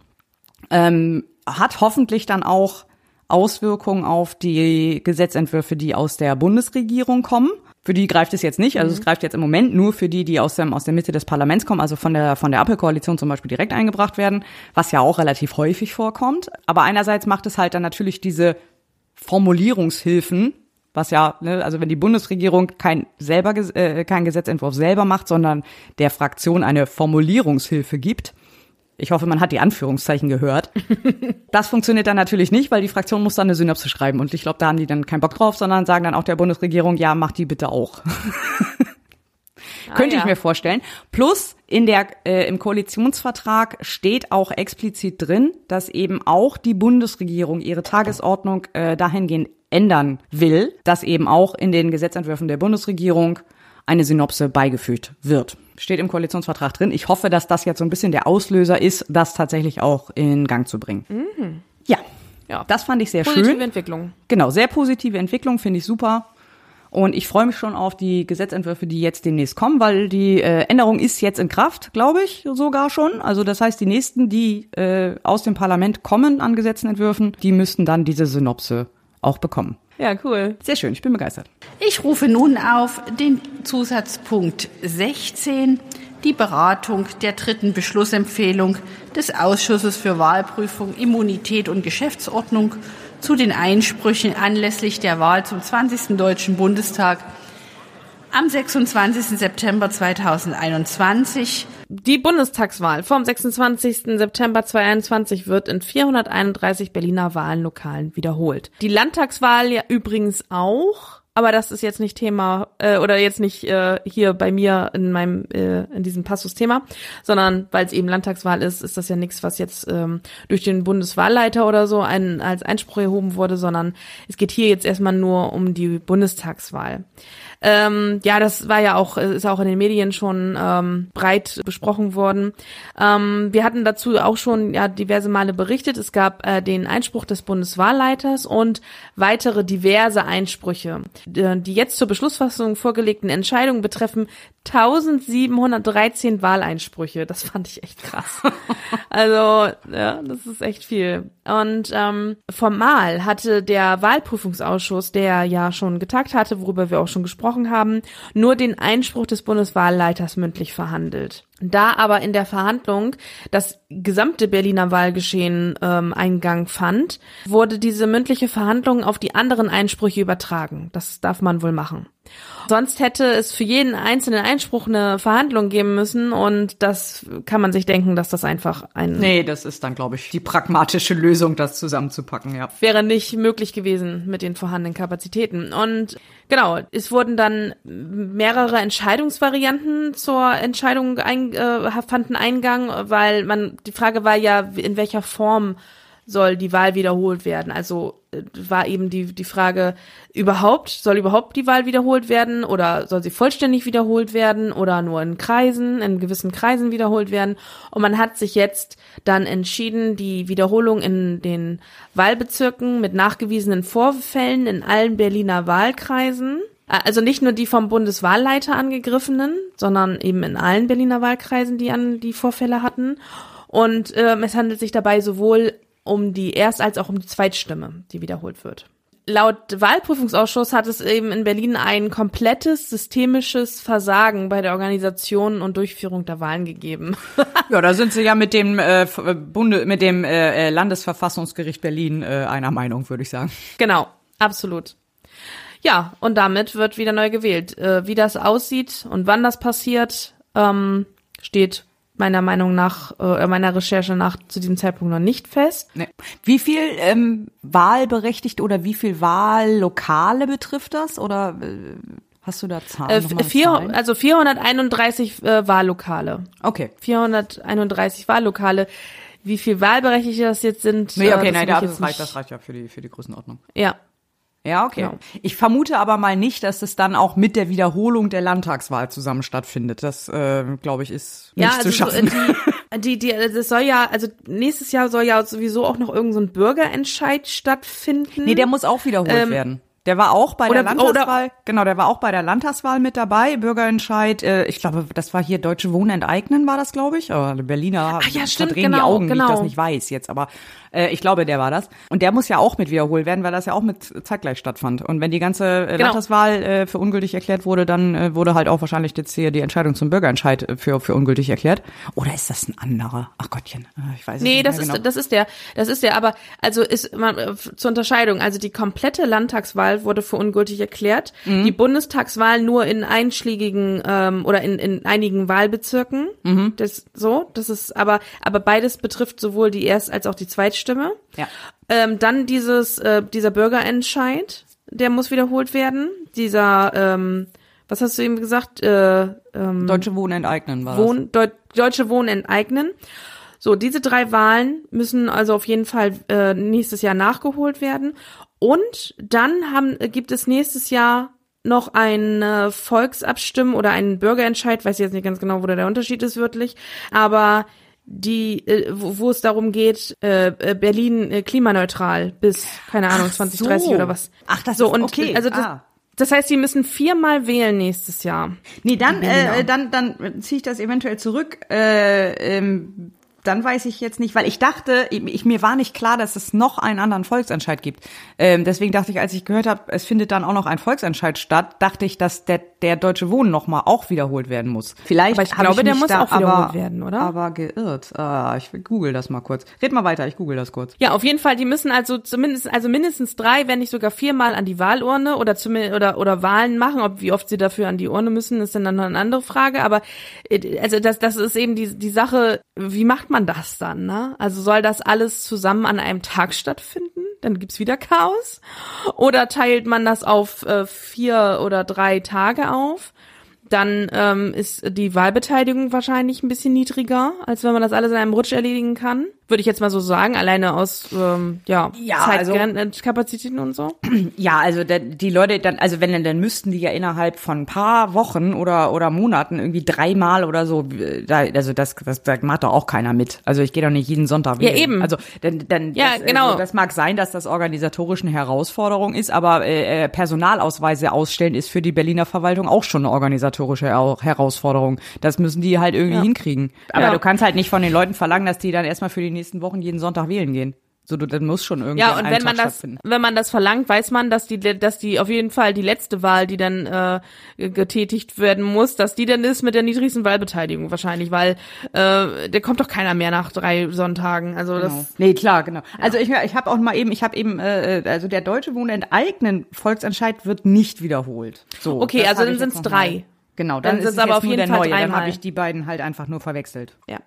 [SPEAKER 3] Ähm, hat hoffentlich dann auch Auswirkungen auf die Gesetzentwürfe, die aus der Bundesregierung kommen. Für die greift es jetzt nicht, also es greift jetzt im Moment nur für die, die aus, dem, aus der Mitte des Parlaments kommen, also von der, von der Ampelkoalition zum Beispiel direkt eingebracht werden, was ja auch relativ häufig vorkommt. Aber einerseits macht es halt dann natürlich diese Formulierungshilfen, was ja, ne, also wenn die Bundesregierung kein selber äh, keinen Gesetzentwurf selber macht, sondern der Fraktion eine Formulierungshilfe gibt. Ich hoffe, man hat die Anführungszeichen gehört. Das funktioniert dann natürlich nicht, weil die Fraktion muss dann eine Synopse schreiben und ich glaube, da haben die dann keinen Bock drauf, sondern sagen dann auch der Bundesregierung, ja, mach die bitte auch. Könnte
[SPEAKER 2] ja.
[SPEAKER 3] ich mir vorstellen. Plus in der äh, im Koalitionsvertrag steht auch explizit drin, dass eben auch die Bundesregierung ihre Tagesordnung äh, dahingehend ändern will, dass eben auch in den Gesetzentwürfen der Bundesregierung eine Synopse beigefügt wird. Steht im Koalitionsvertrag drin. Ich hoffe, dass das jetzt so ein bisschen der Auslöser ist, das tatsächlich auch in Gang zu bringen. Ja.
[SPEAKER 2] Ja.
[SPEAKER 3] Das fand ich sehr
[SPEAKER 2] Positive
[SPEAKER 3] schön.
[SPEAKER 2] Entwicklung.
[SPEAKER 3] Genau, sehr positive Entwicklung, finde ich super. Und ich freue mich schon auf die Gesetzentwürfe, die jetzt demnächst kommen, weil die äh, Änderung ist jetzt in Kraft, glaube ich, sogar schon. Also das heißt, die nächsten, die äh, aus dem Parlament kommen an Gesetzentwürfen, die müssten dann diese Synopse auch bekommen.
[SPEAKER 2] Ja, cool.
[SPEAKER 3] Sehr schön, ich bin begeistert.
[SPEAKER 7] Ich rufe nun auf den Zusatzpunkt 16, die Beratung der dritten Beschlussempfehlung des Ausschusses für Wahlprüfung, Immunität und Geschäftsordnung zu den Einsprüchen anlässlich der Wahl zum 20. Deutschen Bundestag am 26. September 2021.
[SPEAKER 2] Die Bundestagswahl vom 26. September 2021 wird in 431 Berliner Wahllokalen wiederholt. Die Landtagswahl ja übrigens auch. Aber das ist jetzt nicht Thema äh, oder jetzt nicht äh, hier bei mir in meinem äh, in diesem Passus Thema, sondern weil es eben Landtagswahl ist, ist das ja nichts, was jetzt ähm, durch den Bundeswahlleiter oder so ein, als Einspruch erhoben wurde, sondern es geht hier jetzt erstmal nur um die Bundestagswahl. Ähm, ja, das war ja auch, ist auch in den Medien schon ähm, breit besprochen worden. Ähm, wir hatten dazu auch schon ja diverse Male berichtet. Es gab äh, den Einspruch des Bundeswahlleiters und weitere diverse Einsprüche. Die die jetzt zur Beschlussfassung vorgelegten Entscheidungen betreffen 1713 Wahleinsprüche. Das fand ich echt krass. also, ja, das ist echt viel. Und ähm, formal hatte der Wahlprüfungsausschuss, der ja schon getagt hatte, worüber wir auch schon gesprochen haben, nur den Einspruch des Bundeswahlleiters mündlich verhandelt. Da aber in der Verhandlung das gesamte Berliner Wahlgeschehen ähm, Eingang fand, wurde diese mündliche Verhandlung auf die anderen Einsprüche übertragen. Das darf man wohl machen. Sonst hätte es für jeden einzelnen Einspruch eine Verhandlung geben müssen und das kann man sich denken, dass das einfach ein
[SPEAKER 3] Nee, das ist dann, glaube ich, die pragmatische Lösung, das zusammenzupacken, ja.
[SPEAKER 2] wäre nicht möglich gewesen mit den vorhandenen Kapazitäten. Und genau, es wurden dann mehrere Entscheidungsvarianten zur Entscheidung ein, äh, fanden Eingang, weil man die Frage war ja, in welcher Form soll die Wahl wiederholt werden. Also äh, war eben die, die Frage überhaupt, soll überhaupt die Wahl wiederholt werden oder soll sie vollständig wiederholt werden oder nur in Kreisen, in gewissen Kreisen wiederholt werden. Und man hat sich jetzt dann entschieden, die Wiederholung in den Wahlbezirken mit nachgewiesenen Vorfällen in allen Berliner Wahlkreisen also nicht nur die vom Bundeswahlleiter angegriffenen, sondern eben in allen Berliner Wahlkreisen, die an die Vorfälle hatten. Und ähm, es handelt sich dabei sowohl um die Erst- als auch um die Zweitstimme, die wiederholt wird. Laut Wahlprüfungsausschuss hat es eben in Berlin ein komplettes systemisches Versagen bei der Organisation und Durchführung der Wahlen gegeben.
[SPEAKER 3] Ja, da sind sie ja mit dem äh, Bunde, mit dem äh, Landesverfassungsgericht Berlin äh, einer Meinung, würde ich sagen.
[SPEAKER 2] genau, absolut. Ja, und damit wird wieder neu gewählt. Äh, wie das aussieht und wann das passiert, ähm, steht meiner Meinung nach, äh, meiner Recherche nach zu diesem Zeitpunkt noch nicht fest.
[SPEAKER 3] Nee. Wie viel ähm, Wahlberechtigt oder wie viel Wahllokale betrifft das? Oder äh, hast du da Zahlen?
[SPEAKER 2] Äh, vier,
[SPEAKER 3] Zahlen?
[SPEAKER 2] also 431 äh, Wahllokale.
[SPEAKER 3] Okay.
[SPEAKER 2] 431 Wahllokale. Wie viel Wahlberechtigte das jetzt sind?
[SPEAKER 3] Nee,
[SPEAKER 2] äh,
[SPEAKER 3] okay,
[SPEAKER 2] das
[SPEAKER 3] nein, das reicht, das reicht ja für die, für die Größenordnung.
[SPEAKER 2] Ja.
[SPEAKER 3] Ja, okay.
[SPEAKER 2] Genau.
[SPEAKER 3] Ich vermute aber mal nicht, dass es dann auch mit der Wiederholung der Landtagswahl zusammen stattfindet. Das, äh, glaube ich, ist nicht
[SPEAKER 2] Ja,
[SPEAKER 3] zu
[SPEAKER 2] also so,
[SPEAKER 3] schaffen.
[SPEAKER 2] äh, die, die, die, das soll ja, also nächstes Jahr soll ja sowieso auch noch irgendein so ein Bürgerentscheid stattfinden.
[SPEAKER 3] nee, der muss auch wiederholt
[SPEAKER 2] Ähm,
[SPEAKER 3] werden. Der war auch bei der
[SPEAKER 2] oder-
[SPEAKER 3] Landtagswahl, genau, der war auch bei der Landtagswahl mit dabei, Bürgerentscheid. Äh, ich glaube, das war hier Deutsche Wohnen enteignen, war das, glaube ich. Aber die Berliner
[SPEAKER 2] Ach ja, stimmt,
[SPEAKER 3] verdrehen die
[SPEAKER 2] genau,
[SPEAKER 3] Augen, wie ich
[SPEAKER 2] genau.
[SPEAKER 3] das nicht weiß jetzt. Aber äh, ich glaube, der war das. Und der muss ja auch mit wiederholt werden, weil das ja auch mit zeitgleich stattfand. Und wenn die ganze äh,
[SPEAKER 2] Genau.
[SPEAKER 3] Landtagswahl äh, für ungültig erklärt wurde, dann äh, wurde halt auch wahrscheinlich jetzt hier die Entscheidung zum Bürgerentscheid äh, für, für ungültig erklärt. Oder ist das ein anderer? Ach Gottchen, äh, ich weiß
[SPEAKER 2] Nee,
[SPEAKER 3] nicht
[SPEAKER 2] das
[SPEAKER 3] mehr
[SPEAKER 2] ist,
[SPEAKER 3] genau.
[SPEAKER 2] das ist der, das ist der, aber also ist man, zur Unterscheidung, also die komplette Landtagswahl wurde für ungültig erklärt,
[SPEAKER 3] Mhm.
[SPEAKER 2] die Bundestagswahl nur in einschlägigen ähm, oder in, in einigen Wahlbezirken.
[SPEAKER 3] Mhm.
[SPEAKER 2] Das so, das ist aber, aber beides betrifft sowohl die Erst- als auch die Zweitstimme.
[SPEAKER 3] Ja.
[SPEAKER 2] Ähm, dann dieses, äh, dieser Bürgerentscheid, der muss wiederholt werden. Dieser, ähm, was hast du eben gesagt? Äh, ähm,
[SPEAKER 3] Deutsche Wohnen enteignen war das.
[SPEAKER 2] Wohn, Deu Deutsche Wohnen enteignen. So, diese drei Wahlen müssen also auf jeden Fall äh, nächstes Jahr nachgeholt werden. Und dann haben, äh, gibt es nächstes Jahr noch eine Volksabstimmung oder einen Bürgerentscheid, weiß ich jetzt nicht ganz genau, wo da der Unterschied ist wirklich, aber die, äh, wo, wo es darum geht, äh, äh, Berlin äh, klimaneutral bis, keine Ahnung, 2030
[SPEAKER 3] so.
[SPEAKER 2] oder was.
[SPEAKER 3] Ach, das
[SPEAKER 2] so,
[SPEAKER 3] ist
[SPEAKER 2] und,
[SPEAKER 3] okay.
[SPEAKER 2] Also das,
[SPEAKER 3] Ah.
[SPEAKER 2] das heißt, sie müssen viermal wählen nächstes Jahr.
[SPEAKER 3] Nee, dann, äh, dann, dann ziehe ich das eventuell zurück. Äh, ähm, dann weiß ich jetzt nicht, weil ich dachte, ich, mir war nicht klar, dass es noch einen anderen Volksentscheid gibt. Ähm, deswegen dachte ich, als ich gehört habe, es findet dann auch noch ein Volksentscheid statt, dachte ich, dass der, der Deutsche Wohnen noch mal auch wiederholt werden muss. Vielleicht
[SPEAKER 2] Aber ich glaube, der
[SPEAKER 3] mich
[SPEAKER 2] muss
[SPEAKER 3] da
[SPEAKER 2] auch wiederholt
[SPEAKER 3] aber,
[SPEAKER 2] werden, oder?
[SPEAKER 3] Aber geirrt. Ah, ich google das mal kurz. Red mal weiter, ich google das kurz.
[SPEAKER 2] Ja, auf jeden Fall, die müssen also zumindest, also mindestens drei, wenn nicht sogar viermal an die Wahlurne oder zumindest, oder, oder Wahlen machen. Ob, wie oft sie dafür an die Urne müssen, ist dann noch eine andere Frage. Aber, äh, also das, das ist eben die, die Sache, wie macht man das dann, ne? Also soll das alles zusammen an einem Tag stattfinden? Dann gibt's wieder Chaos. Oder teilt man das auf äh, vier oder drei Tage auf? Dann ähm, ist die Wahlbeteiligung wahrscheinlich ein bisschen niedriger, als wenn man das alles in einem Rutsch erledigen kann. Würde ich jetzt mal so sagen, alleine aus ähm, ja,
[SPEAKER 3] Ja, also-
[SPEAKER 2] Zeitkapazitäten und so.
[SPEAKER 3] Ja, also der, die Leute dann, also wenn dann, dann müssten die ja innerhalb von ein paar Wochen oder oder Monaten irgendwie dreimal oder so, äh, da, also das, das, das macht doch auch keiner mit. Also ich gehe doch nicht jeden Sonntag
[SPEAKER 2] Ja,
[SPEAKER 3] wählen.
[SPEAKER 2] eben.
[SPEAKER 3] Also dann, dann
[SPEAKER 2] Ja,
[SPEAKER 3] das,
[SPEAKER 2] genau.
[SPEAKER 3] Also, das mag sein, dass das organisatorisch eine Herausforderung ist, aber äh, äh, Personalausweise ausstellen ist für die Berliner Verwaltung auch schon eine organisatorische Her- Herausforderung. Das müssen die halt irgendwie hinkriegen. Aber
[SPEAKER 2] Ja.
[SPEAKER 3] du kannst halt nicht von den Leuten verlangen, dass die dann erstmal für die nächsten Wochen jeden Sonntag wählen gehen. So, du, dann muss schon irgendwie
[SPEAKER 2] Ja, und wenn man das, wenn man das verlangt, weiß man, dass die, dass die auf jeden Fall die letzte Wahl, die dann äh, getätigt werden muss, dass die dann ist mit der niedrigsten Wahlbeteiligung wahrscheinlich, weil äh, der kommt doch keiner mehr nach drei Sonntagen. Also
[SPEAKER 3] Genau.
[SPEAKER 2] das
[SPEAKER 3] Nee, klar, genau. Also ich, ich habe auch mal eben, ich habe eben, äh, also der deutsche Wohnen enteignen Volksentscheid wird nicht wiederholt. So.
[SPEAKER 2] Okay, also dann sind's
[SPEAKER 3] jetzt noch mal-
[SPEAKER 2] drei.
[SPEAKER 3] Genau, dann,
[SPEAKER 2] Dann
[SPEAKER 3] ist es
[SPEAKER 2] aber auf jeden Fall
[SPEAKER 3] neue. Dann
[SPEAKER 2] dreimal.
[SPEAKER 3] habe ich die beiden halt einfach nur verwechselt.
[SPEAKER 2] ja.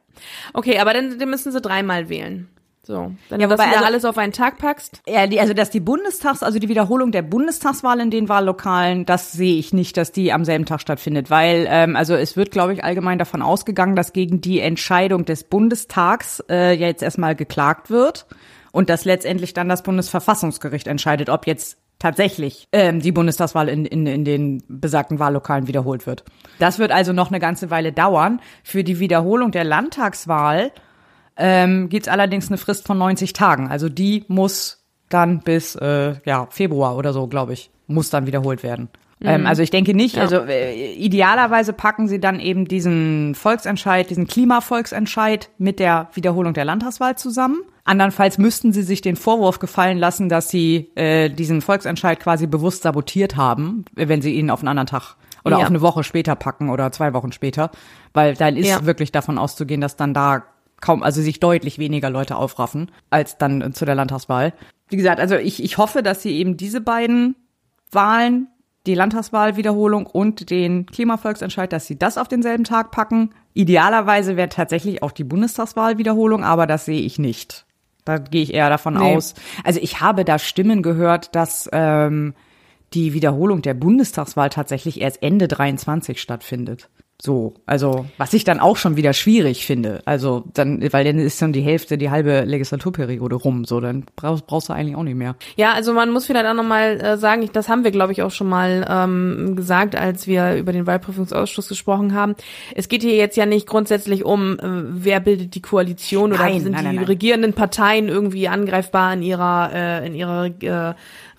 [SPEAKER 2] Okay, aber dann, dann müssen sie dreimal wählen. So, wenn
[SPEAKER 3] Ja,
[SPEAKER 2] du das
[SPEAKER 3] wobei,
[SPEAKER 2] wieder
[SPEAKER 3] also-
[SPEAKER 2] alles auf einen Tag packst.
[SPEAKER 3] Ja, die, also dass die Bundestags, also die Wiederholung der Bundestagswahl in den Wahllokalen, das sehe ich nicht, dass die am selben Tag stattfindet, weil ähm, also es wird, glaube ich, allgemein davon ausgegangen, dass gegen die Entscheidung des Bundestags äh, ja jetzt erstmal geklagt wird und dass letztendlich dann das Bundesverfassungsgericht entscheidet, ob jetzt tatsächlich ähm, die Bundestagswahl in, in, in den besagten Wahllokalen wiederholt wird. Das wird also noch eine ganze Weile dauern. Für die Wiederholung der Landtagswahl ähm, gibt's allerdings eine Frist von 90 Tagen. Also die muss dann bis äh, ja, Februar oder so, glaube ich, muss dann wiederholt werden. Ähm, also ich denke nicht, also äh, idealerweise packen sie dann eben diesen Volksentscheid, diesen Klimavolksentscheid mit der Wiederholung der Landtagswahl zusammen. Andernfalls müssten sie sich den Vorwurf gefallen lassen, dass sie äh, diesen Volksentscheid quasi bewusst sabotiert haben, wenn sie ihn auf einen anderen Tag oder
[SPEAKER 2] Ja.
[SPEAKER 3] auf eine Woche später packen oder zwei Wochen später, weil dann ist
[SPEAKER 2] Ja.
[SPEAKER 3] wirklich davon auszugehen, dass dann da kaum, also sich deutlich weniger Leute aufraffen als dann äh, zu der Landtagswahl. Wie gesagt, also ich, ich hoffe, dass sie eben diese beiden Wahlen, die Landtagswahlwiederholung und den Klimavolksentscheid, dass sie das auf denselben Tag packen. Idealerweise wäre tatsächlich auch die Bundestagswahlwiederholung, aber das sehe ich nicht. Da gehe ich eher davon
[SPEAKER 2] Nee.
[SPEAKER 3] aus. Also ich habe da Stimmen gehört, dass ähm, die Wiederholung der Bundestagswahl tatsächlich erst Ende 23 stattfindet. So, also was ich dann auch schon wieder schwierig finde. Also dann, weil dann ist schon die Hälfte, die halbe Legislaturperiode rum. So, dann brauchst, brauchst du eigentlich auch nicht mehr.
[SPEAKER 2] Ja, also man muss vielleicht auch nochmal äh, sagen, ich, das haben wir, glaube ich, auch schon mal ähm, gesagt, als wir über den Wahlprüfungsausschuss gesprochen haben. Es geht hier jetzt ja nicht grundsätzlich um, äh, wer bildet die Koalition oder
[SPEAKER 3] Nein,
[SPEAKER 2] sind
[SPEAKER 3] nein,
[SPEAKER 2] die
[SPEAKER 3] nein, nein.
[SPEAKER 2] regierenden Parteien irgendwie angreifbar in ihrer äh, in ihrer äh,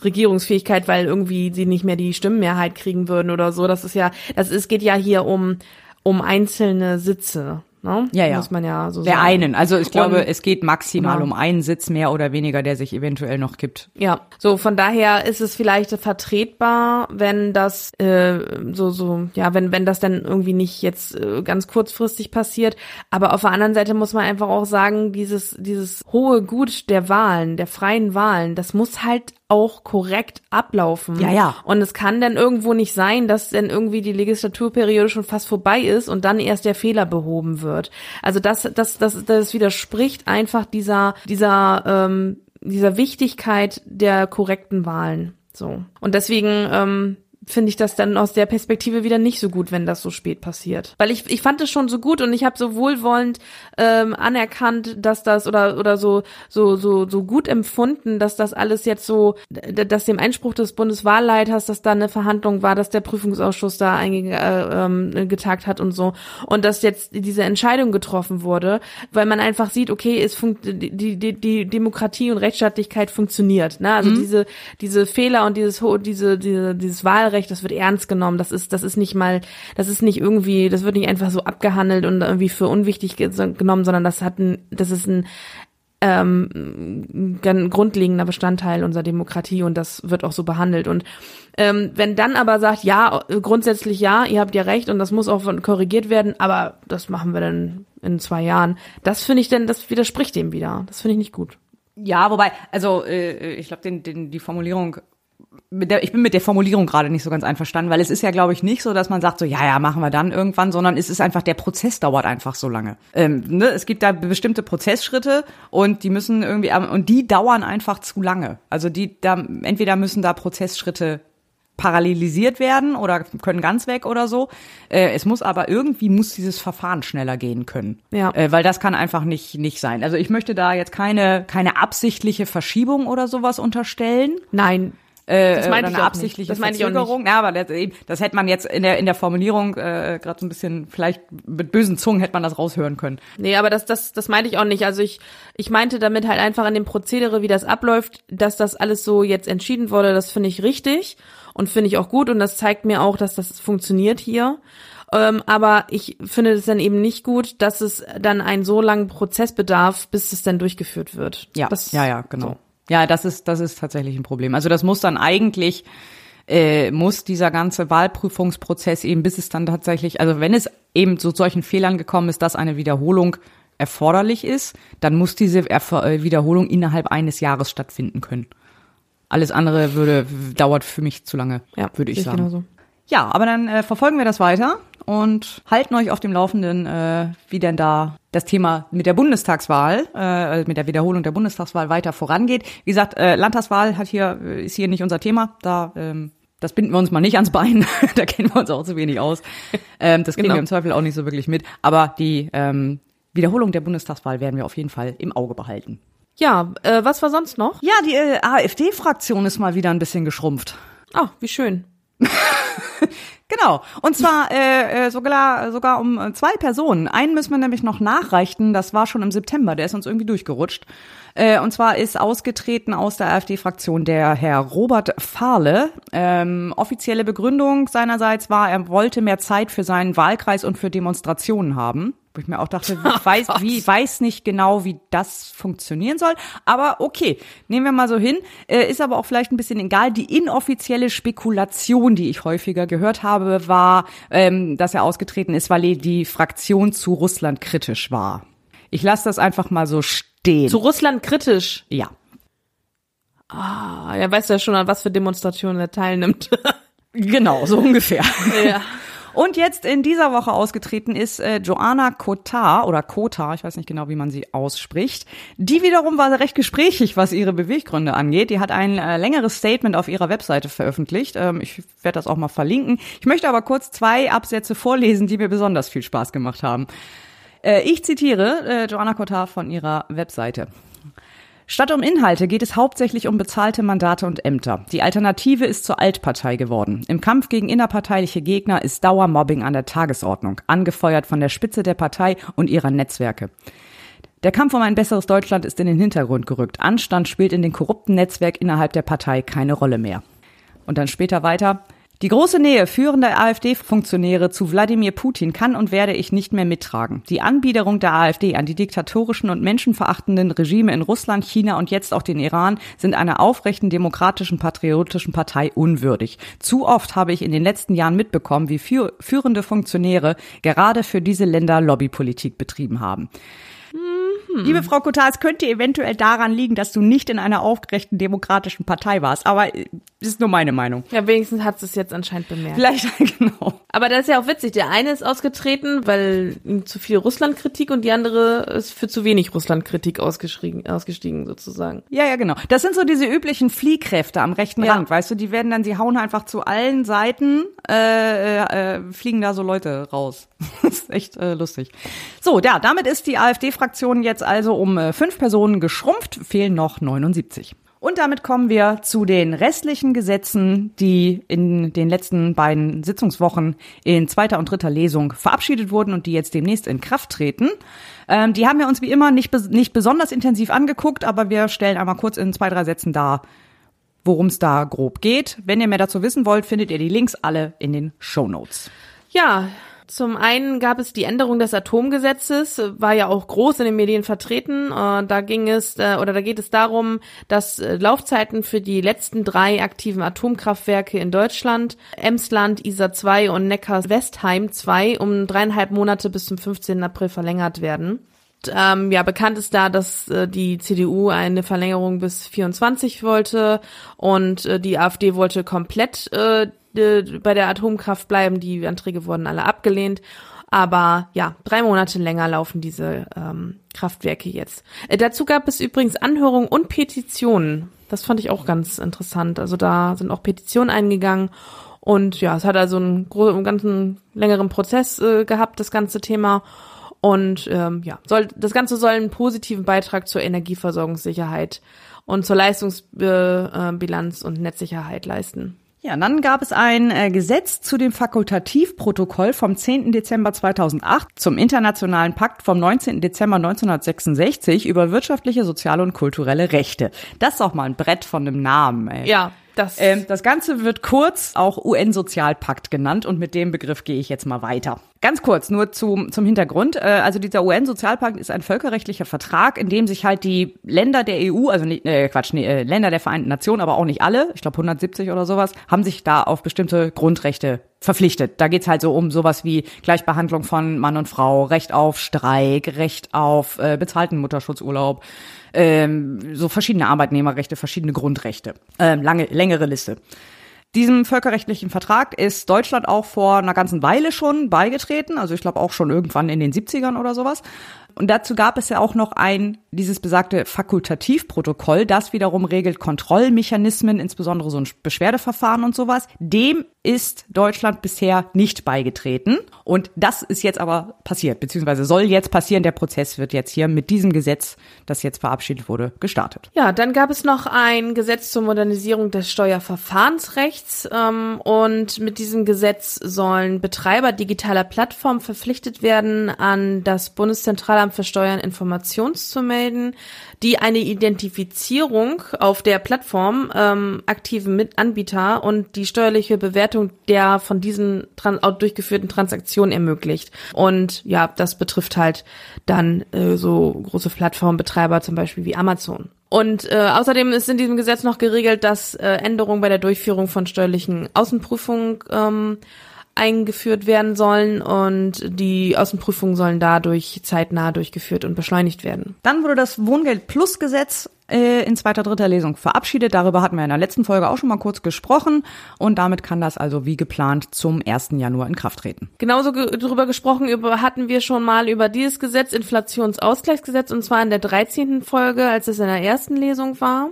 [SPEAKER 2] Regierungsfähigkeit, weil irgendwie sie nicht mehr die Stimmenmehrheit kriegen würden oder so. Das ist ja, das ist, geht ja hier um um einzelne Sitze. Ne?
[SPEAKER 3] Ja, ja.
[SPEAKER 2] Muss man ja so
[SPEAKER 3] Der
[SPEAKER 2] sagen.
[SPEAKER 3] einen. Also ich glaube,
[SPEAKER 2] Und-
[SPEAKER 3] es geht maximal
[SPEAKER 2] Genau.
[SPEAKER 3] um einen Sitz mehr oder weniger, der sich eventuell noch gibt.
[SPEAKER 2] Ja, so von daher ist es vielleicht vertretbar, wenn das äh, so so ja, wenn wenn das dann irgendwie nicht jetzt äh, ganz kurzfristig passiert, aber auf der anderen Seite muss man einfach auch sagen, dieses dieses hohe Gut der Wahlen, der freien Wahlen, das muss halt auch korrekt ablaufen.
[SPEAKER 3] Ja, ja.
[SPEAKER 2] Und es kann dann irgendwo nicht sein, dass dann irgendwie die Legislaturperiode schon fast vorbei ist und dann erst der Fehler behoben wird. Also das, das, das, das widerspricht einfach dieser, dieser, ähm, dieser Wichtigkeit der korrekten Wahlen. So. Und deswegen, ähm, finde ich das dann aus der Perspektive wieder nicht so gut, wenn das so spät passiert. Weil ich, ich fand es schon so gut und ich habe so wohlwollend ähm, anerkannt, dass das oder oder so so so so gut empfunden, dass das alles jetzt so, dass dem Einspruch des Bundeswahlleiters, dass da eine Verhandlung war, dass der Prüfungsausschuss da einge äh, ähm, getagt hat und so und dass jetzt diese Entscheidung getroffen wurde, weil man einfach sieht, okay, es funkt die, die die Demokratie und Rechtsstaatlichkeit funktioniert, ne? Also diese diese Fehler und dieses diese, diese dieses Wahlrecht, das wird ernst genommen, das ist das ist nicht mal, das ist nicht irgendwie, das wird nicht einfach so abgehandelt und irgendwie für unwichtig ge genommen, sondern das hat ein das ist ein ähm, ein grundlegender Bestandteil unserer Demokratie und das wird auch so behandelt. Und ähm, wenn dann aber sagt, ja, grundsätzlich ja, ihr habt ja recht und das muss auch korrigiert werden, aber das machen wir dann in zwei Jahren, das finde ich dann, das widerspricht dem wieder. Das finde ich nicht gut.
[SPEAKER 3] Ja, wobei, also äh, ich glaube, den, den, die Formulierung, mit der, ich bin mit der Formulierung gerade nicht so ganz einverstanden, weil es ist ja, glaube ich, nicht so, dass man sagt, so ja, ja, machen wir dann irgendwann, sondern es ist einfach, der Prozess dauert einfach so lange. Ähm, ne? Es gibt da bestimmte Prozessschritte und die müssen irgendwie, und die dauern einfach zu lange. Also die, da, entweder müssen da Prozessschritte parallelisiert werden oder können ganz weg oder so. Äh, es muss aber irgendwie muss dieses Verfahren schneller gehen können.
[SPEAKER 2] Ja.
[SPEAKER 3] Äh, weil das kann einfach nicht nicht sein. Also ich möchte da jetzt keine keine absichtliche Verschiebung oder sowas unterstellen.
[SPEAKER 2] Nein,
[SPEAKER 3] Äh,
[SPEAKER 2] Das meinte ich
[SPEAKER 3] absichtliche
[SPEAKER 2] nicht. Das meinte ich auch
[SPEAKER 3] Verzögerung. Ja, aber das, eben, das hätte man jetzt in der in der Formulierung äh, gerade so ein bisschen vielleicht mit bösen Zungen hätte man das raushören können.
[SPEAKER 2] Nee, aber das, das, das meinte ich auch nicht. Also ich, ich meinte damit halt einfach an dem Prozedere, wie das abläuft, dass das alles so jetzt entschieden wurde, das finde ich richtig und finde ich auch gut und das zeigt mir auch, dass das funktioniert hier. Ähm, aber ich finde es dann eben nicht gut, dass es dann einen so langen Prozess bedarf, bis es dann durchgeführt wird.
[SPEAKER 3] Ja,
[SPEAKER 2] das,
[SPEAKER 3] ja, ja, genau.
[SPEAKER 2] So.
[SPEAKER 3] Ja, das ist, das ist tatsächlich ein Problem. Also das muss dann eigentlich, äh, muss dieser ganze Wahlprüfungsprozess eben, bis es dann tatsächlich, also wenn es eben zu solchen Fehlern gekommen ist, dass eine Wiederholung erforderlich ist, dann muss diese Erf äh, Wiederholung innerhalb eines Jahres stattfinden können. Alles andere würde, dauert für mich zu lange,
[SPEAKER 2] Ja,
[SPEAKER 3] würde ich sagen.
[SPEAKER 2] genauso.
[SPEAKER 3] Ja, aber dann äh, verfolgen wir das weiter und halten euch auf dem Laufenden, äh, wie denn da das Thema mit der Bundestagswahl, äh, mit der Wiederholung der Bundestagswahl weiter vorangeht. Wie gesagt, äh, Landtagswahl hat hier ist hier nicht unser Thema. Da ähm, das binden wir uns mal nicht ans Bein. da kennen wir uns auch zu wenig aus. Ähm, das kriegen
[SPEAKER 2] Genau.
[SPEAKER 3] wir im Zweifel auch nicht so wirklich mit. Aber die ähm, Wiederholung der Bundestagswahl werden wir auf jeden Fall im Auge behalten.
[SPEAKER 2] Ja, äh, was war sonst noch?
[SPEAKER 3] Ja, die äh, AfD-Fraktion ist mal wieder ein bisschen geschrumpft.
[SPEAKER 2] Ah, wie schön.
[SPEAKER 3] Genau. Und zwar äh, äh, sogar, sogar um äh, zwei Personen. Einen müssen wir nämlich noch nachreichen. Das war schon im September. Der ist uns irgendwie durchgerutscht. Äh, und zwar ist ausgetreten aus der AfD-Fraktion der Herr Robert Fahle. Ähm, offizielle Begründung seinerseits war, er wollte mehr Zeit für seinen Wahlkreis und für Demonstrationen haben. Wo ich mir auch dachte, ich weiß, wie, weiß nicht genau, wie das funktionieren soll. Aber okay, nehmen wir mal so hin. Äh, ist aber auch vielleicht ein bisschen egal. Die inoffizielle Spekulation, die ich häufiger gehört habe, war, ähm, dass er ausgetreten ist, weil die Fraktion zu Russland kritisch war. Ich lasse das einfach mal so stehen.
[SPEAKER 2] Zu Russland kritisch.
[SPEAKER 3] ja.
[SPEAKER 2] Ah, er weiß ja schon, an was für Demonstrationen er teilnimmt.
[SPEAKER 3] Genau, so ungefähr.
[SPEAKER 2] ja.
[SPEAKER 3] Und jetzt in dieser Woche ausgetreten ist äh, Joanna Kotar oder Kota, ich weiß nicht genau, wie man sie ausspricht. Die wiederum war recht gesprächig, was ihre Beweggründe angeht. Die hat ein äh, längeres Statement auf ihrer Webseite veröffentlicht. Ähm, ich werde das auch mal verlinken. Ich möchte aber kurz zwei Absätze vorlesen, die mir besonders viel Spaß gemacht haben. Äh, ich zitiere äh, Joanna Kotar von ihrer Webseite. Statt um Inhalte geht es hauptsächlich um bezahlte Mandate und Ämter. Die Alternative ist zur Altpartei geworden. Im Kampf gegen innerparteiliche Gegner ist Dauermobbing an der Tagesordnung, angefeuert von der Spitze der Partei und ihrer Netzwerke. Der Kampf um ein besseres Deutschland ist in den Hintergrund gerückt. Anstand spielt in den korrupten Netzwerk innerhalb der Partei keine Rolle mehr. Und dann später weiter. Die große Nähe führender AfD-Funktionäre zu Wladimir Putin kann und werde ich nicht mehr mittragen. Die Anbiederung der AfD an die diktatorischen und menschenverachtenden Regime in Russland, China und jetzt auch den Iran sind einer aufrechten, demokratischen, patriotischen Partei unwürdig. Zu oft habe ich in den letzten Jahren mitbekommen, wie führende Funktionäre gerade für diese Länder Lobbypolitik betrieben haben. Liebe Frau Kotar, es könnte eventuell daran liegen, dass du nicht in einer aufgerechten demokratischen Partei warst, aber äh, ist nur meine Meinung.
[SPEAKER 2] Ja, wenigstens hat es jetzt anscheinend bemerkt.
[SPEAKER 3] Vielleicht genau.
[SPEAKER 2] Aber das ist ja auch witzig. Der eine ist ausgetreten, weil zu viel Russlandkritik und die andere ist für zu wenig Russlandkritik ausgestiegen, ausgestiegen sozusagen.
[SPEAKER 3] Ja, ja, genau. Das sind so diese üblichen Fliehkräfte am rechten
[SPEAKER 2] Ja.
[SPEAKER 3] Rand, weißt du, die werden dann, sie hauen einfach zu allen Seiten, äh, äh, äh, fliegen da so Leute raus. das ist echt äh, lustig. So, ja, damit ist die AfD-Fraktion jetzt also um äh, fünf Personen geschrumpft, fehlen noch 79. Und damit kommen wir zu den restlichen Gesetzen, die in den letzten beiden Sitzungswochen in zweiter und dritter Lesung verabschiedet wurden und die jetzt demnächst in Kraft treten. Ähm, die haben wir uns wie immer nicht, nicht besonders intensiv angeguckt, aber wir stellen einmal kurz in zwei, drei Sätzen dar, worum es da grob geht. Wenn ihr mehr dazu wissen wollt, findet ihr die Links alle in den Show Notes.
[SPEAKER 2] Ja, zum einen gab es die Änderung des Atomgesetzes, war ja auch groß in den Medien vertreten. Äh, Da ging es äh, oder da geht es darum, dass äh, Laufzeiten für die letzten drei aktiven Atomkraftwerke in Deutschland, Emsland, Isar 2 und Neckar-Westheim 2, um dreieinhalb Monate bis zum 15. April verlängert werden. Ähm, ja, bekannt ist da, dass äh, die CDU eine Verlängerung bis 24 wollte und äh, die AfD wollte komplett äh, de- bei der Atomkraft bleiben. Die Anträge wurden alle abgelehnt. Aber ja, drei Monate länger laufen diese ähm, Kraftwerke jetzt. Äh, dazu gab es übrigens Anhörungen und Petitionen. Das fand ich auch ganz interessant. Also da sind auch Petitionen eingegangen. Und ja, es hat also einen, einen ganzen längeren Prozess äh, gehabt, das ganze Thema. Und ähm, ja, soll, das Ganze soll einen positiven Beitrag zur Energieversorgungssicherheit und zur Leistungsbilanz und Netzsicherheit leisten.
[SPEAKER 3] Ja, und dann gab es ein äh, Gesetz zu dem Fakultativprotokoll vom 10. Dezember 2008 zum Internationalen Pakt vom 19. Dezember 1966 über wirtschaftliche, soziale und kulturelle Rechte. Das ist auch mal ein Brett von einem Namen. Ey.
[SPEAKER 2] Ja. Das-
[SPEAKER 3] ähm, das Ganze wird kurz auch UN-Sozialpakt genannt und mit dem Begriff gehe ich jetzt mal weiter. Ganz kurz, nur zum, zum Hintergrund. Äh, also dieser UN-Sozialpakt ist ein völkerrechtlicher Vertrag, in dem sich halt die Länder der EU, also nicht, äh, Quatsch, nee, äh, Länder der Vereinten Nationen, aber auch nicht alle, ich glaube 170 oder sowas, haben sich da auf bestimmte Grundrechte verpflichtet. Da geht's halt so um sowas wie Gleichbehandlung von Mann und Frau, Recht auf Streik, Recht auf äh, bezahlten Mutterschutzurlaub, ähm, so verschiedene Arbeitnehmerrechte, verschiedene Grundrechte. Ähm, lange, längere Liste. Diesem völkerrechtlichen Vertrag ist Deutschland auch vor einer ganzen Weile schon beigetreten, also ich glaube auch schon irgendwann in den 70ern oder sowas. Und dazu gab es ja auch noch ein, dieses besagte Fakultativprotokoll, das wiederum regelt Kontrollmechanismen, insbesondere so ein Beschwerdeverfahren und sowas. Dem ist Deutschland bisher nicht beigetreten. Und das ist jetzt aber passiert, beziehungsweise soll jetzt passieren. Der Prozess wird jetzt hier mit diesem Gesetz, das jetzt verabschiedet wurde, gestartet.
[SPEAKER 2] Ja, dann gab es noch ein Gesetz zur Modernisierung des Steuerverfahrensrechts ähm, und mit diesem Gesetz sollen Betreiber digitaler Plattformen verpflichtet werden, an das Bundeszentralamt für Steuern Informationszumelden, die eine Identifizierung auf der Plattform ähm, aktiven Mitanbieter und die steuerliche Bewertung der von diesen tran durchgeführten Transaktionen ermöglicht. Und ja, das betrifft halt dann äh, so große Plattformbetreiber zum Beispiel wie Amazon. Und äh, außerdem ist in diesem Gesetz noch geregelt, dass äh, Änderungen bei der Durchführung von steuerlichen Außenprüfungen ähm, eingeführt werden sollen und die Außenprüfungen sollen dadurch zeitnah durchgeführt und beschleunigt werden.
[SPEAKER 3] Dann wurde das Wohngeld Plus Gesetz äh, in zweiter, dritter Lesung verabschiedet. Darüber hatten wir in der letzten Folge auch schon mal kurz gesprochen. Und damit kann das also wie geplant zum 1. Januar in Kraft treten.
[SPEAKER 2] Genauso ge darüber gesprochen über, hatten wir schon mal über dieses Gesetz, Inflationsausgleichsgesetz, und zwar in der 13. Folge, als es in der ersten Lesung war.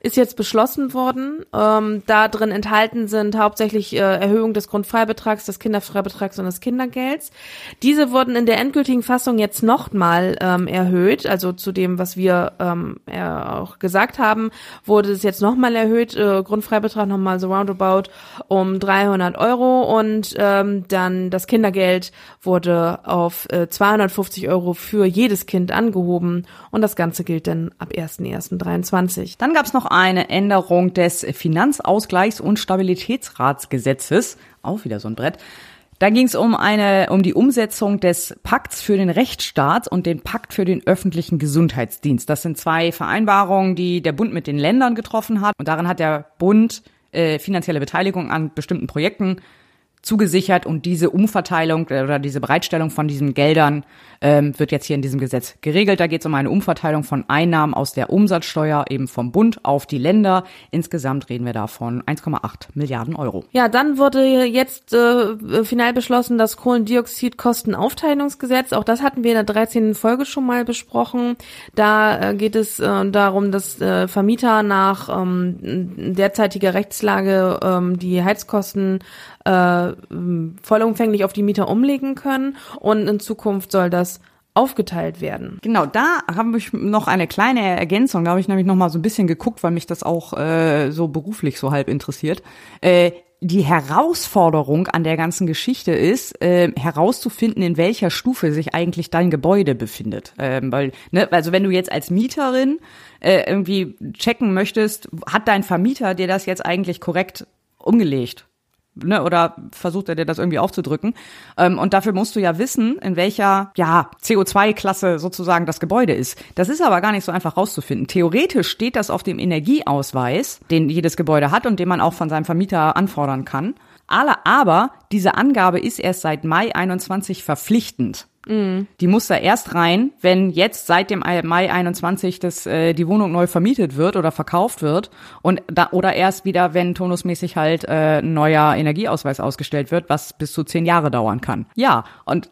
[SPEAKER 2] Ist jetzt beschlossen worden. Ähm, da drin enthalten sind hauptsächlich äh, Erhöhung des Grundfreibetrags, des Kinderfreibetrags und des Kindergelds. Diese wurden in der endgültigen Fassung jetzt nochmal ähm, erhöht. Also zu dem, was wir ähm, auch gesagt haben, wurde es jetzt nochmal erhöht. Äh, Grundfreibetrag nochmal so roundabout um 300 Euro und ähm, dann das Kindergeld wurde auf äh, 250 Euro für jedes Kind angehoben und das Ganze gilt dann ab 1.1.23.
[SPEAKER 3] Dann gab es noch eine Änderung des Finanzausgleichs- und Stabilitätsratsgesetzes. Auch wieder so ein Brett. Da ging es um eine um die Umsetzung des Pakts für den Rechtsstaat und den Pakt für den öffentlichen Gesundheitsdienst. Das sind zwei Vereinbarungen, die der Bund mit den Ländern getroffen hat. Und darin hat der Bund äh, finanzielle Beteiligung an bestimmten Projekten zugesichert und diese Umverteilung oder diese Bereitstellung von diesen Geldern ähm, wird jetzt hier in diesem Gesetz geregelt. Da geht es um eine Umverteilung von Einnahmen aus der Umsatzsteuer eben vom Bund auf die Länder. Insgesamt reden wir da von 1,8 Milliarden Euro.
[SPEAKER 2] Ja, dann wurde jetzt äh, final beschlossen das Kohlendioxidkostenaufteilungsgesetz. Auch das hatten wir in der 13. Folge schon mal besprochen. Da äh, geht es äh, darum, dass äh, Vermieter nach ähm, derzeitiger Rechtslage ähm, die Heizkosten äh, vollumfänglich auf die Mieter umlegen können und in Zukunft soll das aufgeteilt werden.
[SPEAKER 3] Genau, da habe ich noch eine kleine Ergänzung. Da habe ich nämlich noch mal so ein bisschen geguckt, weil mich das auch äh, so beruflich so halb interessiert. Äh, die Herausforderung an der ganzen Geschichte ist, äh, herauszufinden, in welcher Stufe sich eigentlich dein Gebäude befindet. Ähm, weil, ne, also wenn du jetzt als Mieterin äh, irgendwie checken möchtest, hat dein Vermieter dir das jetzt eigentlich korrekt umgelegt? Ne, oder versucht er dir das irgendwie aufzudrücken? Ähm, und dafür musst du ja wissen, in welcher ja, CO2-Klasse sozusagen das Gebäude ist. Das ist aber gar nicht so einfach rauszufinden. Theoretisch steht das auf dem Energieausweis, den jedes Gebäude hat und den man auch von seinem Vermieter anfordern kann. Aber diese Angabe ist erst seit Mai 21 verpflichtend. Die muss da erst rein, wenn jetzt seit dem Mai 21 das, äh, die Wohnung neu vermietet wird oder verkauft wird und da, oder erst wieder, wenn tonusmäßig halt äh, ein neuer Energieausweis ausgestellt wird, was bis zu zehn Jahre dauern kann. Ja, und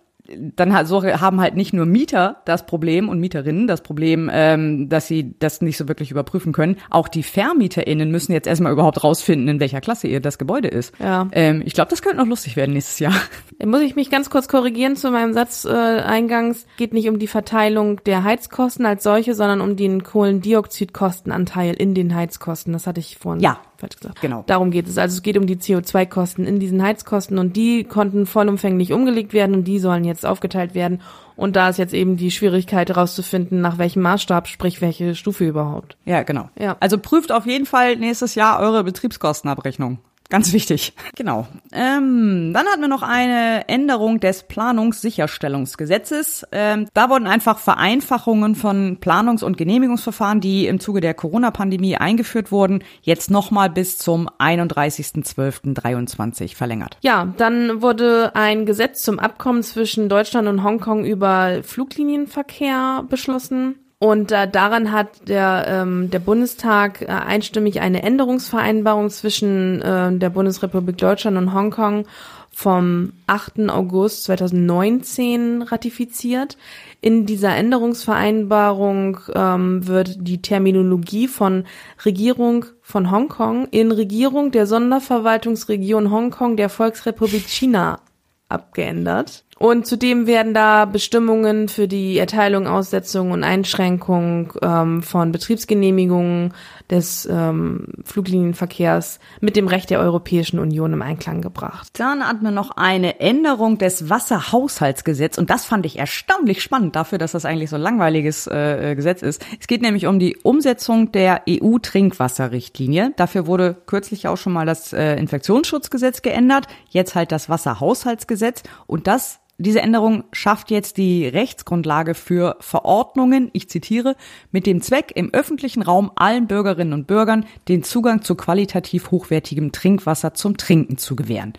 [SPEAKER 3] dann so haben halt nicht nur Mieter das Problem und Mieterinnen das Problem, ähm, dass sie das nicht so wirklich überprüfen können. Auch die VermieterInnen müssen jetzt erstmal überhaupt rausfinden, in welcher Klasse ihr das Gebäude ist.
[SPEAKER 2] Ja.
[SPEAKER 3] Ähm, ich glaube, das könnte noch lustig werden nächstes Jahr.
[SPEAKER 2] Dann muss ich mich ganz kurz korrigieren zu meinem Satz äh, eingangs. Geht nicht um die Verteilung der Heizkosten als solche, sondern um den Kohlendioxidkostenanteil in den Heizkosten. Das hatte ich vorhin
[SPEAKER 3] Ja,
[SPEAKER 2] falsch gesagt.
[SPEAKER 3] Genau.
[SPEAKER 2] Darum geht es. Also es geht um die CO2-Kosten in diesen Heizkosten und die konnten vollumfänglich umgelegt werden und die sollen jetzt aufgeteilt werden. Und da ist jetzt eben die Schwierigkeit herauszufinden, nach welchem Maßstab, sprich welche Stufe überhaupt.
[SPEAKER 3] Ja, genau.
[SPEAKER 2] Ja.
[SPEAKER 3] Also prüft auf jeden Fall nächstes Jahr eure Betriebskostenabrechnung. Ganz wichtig. Genau. Ähm, dann hatten wir noch eine Änderung des Planungssicherstellungsgesetzes. Ähm, da wurden einfach Vereinfachungen von Planungs- und Genehmigungsverfahren, die im Zuge der Corona-Pandemie eingeführt wurden, jetzt nochmal bis zum 31.12.23 verlängert.
[SPEAKER 2] Ja, dann wurde ein Gesetz zum Abkommen zwischen Deutschland und Hongkong über Fluglinienverkehr beschlossen. Und äh, daran hat der, ähm, der Bundestag äh, einstimmig eine Änderungsvereinbarung zwischen äh, der Bundesrepublik Deutschland und Hongkong vom 8. August 2019 ratifiziert. In dieser Änderungsvereinbarung ähm, wird die Terminologie von Regierung von Hongkong in Regierung der Sonderverwaltungsregion Hongkong der Volksrepublik China abgeändert. Und zudem werden da Bestimmungen für die Erteilung, Aussetzung und Einschränkung ähm, von Betriebsgenehmigungen des ähm, Fluglinienverkehrs mit dem Recht der Europäischen Union im Einklang gebracht.
[SPEAKER 3] Dann hatten wir noch eine Änderung des Wasserhaushaltsgesetzes und das fand ich erstaunlich spannend dafür, dass das eigentlich so ein langweiliges äh, Gesetz ist. Es geht nämlich um die Umsetzung der EU-Trinkwasserrichtlinie. Dafür wurde kürzlich auch schon mal das äh, Infektionsschutzgesetz geändert, jetzt halt das Wasserhaushaltsgesetz und das diese Änderung schafft jetzt die Rechtsgrundlage für Verordnungen, ich zitiere, mit dem Zweck, im öffentlichen Raum allen Bürgerinnen und Bürgern den Zugang zu qualitativ hochwertigem Trinkwasser zum Trinken zu gewähren.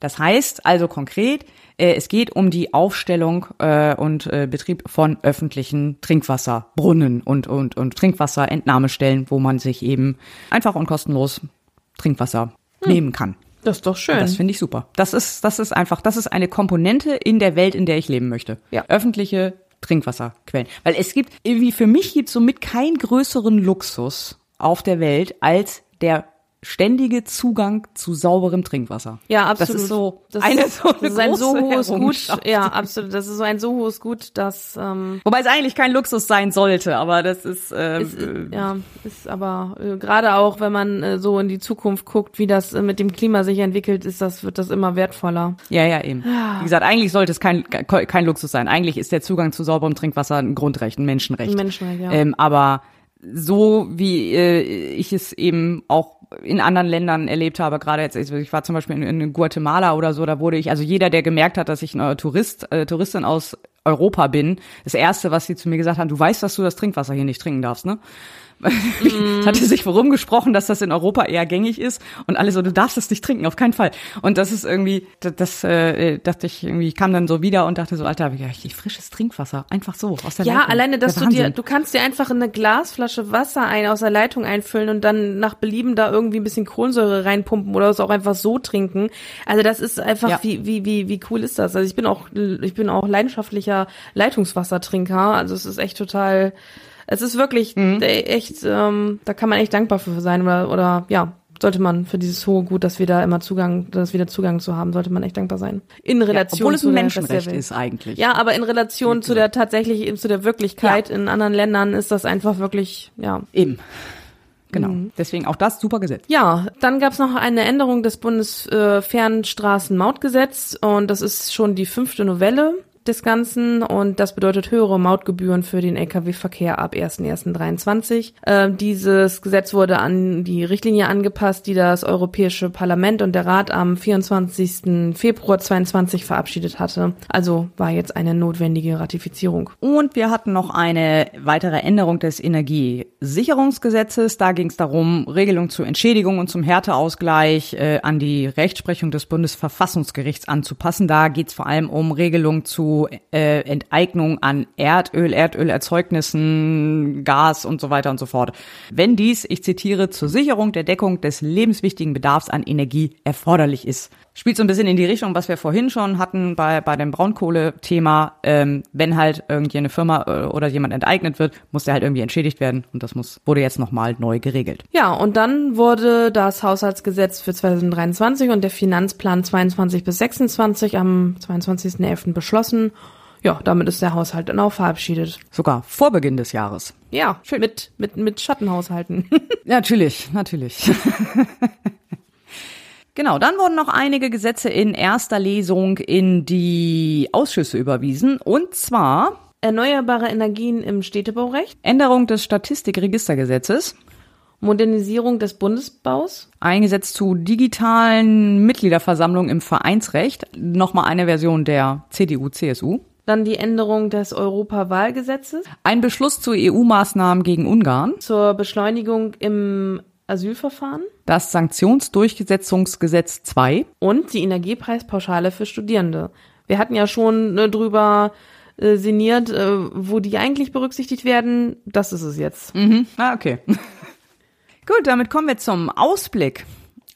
[SPEAKER 3] Das heißt also konkret, äh, es geht um die Aufstellung äh, und äh, Betrieb von öffentlichen Trinkwasserbrunnen und, und, und Trinkwasserentnahmestellen, wo man sich eben einfach und kostenlos Trinkwasser hm. nehmen kann.
[SPEAKER 2] Das ist doch schön.
[SPEAKER 3] Das finde ich super. Das ist, das ist einfach, das ist eine Komponente in der Welt, in der ich leben möchte.
[SPEAKER 2] Ja.
[SPEAKER 3] Öffentliche Trinkwasserquellen. Weil es gibt, irgendwie für mich gibt es somit keinen größeren Luxus auf der Welt als der ständige Zugang zu sauberem Trinkwasser.
[SPEAKER 2] Ja, absolut.
[SPEAKER 3] Das ist so
[SPEAKER 2] das
[SPEAKER 3] eine
[SPEAKER 2] ist,
[SPEAKER 3] so
[SPEAKER 2] das ist ein so hohes Gut. Ja, absolut. Das ist so ein so hohes Gut, dass ähm,
[SPEAKER 3] Wobei es eigentlich kein Luxus sein sollte, aber das ist, äh,
[SPEAKER 2] ist ja ist aber äh, gerade auch, wenn man äh, so in die Zukunft guckt, wie das äh, mit dem Klima sich entwickelt, ist das wird das immer wertvoller.
[SPEAKER 3] ja, ja, eben. Wie gesagt, eigentlich sollte es kein, kein Luxus sein. Eigentlich ist der Zugang zu sauberem Trinkwasser ein Grundrecht, ein Menschenrecht.
[SPEAKER 2] Ein Menschenrecht, ja.
[SPEAKER 3] Ähm, aber so wie äh, ich es eben auch in anderen Ländern erlebt habe, gerade jetzt, also ich war zum Beispiel in, in Guatemala oder so, da wurde ich, also jeder, der gemerkt hat, dass ich ein äh, Tourist, äh, Touristin aus Europa bin, das erste, was sie zu mir gesagt haben, du weißt, dass du das Trinkwasser hier nicht trinken darfst, ne? Es hatte sich worum gesprochen, dass das in Europa eher gängig ist und alle so, du darfst es nicht trinken, auf keinen Fall. Und das ist irgendwie, das, das äh, dachte ich irgendwie, kam dann so wieder und dachte so, Alter, ja, ich frisches Trinkwasser, einfach so aus der
[SPEAKER 2] Ja,
[SPEAKER 3] Leitung.
[SPEAKER 2] alleine, dass
[SPEAKER 3] Der
[SPEAKER 2] du dir, du kannst dir einfach in eine Glasflasche Wasser ein aus der Leitung einfüllen und dann nach Belieben da irgendwie ein bisschen Kohlensäure reinpumpen oder es auch einfach so trinken. Also das ist einfach,
[SPEAKER 3] Ja.
[SPEAKER 2] wie, wie, wie, wie cool ist das? Also ich bin auch, ich bin auch leidenschaftlicher Leitungswassertrinker. Also es ist echt total, es ist wirklich
[SPEAKER 3] Mhm.
[SPEAKER 2] äh, echt, ähm, da kann man echt dankbar für sein oder, oder ja, sollte man für dieses hohe Gut, dass wir da immer Zugang, dass wir da Zugang zu haben, sollte man echt dankbar sein. In Relation
[SPEAKER 3] Obwohl es
[SPEAKER 2] zu
[SPEAKER 3] ein Menschenrecht ist eigentlich.
[SPEAKER 2] Ja, aber in Relation zu der tatsächlich zu der Wirklichkeit in anderen Ländern ist das einfach wirklich, ja.
[SPEAKER 3] Eben. Genau.
[SPEAKER 2] Mhm.
[SPEAKER 3] Deswegen auch das super Gesetz.
[SPEAKER 2] Ja, dann gab's noch eine Änderung des Bundesfernstraßenmautgesetz und das ist schon die fünfte Novelle des Ganzen und das bedeutet höhere Mautgebühren für den Lkw-Verkehr ab 1.1.23. Äh, dieses Gesetz wurde an die Richtlinie angepasst, die das Europäische Parlament und der Rat am 24. Februar 22 verabschiedet hatte. Also war jetzt eine notwendige Ratifizierung.
[SPEAKER 3] Und wir hatten noch eine weitere Änderung des Energiesicherungsgesetzes. Da ging es darum, Regelungen zur Entschädigung und zum Härteausgleich äh, an die Rechtsprechung des Bundesverfassungsgerichts anzupassen. Da geht es vor allem um Regelungen zu äh, Enteignung an Erdöl, Erdölerzeugnissen, Gas und so weiter und so fort. Wenn dies, ich zitiere, zur Sicherung der Deckung des lebenswichtigen Bedarfs an Energie erforderlich ist. Spielt so ein bisschen in die Richtung, was wir vorhin schon hatten bei, bei dem Braunkohle-Thema. Ähm, wenn halt irgendwie eine Firma äh, oder jemand enteignet wird, muss der halt irgendwie entschädigt werden. Und das muss, wurde jetzt nochmal neu geregelt.
[SPEAKER 2] Ja, und dann wurde das Haushaltsgesetz für 2023 und der Finanzplan 22 bis 26 am 22.11. beschlossen. Ja, damit ist der Haushalt dann auch verabschiedet.
[SPEAKER 3] Sogar vor Beginn des Jahres.
[SPEAKER 2] Ja, mit, mit, mit Schattenhaushalten.
[SPEAKER 3] Natürlich, natürlich. Genau, dann wurden noch einige Gesetze in erster Lesung in die Ausschüsse überwiesen. Und zwar
[SPEAKER 2] Erneuerbare Energien im Städtebaurecht,
[SPEAKER 3] Änderung des Statistikregistergesetzes,
[SPEAKER 2] Modernisierung des Bundesbaus,
[SPEAKER 3] ein Gesetz zu digitalen Mitgliederversammlungen im Vereinsrecht, nochmal eine Version der CDU-CSU,
[SPEAKER 2] dann die Änderung des Europawahlgesetzes.
[SPEAKER 3] Ein Beschluss zu EU-Maßnahmen gegen Ungarn,
[SPEAKER 2] zur Beschleunigung im Asylverfahren
[SPEAKER 3] das Sanktionsdurchsetzungsgesetz 2,
[SPEAKER 2] und die Energiepreispauschale für Studierende. Wir hatten ja schon ne, drüber äh, sinniert, äh, wo die eigentlich berücksichtigt werden. Das ist es jetzt.
[SPEAKER 3] Mhm. Ah, okay. Gut, damit kommen wir zum Ausblick.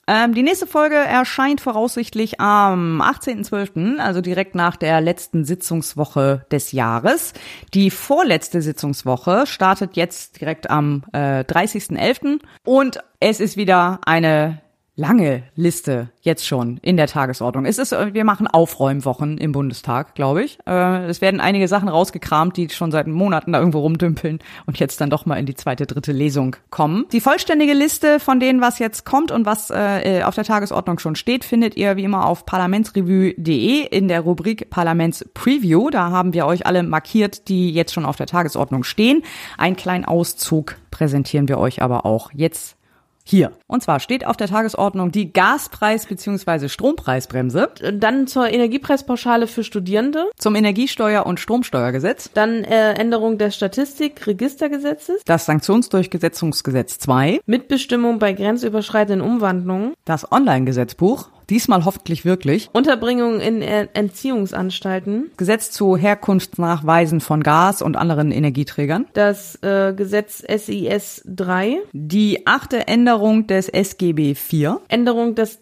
[SPEAKER 3] Ähm, die nächste Folge erscheint voraussichtlich am 18.12., also direkt nach der letzten Sitzungswoche des Jahres. Die vorletzte Sitzungswoche startet jetzt direkt am äh, 30.11. und es ist wieder eine lange Liste jetzt schon in der Tagesordnung. Es ist, wir machen Aufräumwochen im Bundestag, glaube ich. Äh, es werden einige Sachen rausgekramt, die schon seit Monaten da irgendwo rumdümpeln und jetzt dann doch mal in die zweite, dritte Lesung kommen. Die vollständige Liste von denen, was jetzt kommt und was äh, auf der Tagesordnung schon steht, findet ihr wie immer auf parlamentsrevue.de in der Rubrik Parlaments Preview. Da haben wir euch alle markiert, die jetzt schon auf der Tagesordnung stehen. Einen kleinen Auszug präsentieren wir euch aber auch jetzt hier. Und zwar steht auf der Tagesordnung die Gaspreis- bzw. Strompreisbremse.
[SPEAKER 2] Dann zur Energiepreispauschale für Studierende,
[SPEAKER 3] zum Energiesteuer- und Stromsteuergesetz,
[SPEAKER 2] dann äh, Änderung des Statistikregistergesetzes,
[SPEAKER 3] das Sanktionsdurchgesetzungsgesetz 2,
[SPEAKER 2] Mitbestimmung bei grenzüberschreitenden Umwandlungen,
[SPEAKER 3] das Online-Gesetzbuch, diesmal hoffentlich wirklich,
[SPEAKER 2] Unterbringung in Entziehungsanstalten,
[SPEAKER 3] Gesetz zu Herkunftsnachweisen von Gas und anderen Energieträgern,
[SPEAKER 2] das äh, Gesetz SIS 3,
[SPEAKER 3] die achte Änderung des SGB 4,
[SPEAKER 2] Änderung des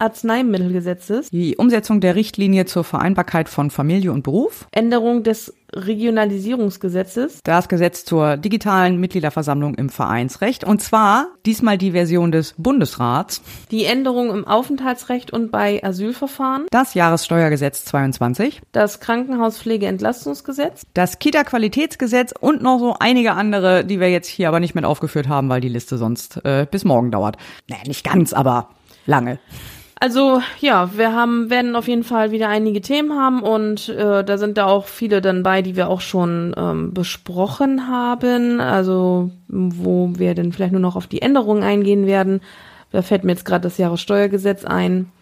[SPEAKER 2] Tierarzneimittelgesetzes,
[SPEAKER 3] die Umsetzung der Richtlinie zur Vereinbarkeit von Familie und Beruf,
[SPEAKER 2] Änderung des Regionalisierungsgesetzes,
[SPEAKER 3] das Gesetz zur digitalen Mitgliederversammlung im Vereinsrecht. Und zwar diesmal die Version des Bundesrats,
[SPEAKER 2] die Änderung im Aufenthaltsrecht und bei Asylverfahren,
[SPEAKER 3] das Jahressteuergesetz 22,
[SPEAKER 2] das Krankenhauspflegeentlastungsgesetz,
[SPEAKER 3] das Kita-Qualitätsgesetz und noch so einige andere, die wir jetzt hier aber nicht mit aufgeführt haben, weil die Liste sonst äh, bis morgen dauert. Naja, nicht ganz, aber lange.
[SPEAKER 2] Also ja, wir haben werden auf jeden Fall wieder einige Themen haben und äh, da sind da auch viele dann bei, die wir auch schon ähm, besprochen haben. Also wo wir dann vielleicht nur noch auf die Änderungen eingehen werden. Da fällt mir jetzt gerade das Jahressteuergesetz ein.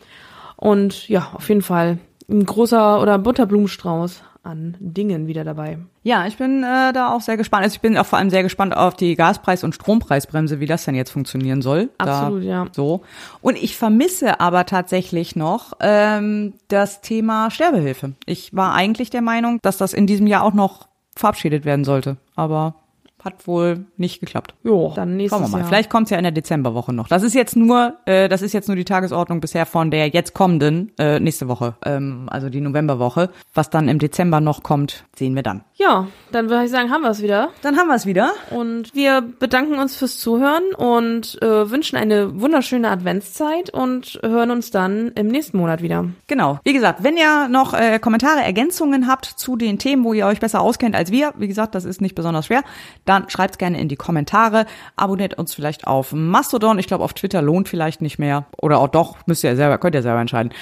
[SPEAKER 2] Und ja, auf jeden Fall ein großer oder bunter Blumenstrauß an Dingen wieder dabei.
[SPEAKER 3] Ja, ich bin äh, da auch sehr gespannt. Also ich bin auch vor allem sehr gespannt auf die Gaspreis- und Strompreisbremse, wie das denn jetzt funktionieren soll.
[SPEAKER 2] Absolut,
[SPEAKER 3] da,
[SPEAKER 2] ja.
[SPEAKER 3] So. Und ich vermisse aber tatsächlich noch ähm, das Thema Sterbehilfe. Ich war eigentlich der Meinung, dass das in diesem Jahr auch noch verabschiedet werden sollte. Aber hat wohl nicht geklappt.
[SPEAKER 2] Jo, dann nächstes
[SPEAKER 3] Schauen wir mal.
[SPEAKER 2] Jahr.
[SPEAKER 3] Vielleicht kommt's ja in der Dezemberwoche noch. Das ist jetzt nur, äh, das ist jetzt nur die Tagesordnung bisher von der jetzt kommenden äh, nächste Woche, ähm, also die Novemberwoche. Was dann im Dezember noch kommt, sehen wir dann.
[SPEAKER 2] Ja, dann würde ich sagen, haben wir es wieder.
[SPEAKER 3] Dann haben wir es wieder.
[SPEAKER 2] Und wir bedanken uns fürs Zuhören und äh, wünschen eine wunderschöne Adventszeit und hören uns dann im nächsten Monat wieder.
[SPEAKER 3] Genau. Wie gesagt, wenn ihr noch äh, Kommentare, Ergänzungen habt zu den Themen, wo ihr euch besser auskennt als wir, wie gesagt, das ist nicht besonders schwer, dann schreibt's gerne in die Kommentare. Abonniert uns vielleicht auf Mastodon. Ich glaube, auf Twitter lohnt vielleicht nicht mehr. Oder auch doch, müsst ihr selber, könnt ihr selber entscheiden.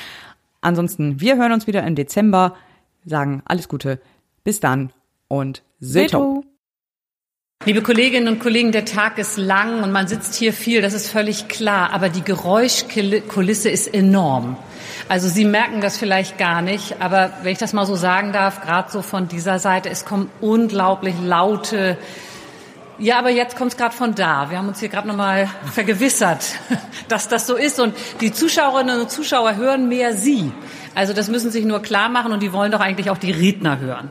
[SPEAKER 3] Ansonsten, wir hören uns wieder im Dezember. Sagen alles Gute. Bis dann und Seto.
[SPEAKER 4] Liebe Kolleginnen und Kollegen, der Tag ist lang und man sitzt hier viel, das ist völlig klar, aber die Geräuschkulisse ist enorm. Also Sie merken das vielleicht gar nicht, aber wenn ich das mal so sagen darf, gerade so von dieser Seite, es kommen unglaublich laute ja, aber jetzt kommt es gerade von da. Wir haben uns hier gerade nochmal vergewissert, dass das so ist. Und die Zuschauerinnen und Zuschauer hören mehr Sie. Also das müssen sich nur klar machen und die wollen doch eigentlich auch die Redner hören.